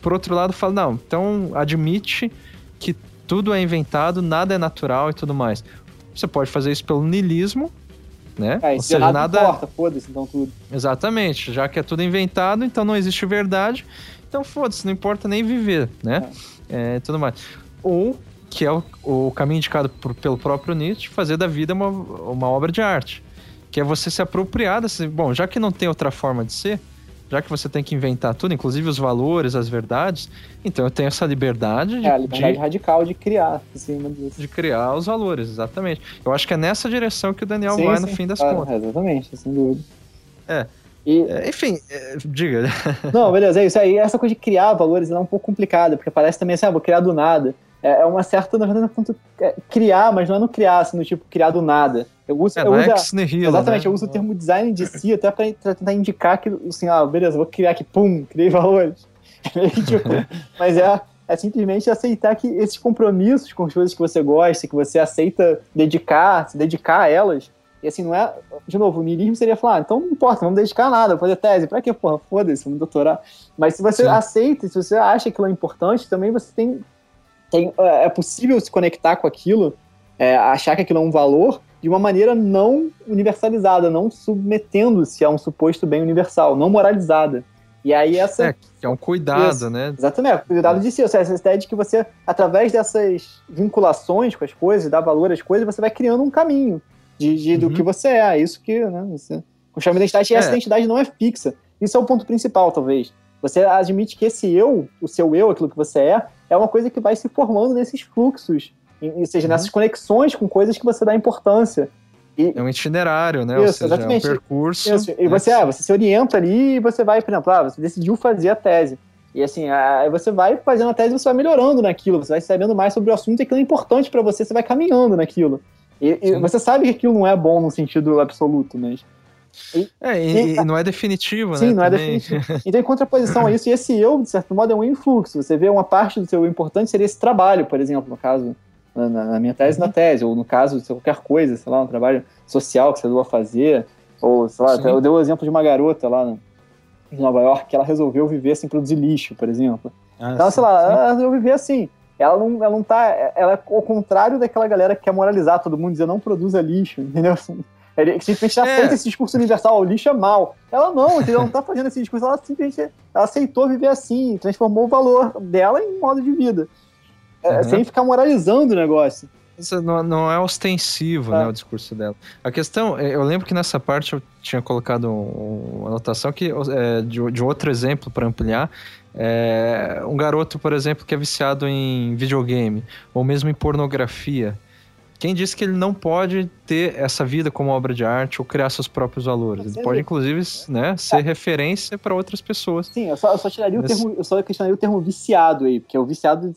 por outro lado, fala, não, então admite que tudo é inventado, nada é natural e tudo mais. Você pode fazer isso pelo niilismo, né? É, Ou seja, nada importa, foda-se então tudo. Exatamente, já que é tudo inventado, então não existe verdade, então foda-se, não importa nem viver, né? É. É, tudo mais. Ou que é o, o caminho indicado por, pelo próprio Nietzsche, fazer da vida uma, uma obra de arte. Que é você se apropriar desse. Bom, já que não tem outra forma de ser, já que você tem que inventar tudo, inclusive os valores, as verdades, então eu tenho essa liberdade de, é, a liberdade de, radical de criar em cima disso. De criar os valores, exatamente. Eu acho que é nessa direção que o Daniel sim, vai sim, no fim das contas. exatamente, sem dúvida. É. E, é, enfim, é, diga. Não, beleza, é isso aí. Essa coisa de criar valores é um pouco complicada, porque parece também assim, ah, vou criar do nada. É, é uma certa, na verdade, tanto é criar, mas não é no criar, assim, no tipo, criar do nada. Eu uso, é, eu uso ex nihilo, Exatamente, né? eu uso o termo design de si até pra, pra, tentar indicar que, assim, ah, beleza, vou criar aqui, pum, criei valores. (laughs) tipo, mas é, é simplesmente aceitar que esses compromissos com as coisas que você gosta, que você aceita dedicar, se dedicar a elas, e assim, não é. De novo, o niilismo seria falar, ah, então não importa, não vamos dedicar nada, vou fazer tese. Pra quê, porra? Foda-se, vamos doutorar. Mas se você Sim. aceita, se você acha que aquilo é importante, também você tem. Tem é, é possível se conectar com aquilo, é, achar que aquilo é um valor, de uma maneira não universalizada, não submetendo-se a um suposto bem universal, não moralizada. E aí essa. É, que é um cuidado, isso, né? Exatamente, cuidado de si. Ou seja, essa ideia de que você, através dessas vinculações com as coisas, dar valor às coisas, você vai criando um caminho de, de uhum. do que você é. É isso que, né? Você, com chama identidade, e essa é. identidade não é fixa. Isso é o ponto principal, talvez. Você admite que esse eu, o seu eu, aquilo que você é, é uma coisa que vai se formando nesses fluxos, ou seja, uhum. nessas conexões com coisas que você dá importância. E, é um itinerário, né? Isso, seja, exatamente. É um percurso. Isso. E você, ah, você se orienta ali e você vai, por exemplo, ah, você decidiu fazer a tese. E assim, aí você vai fazendo a tese e você vai melhorando naquilo, você vai sabendo mais sobre o assunto e aquilo é importante para você, você vai caminhando naquilo. E, e, você sabe que aquilo não é bom no sentido absoluto, mas. E, é, e, e, não é definitivo, sim, né? Sim, não é também. é definitivo. (laughs) Então, em contraposição a isso, e esse eu, de certo modo, é um influxo. Você vê uma parte do seu eu importante seria esse trabalho, por exemplo, no caso, na, na minha tese, uhum. na tese, ou no caso de qualquer coisa, sei lá, um trabalho social que você doa fazer, ou, sei lá, eu dei o exemplo de uma garota lá em Nova York que ela resolveu viver sem produzir lixo, por exemplo. Ah, então, sim, sei lá, sim. ela resolveu viver assim ela não, ela não tá. Ela é o contrário daquela galera que quer moralizar todo mundo, dizer não produza lixo, (laughs) entendeu? Assim, ele simplesmente aceita é. esse discurso universal, o lixo é mal. Ela não, entendeu? Ela não tá fazendo esse discurso, ela simplesmente ela aceitou viver assim, transformou o valor dela em modo de vida. É, uhum. Sem ficar moralizando o negócio. Isso não, não é ostensivo, né, é. né, o discurso dela. A questão, é, eu lembro que nessa parte eu tinha colocado uma anotação que, é, de, de outro exemplo para ampliar, é, um garoto, por exemplo, que é viciado em videogame, ou mesmo em pornografia, quem disse que ele não pode ter essa vida como obra de arte ou criar seus próprios valores? Ele pode, inclusive, né, ser é. referência para outras pessoas. Sim, eu só, eu só tiraria o termo, eu só questionaria o termo viciado aí, porque o viciado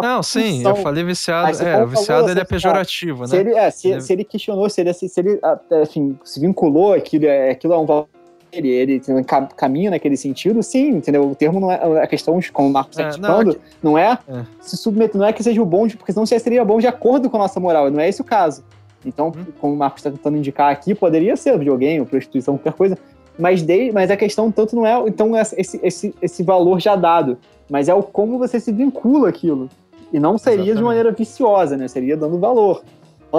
Não, sim, eu falei viciado, é, o viciado falou, ele é pejorativo, né? Se ele, é, se, ele... se ele questionou, se ele, se ele, enfim, se vinculou aquilo, é, aquilo é um valor ele, ele caminha naquele sentido, sim, entendeu? O termo não é a questão, como o Marcos está é, não, é não é, é, se submeter, não é que seja o bom, porque senão seria bom de acordo com a nossa moral, não é esse o caso. Então, hum. como o Marcos está tentando indicar aqui, poderia ser videogame, prostituição, qualquer coisa, mas, de, mas a questão tanto não é então esse, esse, esse valor já dado, mas é o como você se vincula aquilo. E não seria Exatamente. de maneira viciosa, né? Seria dando valor.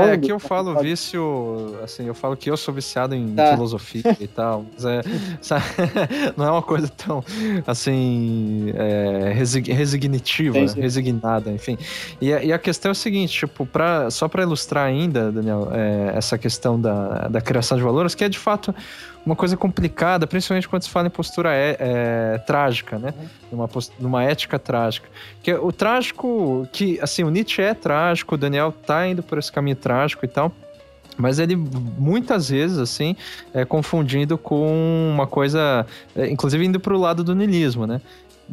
É, aqui eu falo vício, assim, eu falo que eu sou viciado em tá. filosofia e tal, mas é, (laughs) sabe, (laughs) não é uma coisa tão, assim, é, resignativa, resignada, enfim. E, e, a questão é o seguinte, tipo, pra, só para ilustrar ainda, Daniel, é, essa questão da, da criação de valores, que é de fato uma coisa complicada, principalmente quando se fala em postura é, é, trágica, né? Numa, numa ética trágica. Que o trágico, que, assim, o Nietzsche é trágico, o Daniel tá indo por esse caminho trágico e tal. Mas ele muitas vezes, assim, é confundido com uma coisa, é, inclusive indo pro lado do niilismo, né?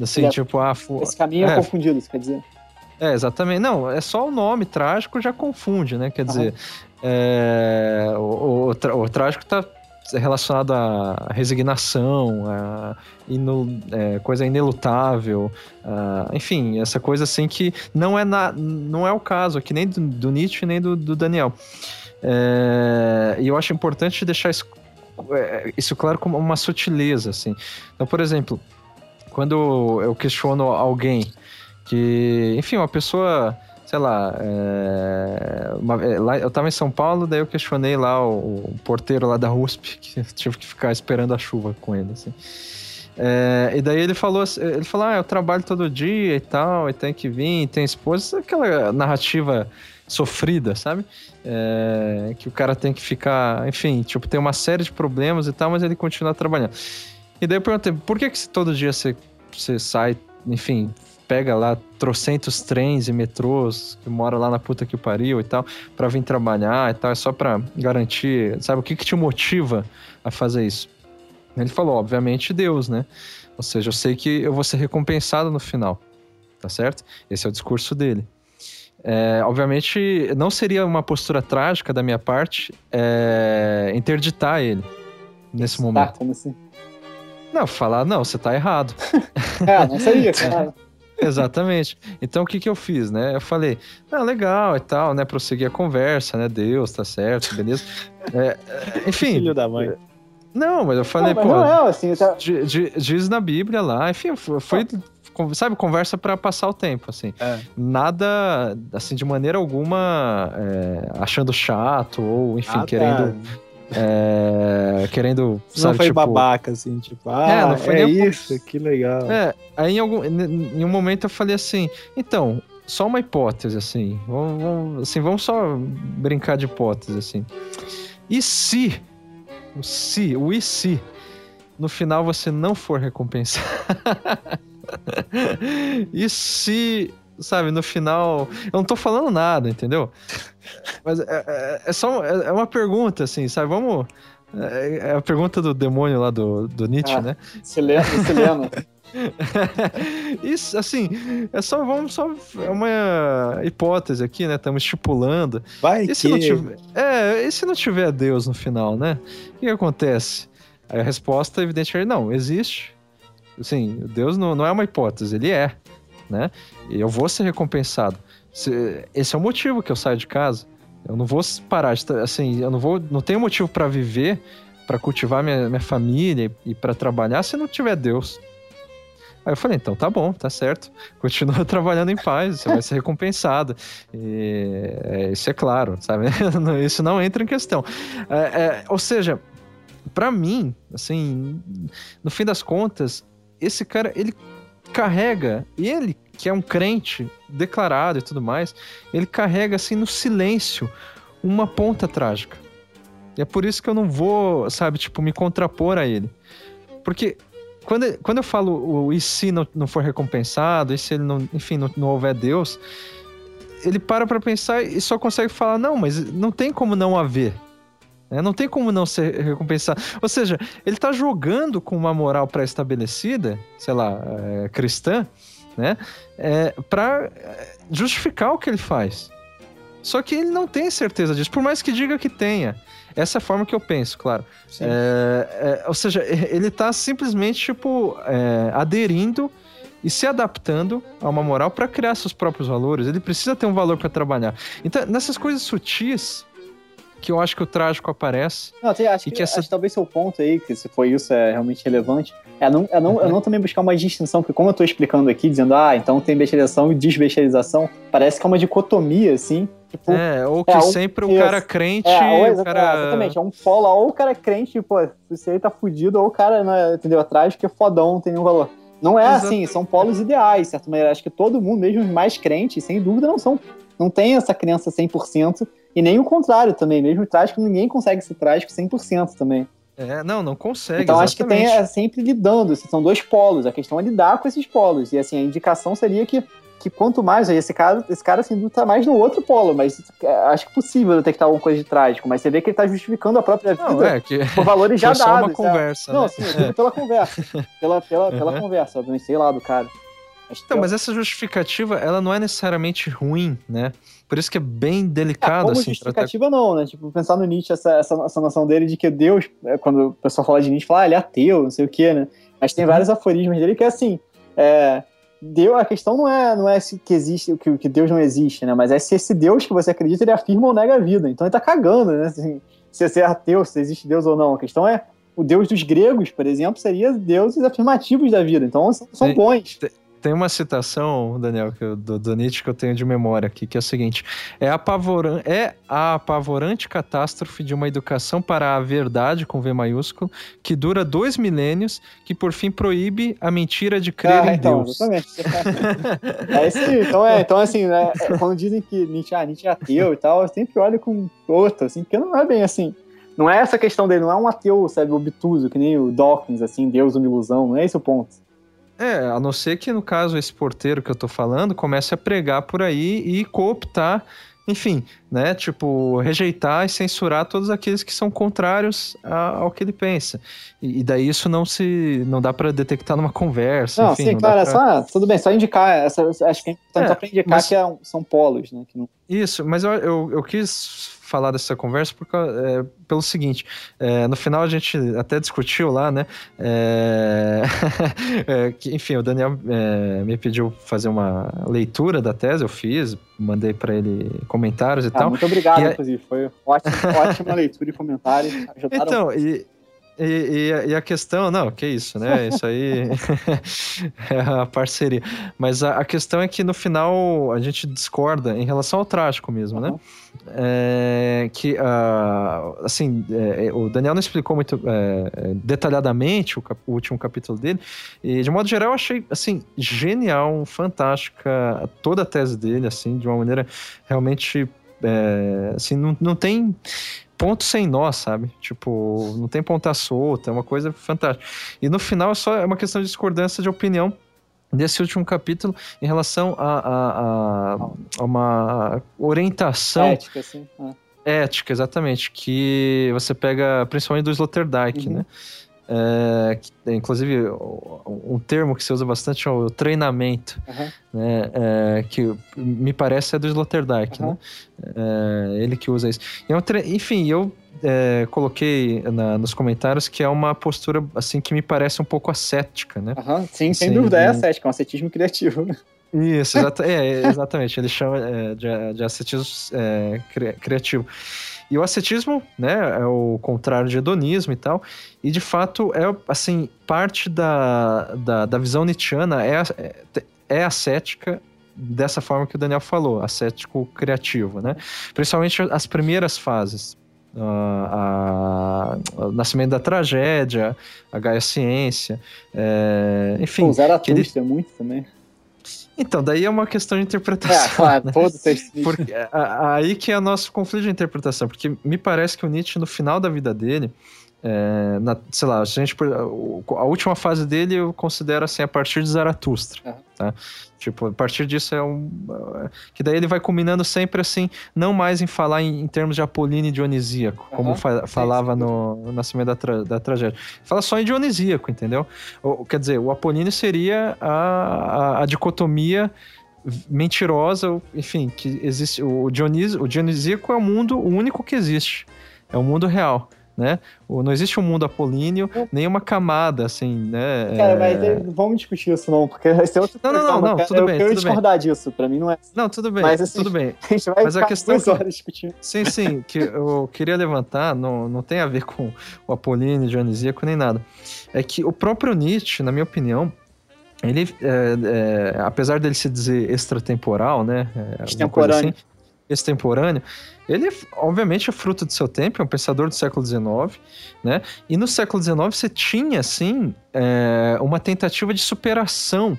Assim, é, tipo, ah, Esse caminho é, é confundido, isso quer dizer. É, exatamente. Não, é só o nome trágico já confunde, né? Quer dizer, é, o, o, o, trágico tá relacionado à resignação, a inu, é, coisa inelutável, enfim, essa coisa assim que não é, na, não é o caso aqui nem do, do Nietzsche nem do, do Daniel. É, e eu acho importante deixar isso, é, isso claro como uma sutileza, assim. Então, por exemplo, quando eu questiono alguém que, enfim, uma pessoa sei lá, é, uma, é, lá, eu tava em São Paulo, daí eu questionei lá o, o, porteiro lá da USP, que tive que ficar esperando a chuva com ele, assim. É, e daí ele falou, ele falou, ah, eu trabalho todo dia e tal, e tem que vir, tem esposa, aquela narrativa sofrida, sabe? É, que o cara tem que ficar, enfim, tipo, tem uma série de problemas e tal, mas ele continua trabalhando. E daí eu perguntei, por que que todo dia você, você sai, enfim, pega lá trocentos trens e metrôs que mora lá na puta que pariu e tal, para vir trabalhar e tal, é só para garantir, sabe, o que que te motiva a fazer isso? Ele falou, obviamente, Deus, né? Ou seja, eu sei que eu vou ser recompensado no final, tá certo? Esse é o discurso dele. É, obviamente, não seria uma postura trágica da minha parte é, interditar ele nesse momento. Tá, como assim? Não, falar, não, você tá errado. é, (laughs) não seria, claro. (laughs) Exatamente. Então o que que eu fiz, né? Eu falei, ah, legal e tal, né? Prosseguir a conversa, né? Deus, tá certo, beleza. É, é enfim. Filho da mãe. Não, mas eu falei, não, pô. Não é assim, tá... diz na Bíblia lá, enfim, foi. Sabe, conversa para passar o tempo, assim. É. Nada, assim, de maneira alguma é, achando chato ou, enfim, ah, querendo. Tá. É, querendo. Sabe, não foi tipo, babaca, assim, tipo, ah, é, não foi é isso, que legal. É, aí em, algum, em um momento eu falei assim, então, só uma hipótese, assim, vamos, vamos, assim, vamos só brincar de hipótese, assim. E se, o se, o e se, no final você não for recompensado? (laughs) e se sabe, no final. Eu não tô falando nada, entendeu? Mas é, é, é só é, é uma pergunta, assim, sabe? Vamos. É, é a pergunta do demônio lá do, do Nietzsche, ah, né? Sileno, Sileno. (laughs) Isso, assim, é só, vamos só, é uma hipótese aqui, né? Estamos estipulando. Vai e que... Se não tiver, é, e se não tiver Deus no final, né? O que, que acontece? A resposta, evidentemente, não, existe. Assim, Deus não, não é uma hipótese, ele é né? Eu vou ser recompensado. Esse é o motivo que eu saio de casa. Eu não vou parar, assim, eu não vou, não tenho motivo para viver, para cultivar minha, minha família e para trabalhar se não tiver Deus. Aí eu falei, então tá bom, tá certo. (laughs) Continua (laughs) trabalhando em paz, você vai ser recompensado. E, é, isso é claro, sabe? (laughs) isso não entra em questão. É, é, ou seja, para mim, assim, no fim das contas, esse cara, ele carrega, ele, que é um crente declarado e tudo mais, ele carrega assim no silêncio uma ponta trágica. E é por isso que eu não vou, sabe, tipo, me contrapor a ele. Porque quando, quando eu falo o e se não, não for recompensado, e se ele não, enfim, não, não houver Deus, ele para pra pensar e só consegue falar, não, mas não tem como não haver. Né? Não tem como não ser recompensado. Ou seja, ele está jogando com uma moral pré-estabelecida, sei lá, é, cristã, né? É, para é, justificar o que ele faz. Só que ele não tem certeza disso, por mais que diga que tenha. Essa é a forma que eu penso, claro. É, é, ou seja, ele está simplesmente, tipo, é, aderindo e se adaptando a uma moral para criar seus próprios valores. Ele precisa ter um valor para trabalhar. Então, nessas coisas sutis, que eu acho que o trágico aparece. Não, acho, que, que essa... acho que talvez seu ponto aí, que se foi isso, é realmente relevante, é não, é não, uhum. é não também buscar uma distinção, porque como eu estou explicando aqui, dizendo, ah, então tem bestialização e desbestialização, parece que é uma dicotomia, assim, Tipo, é, ou que é, sempre o cara crente. É, ou, cara... exatamente, é um polo, ou o cara crente, pô, você aí tá fudido, ou o cara, né, entendeu? Atrás que é fodão, não tem nenhum valor. Não é Exato. assim, são polos ideais, de certa maneira. Acho que todo mundo, mesmo os mais crentes, sem dúvida, não são. Não tem essa crença 100%, e nem o contrário também, mesmo trágico, ninguém consegue ser trágico 100% também. É, não, não consegue. Então exatamente. acho que tem é, sempre lidando, são dois polos, a questão é lidar com esses polos. E assim, a indicação seria que, que quanto mais, esse cara, esse cara assim, tá mais no outro polo, mas é, acho que é possível detectar alguma coisa de trágico, mas você vê que ele tá justificando a própria vida não, é, que... por valores (laughs) já dados. Só uma conversa. Não, né? sim, é. pela conversa. (laughs) Pela, pela, pela uhum. conversa, obviamente, sei lá, do cara. Então, mas essa justificativa, ela não é necessariamente ruim, né? Por isso que é bem delicado, é, como assim. justificativa tratar... não, né? Tipo, pensar no Nietzsche, essa, essa, essa noção dele de que Deus, é, quando o pessoal fala de Nietzsche, fala, ah, ele é ateu, não sei o quê, né? Mas tem uhum. vários aforismos dele que é assim, é, Deus, a questão não é, não é se que existe, que, que Deus não existe, né? Mas é se esse Deus que você acredita, ele afirma ou nega a vida. Então ele tá cagando, né? Assim, se você é ateu, se existe Deus ou não. A questão é, o Deus dos gregos, por exemplo, seria deuses afirmativos da vida. Então são, são bons. Tem uma citação, Daniel, que eu, do, do Nietzsche que eu tenho de memória aqui, que é o seguinte: é, apavoran é a apavorante catástrofe de uma educação para a verdade, com V maiúsculo, que dura dois milênios, que por fim proíbe a mentira de crer ah, em então, Deus. Exatamente. (laughs) é então, é, então, assim, né, quando dizem que Nietzsche, ah, Nietzsche é ateu e tal, eu sempre olho com outro, assim, porque não é bem assim. não é essa questão dele, não é um ateu, sabe, obtuso, que nem o Dawkins, assim, Deus uma ilusão, não é esse o ponto. É, a não ser que no caso esse porteiro que eu tô falando comece a pregar por aí e cooptar enfim, né? Tipo, rejeitar e censurar todos aqueles que são contrários ao que ele pensa. E, e daí isso não se. não dá para detectar numa conversa. Não, enfim, sim, não claro, é pra... só, tudo bem, só indicar. Essa, acho que é importante é, só pra indicar mas... que é, são polos, né? Não... Isso, mas eu, eu, eu quis falar dessa conversa porque, é, pelo seguinte: é, no final a gente até discutiu lá, né? É, (laughs) é que, enfim, o Daniel é, me pediu fazer uma leitura da tese, eu fiz, mandei para ele comentários e ah, tal. Muito obrigado, e, inclusive, foi ótima, (laughs) ótima leitura e comentário. Então, e, e, e, e, a questão, não, que isso, né? Isso aí (laughs) é a parceria. Mas a, a, questão é que no final a gente discorda em relação ao trágico mesmo, uhum. né? É, que, uh, assim, é, o Daniel não explicou muito é, detalhadamente o, cap, o, último capítulo dele, e de modo geral eu achei, assim, genial, fantástica toda a tese dele, assim, de uma maneira realmente, é, assim, não, não tem ponto sem nó, sabe? Tipo, não tem ponta solta, é uma coisa fantástica. E no final é só uma questão de discordância de opinião desse último capítulo em relação a, a, a, a uma orientação ética, sim. É. Ética, exatamente, que você pega principalmente do Sloterdijk, uhum. né? É, inclusive, um termo que se usa bastante é o treinamento, uhum. né, é, que me parece é do Sloterdijk, uhum. né? É, ele que usa isso. É um Enfim, eu é, coloquei na, nos comentários que é uma postura assim que me parece um pouco ascética, né? Uhum. Sim, sem dúvida é ascética, é um ascetismo criativo. Isso, exata, é, exatamente. Ele chama é, de, de ascetismo é, criativo. E o ascetismo, né, é o contrário de hedonismo e tal. E de fato é, assim, parte da, da, da visão nietzschiana é, é, ascética dessa forma que o Daniel falou, ascético criativo, né? Principalmente as primeiras fases. Uh, a, o nascimento da tragédia, a Gaia Ciência, é, enfim. Pô, Zaratustra ele... é muito também. Então, daí é uma questão de interpretação. É, claro, né? todo texto. Porque, aí que é o nosso conflito de interpretação, porque me parece que o Nietzsche, no final da vida dele, é, na, sei lá, a, gente, a última fase dele eu considero assim, a partir de Zaratustra. Uhum. Tá? Tipo, a partir disso é um. Que daí ele vai combinando sempre assim, não mais em falar em, em termos de apolíneo e dionisíaco, uhum. como fa falava sim, sim. No, no, Nascimento da, tra da Tragédia. Fala só em dionisíaco, entendeu? Ou, quer dizer, o apolíneo seria a, a, a dicotomia mentirosa, enfim, que existe. O, Dionísio, o dionisíaco é o mundo o único que existe. É o mundo real né? Não existe um mundo apolíneo, nem uma camada, assim, né? Cara, mas é... vamos discutir isso não, porque vai ser outro Não, não, não, não, tudo eu bem, tudo discordar bem. disso, pra mim não é... Não, tudo bem, mas, assim, tudo bem. (laughs) A gente vai mas a questão duas horas discutindo. Sim, sim, que eu queria levantar, não, não tem a ver com o apolíneo, dionisíaco, nem nada. É que o próprio Nietzsche, na minha opinião, ele, é, é, apesar dele se dizer extratemporal, né? É, Extemporâneo. Assim, extemporâneo, ele, obviamente, é fruto do seu tempo, é um pensador do século XIX, né? E no século XIX você tinha, assim, é, uma tentativa de superação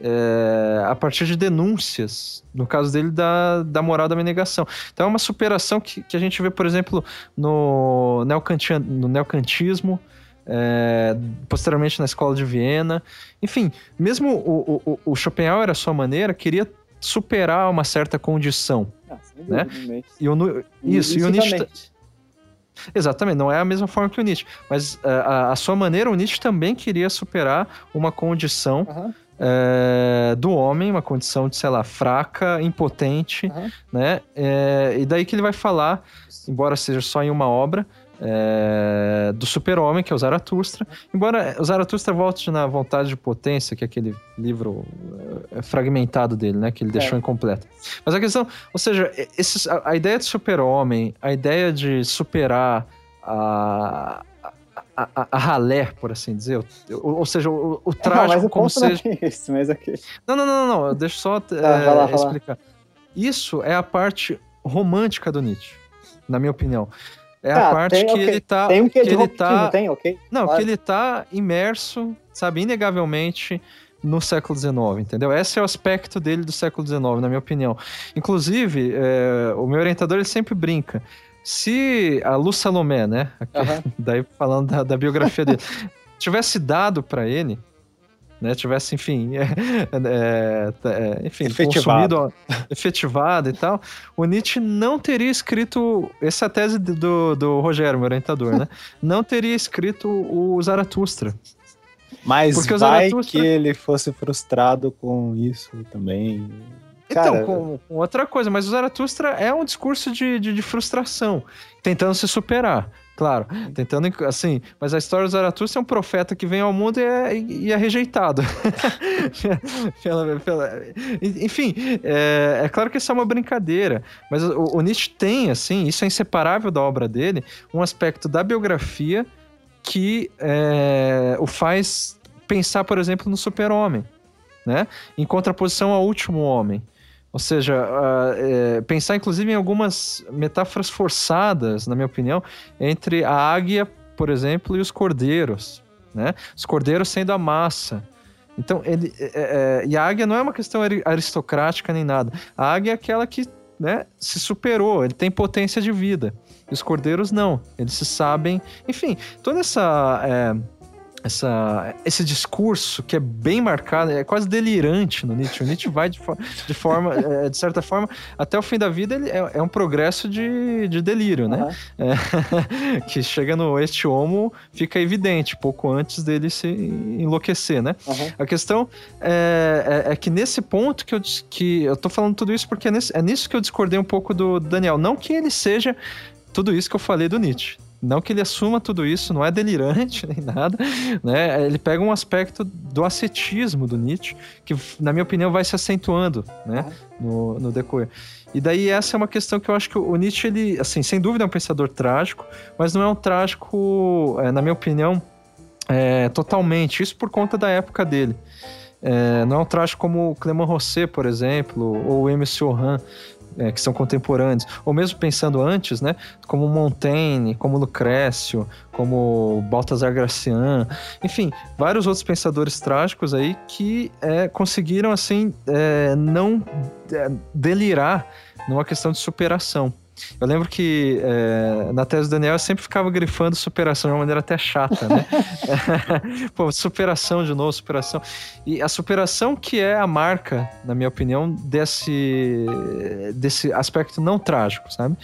é, a partir de denúncias, no caso dele, da, da moral da abnegação. Então é uma superação que, que a gente vê, por exemplo, no, neocantian, no neocantismo, é, posteriormente na escola de Viena. Enfim, mesmo o, o, o Schopenhauer, à sua maneira, queria superar uma certa condição. Ah, né? E o, isso, e o Nietzsche. Exatamente, não é a mesma forma que o Nietzsche. Mas a, eh, a, a sua maneira, o Nietzsche também queria superar uma condição uhum. é, do homem, uma condição de, sei lá, fraca, impotente, uhum. né? É, e daí que ele vai falar, embora seja só em uma obra, é, do super-homem, que é o Zaratustra. Embora o Zaratustra volte na Vontade de Potência, que é aquele livro é, fragmentado dele, né? Que ele deixou é. incompleto. Mas a questão, ou seja, esses, a, a ideia de super-homem, a ideia de superar a, a, a, a, ralé, por assim dizer. Ou, ou seja, o, o trágico não, mas como seja. Não, é isso, (laughs) mas okay. não, não, não, não, deixa eu só (laughs) é, lá, explicar. Isso é a parte romântica do Nietzsche, na minha opinião. É a ah, parte tem, que okay. ele tá. Tem um que, que ele tá. Tem, ok? Não, claro. que ele tá imerso, sabe, inegavelmente no século XIX, entendeu? Esse é o aspecto dele do século XIX, na minha opinião. Inclusive, é, o meu orientador ele sempre brinca. se a Lu Salomé, né? (laughs) Daí falando da, da biografia dele, (laughs) tivesse dado para ele, né, tivesse, enfim, (laughs) é, é, é, enfim, efetivado. consumido, efetivado e tal, o Nietzsche não teria escrito, essa é a tese do, do Rogério, meu orientador, né? (laughs) Não teria escrito o Zaratustra. Mas Porque vai Zaratustra... que ele fosse frustrado com isso também. Então, Cara... Com, com, outra coisa, mas o Zaratustra é um discurso de, de, de frustração, tentando se superar. Claro, tentando, assim, mas a história do Zaratustra é um profeta que vem ao mundo e é, e é rejeitado. (laughs) pela, pela, enfim, é, é, claro que isso é uma brincadeira, mas o, o, Nietzsche tem, assim, isso é inseparável da obra dele, um aspecto da biografia que é, o faz pensar, por exemplo, no super-homem, né? Em contraposição ao último homem. Ou seja, uh, é, pensar inclusive em algumas metáforas forçadas, na minha opinião, entre a águia, por exemplo, e os cordeiros. Né? Os cordeiros sendo a massa. Então, ele, é, é, e a águia não é uma questão aristocrática nem nada. A águia é aquela que né, se superou, ele tem potência de vida. E os cordeiros não, eles se sabem. Enfim, toda essa. Essa, esse discurso que é bem marcado, é quase delirante no Nietzsche. O Nietzsche vai de, de forma, (laughs) é, de certa forma, até o fim da vida ele é, é um progresso de, de delírio, né? Uhum. É, (laughs) que chega no este homo, fica evidente, pouco antes dele se enlouquecer, né? Uhum. A questão é, é, é, que nesse ponto que eu, que eu tô falando tudo isso porque é, é nisso que eu discordei um pouco do Daniel. Não que ele seja tudo isso que eu falei do Nietzsche. Não que ele assuma tudo isso, não é delirante (laughs) nem nada, né? Ele pega um aspecto do ascetismo do Nietzsche, que, na minha opinião, vai se acentuando, né? No, no decorrer. E daí essa é uma questão que eu acho que o Nietzsche, ele, assim, sem dúvida é um pensador trágico, mas não é um trágico, é, na minha opinião, é, totalmente. Isso por conta da época dele. É, não é um trágico como o Clément Rosset, por exemplo, ou o M. Orhan, é, que são contemporâneos, ou mesmo pensando antes, né, como Montaigne, como Lucrécio, como Baltasar Gracian, enfim, vários outros pensadores trágicos aí que é, conseguiram, assim, é, não é, delirar numa questão de superação. Eu lembro que é, na tese do Daniel eu sempre ficava grifando superação de uma maneira até chata, né? (laughs) Pô, superação de novo, superação. E a superação que é a marca, na minha opinião, desse, desse aspecto não trágico, sabe?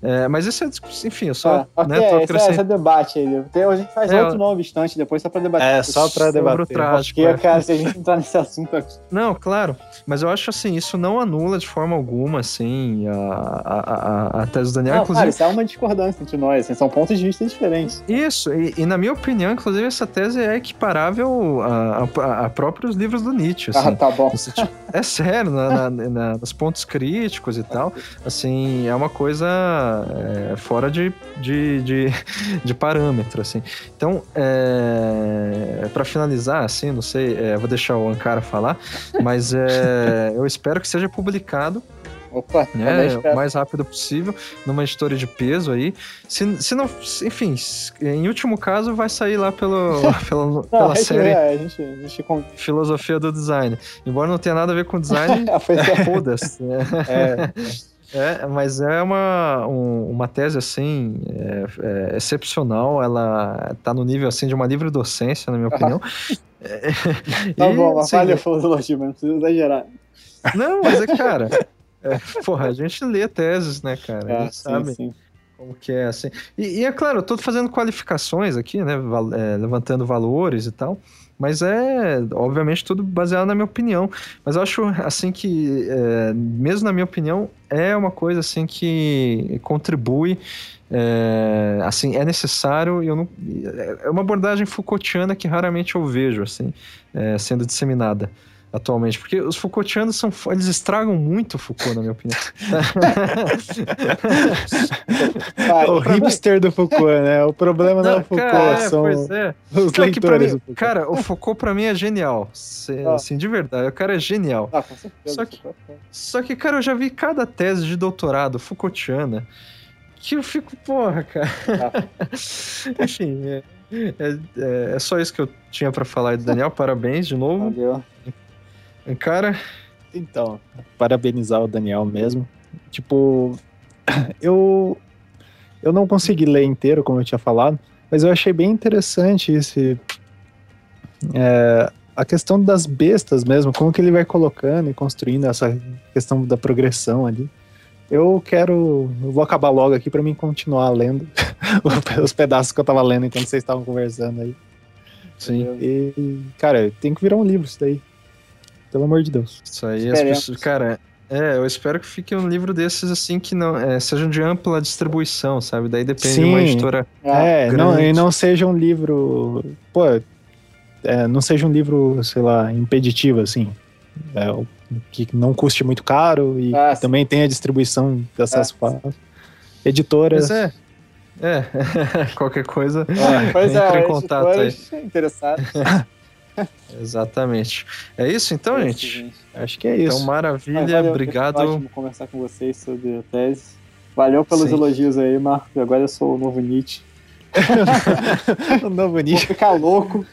É, mas isso é, enfim, eu só. Ah, okay, né, esse, é, esse é debate aí. Então, a gente faz é, outro novo instante depois só pra debater. É, só pra debater. O trágico, Porque, é. cara, se a gente entrar nesse assunto aqui. Não, claro. Mas eu acho assim, isso não anula de forma alguma, assim, a, a, a, a tese do Daniel. Não, inclusive... Cara, isso é uma discordância entre nós, assim, são pontos de vista diferentes. Isso, e, e, na minha opinião, inclusive, essa tese é equiparável a, a, a próprios livros do Nietzsche. Assim. Ah, tá bom. É sério, na, na, na, nos pontos críticos e tal. Assim, é uma coisa. É, fora de, de, de, (laughs) de parâmetro, assim. Então, é, para finalizar, assim, não sei, é, vou deixar o Ankara falar, mas é, eu espero que seja publicado Opa, né, o mais rápido possível, numa editora de peso aí. Se, se não, enfim, em último caso, vai sair lá pelo, (laughs) pelo, não, pela série é, a gente, a gente... Filosofia do Design. Embora não tenha nada a ver com design, (laughs) foda-se. Né? É. É, mas é uma, um, uma tese, assim, é, é, excepcional. Ela tá no nível, assim, de uma livre docência, na minha (laughs) opinião. é, tá bom, mas falha filosofia, mas não precisa exagerar. Não, mas é, cara... (laughs) É, porra, a gente lê teses, né, cara? a gente sim, sabe sim. como que é, assim. E, e, é claro, eu tô fazendo qualificações aqui, né, é, levantando valores e tal. Mas é, obviamente, tudo baseado na minha opinião. Mas eu acho, assim, que, é, mesmo na minha opinião, é uma coisa, assim, que contribui, é, assim, é necessário e eu não... É uma abordagem Foucaultiana que raramente eu vejo, assim, é, sendo disseminada atualmente, porque os Foucaultianos são, eles estragam muito o Foucault, na minha opinião. (laughs) o hipster do Foucault, né? O problema não, não é o Foucault, cara, é, são é. os não, leitores mim, Cara, o Foucault pra mim é genial, ah. assim, de verdade, o cara é genial. Ah. Só que, só que, cara, eu já vi cada tese de doutorado Foucaultiana que eu fico, porra, cara. Ah. (laughs) Enfim, é, é, é, só isso que eu tinha para falar aí do Daniel. Parabéns de novo. Valeu. Cara. Então, parabenizar o Daniel mesmo. Tipo, (clears throat) eu. Eu não consegui ler inteiro, como eu tinha falado, mas eu achei bem interessante esse. É, a questão das bestas mesmo, como que ele vai colocando e construindo essa questão da progressão ali. Eu quero. Eu vou acabar logo aqui para mim continuar lendo (laughs) os pedaços que eu tava lendo enquanto vocês estavam conversando aí. Sim. E, cara, tem que virar um livro isso daí. Pelo amor de Deus. Isso aí, as pessoas, cara, é, eu espero que fique um livro desses assim que não é, sejam de ampla distribuição, sabe? Daí depende Sim, de uma editora. É, não, e não seja um livro. Pô, é, não seja um livro, sei lá, impeditivo, assim. É, que não custe muito caro e ah, também tenha distribuição de acesso ah, fácil. Editoras. Mas é. É, (laughs) qualquer coisa. É, pois (laughs) é, em contato aí. Interessados. (laughs) (laughs) Exatamente. É isso então, é isso, gente? gente? Acho que é isso. Então, maravilha, valeu, obrigado. Ótimo conversar com vocês sobre a tese. Valeu pelos Sim. elogios aí, Marco. Agora eu sou o novo Nietzsche. (laughs) o novo Nietzsche. Vou ficar louco.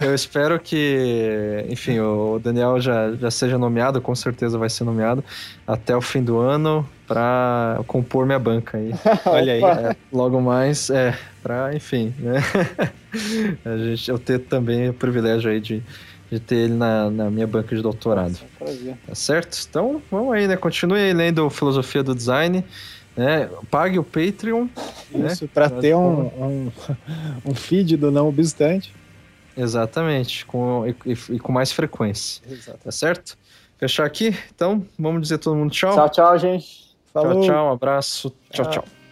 Eu espero que, enfim, o Daniel já, já seja nomeado, com certeza vai ser nomeado até o fim do ano para compor minha banca aí. (laughs) Olha aí. É, logo mais, é, para, enfim, né? (laughs) A gente, eu ter também o privilégio aí de, de ter ele na, na minha banca de doutorado. Nossa, tá certo? Então, vamos aí, né? Continue aí lendo Filosofia do Design. Né? Pague o Patreon. Né? Isso, né? para ter um, um, (laughs) um feed do não obstante. Exatamente, com, e, e, com mais frequência. Exato. Tá certo? Fechar aqui? Então, vamos dizer todo mundo tchau. Tchau, tchau, gente. Falou. Tchau, tchau, um abraço. tchau. tchau. tchau.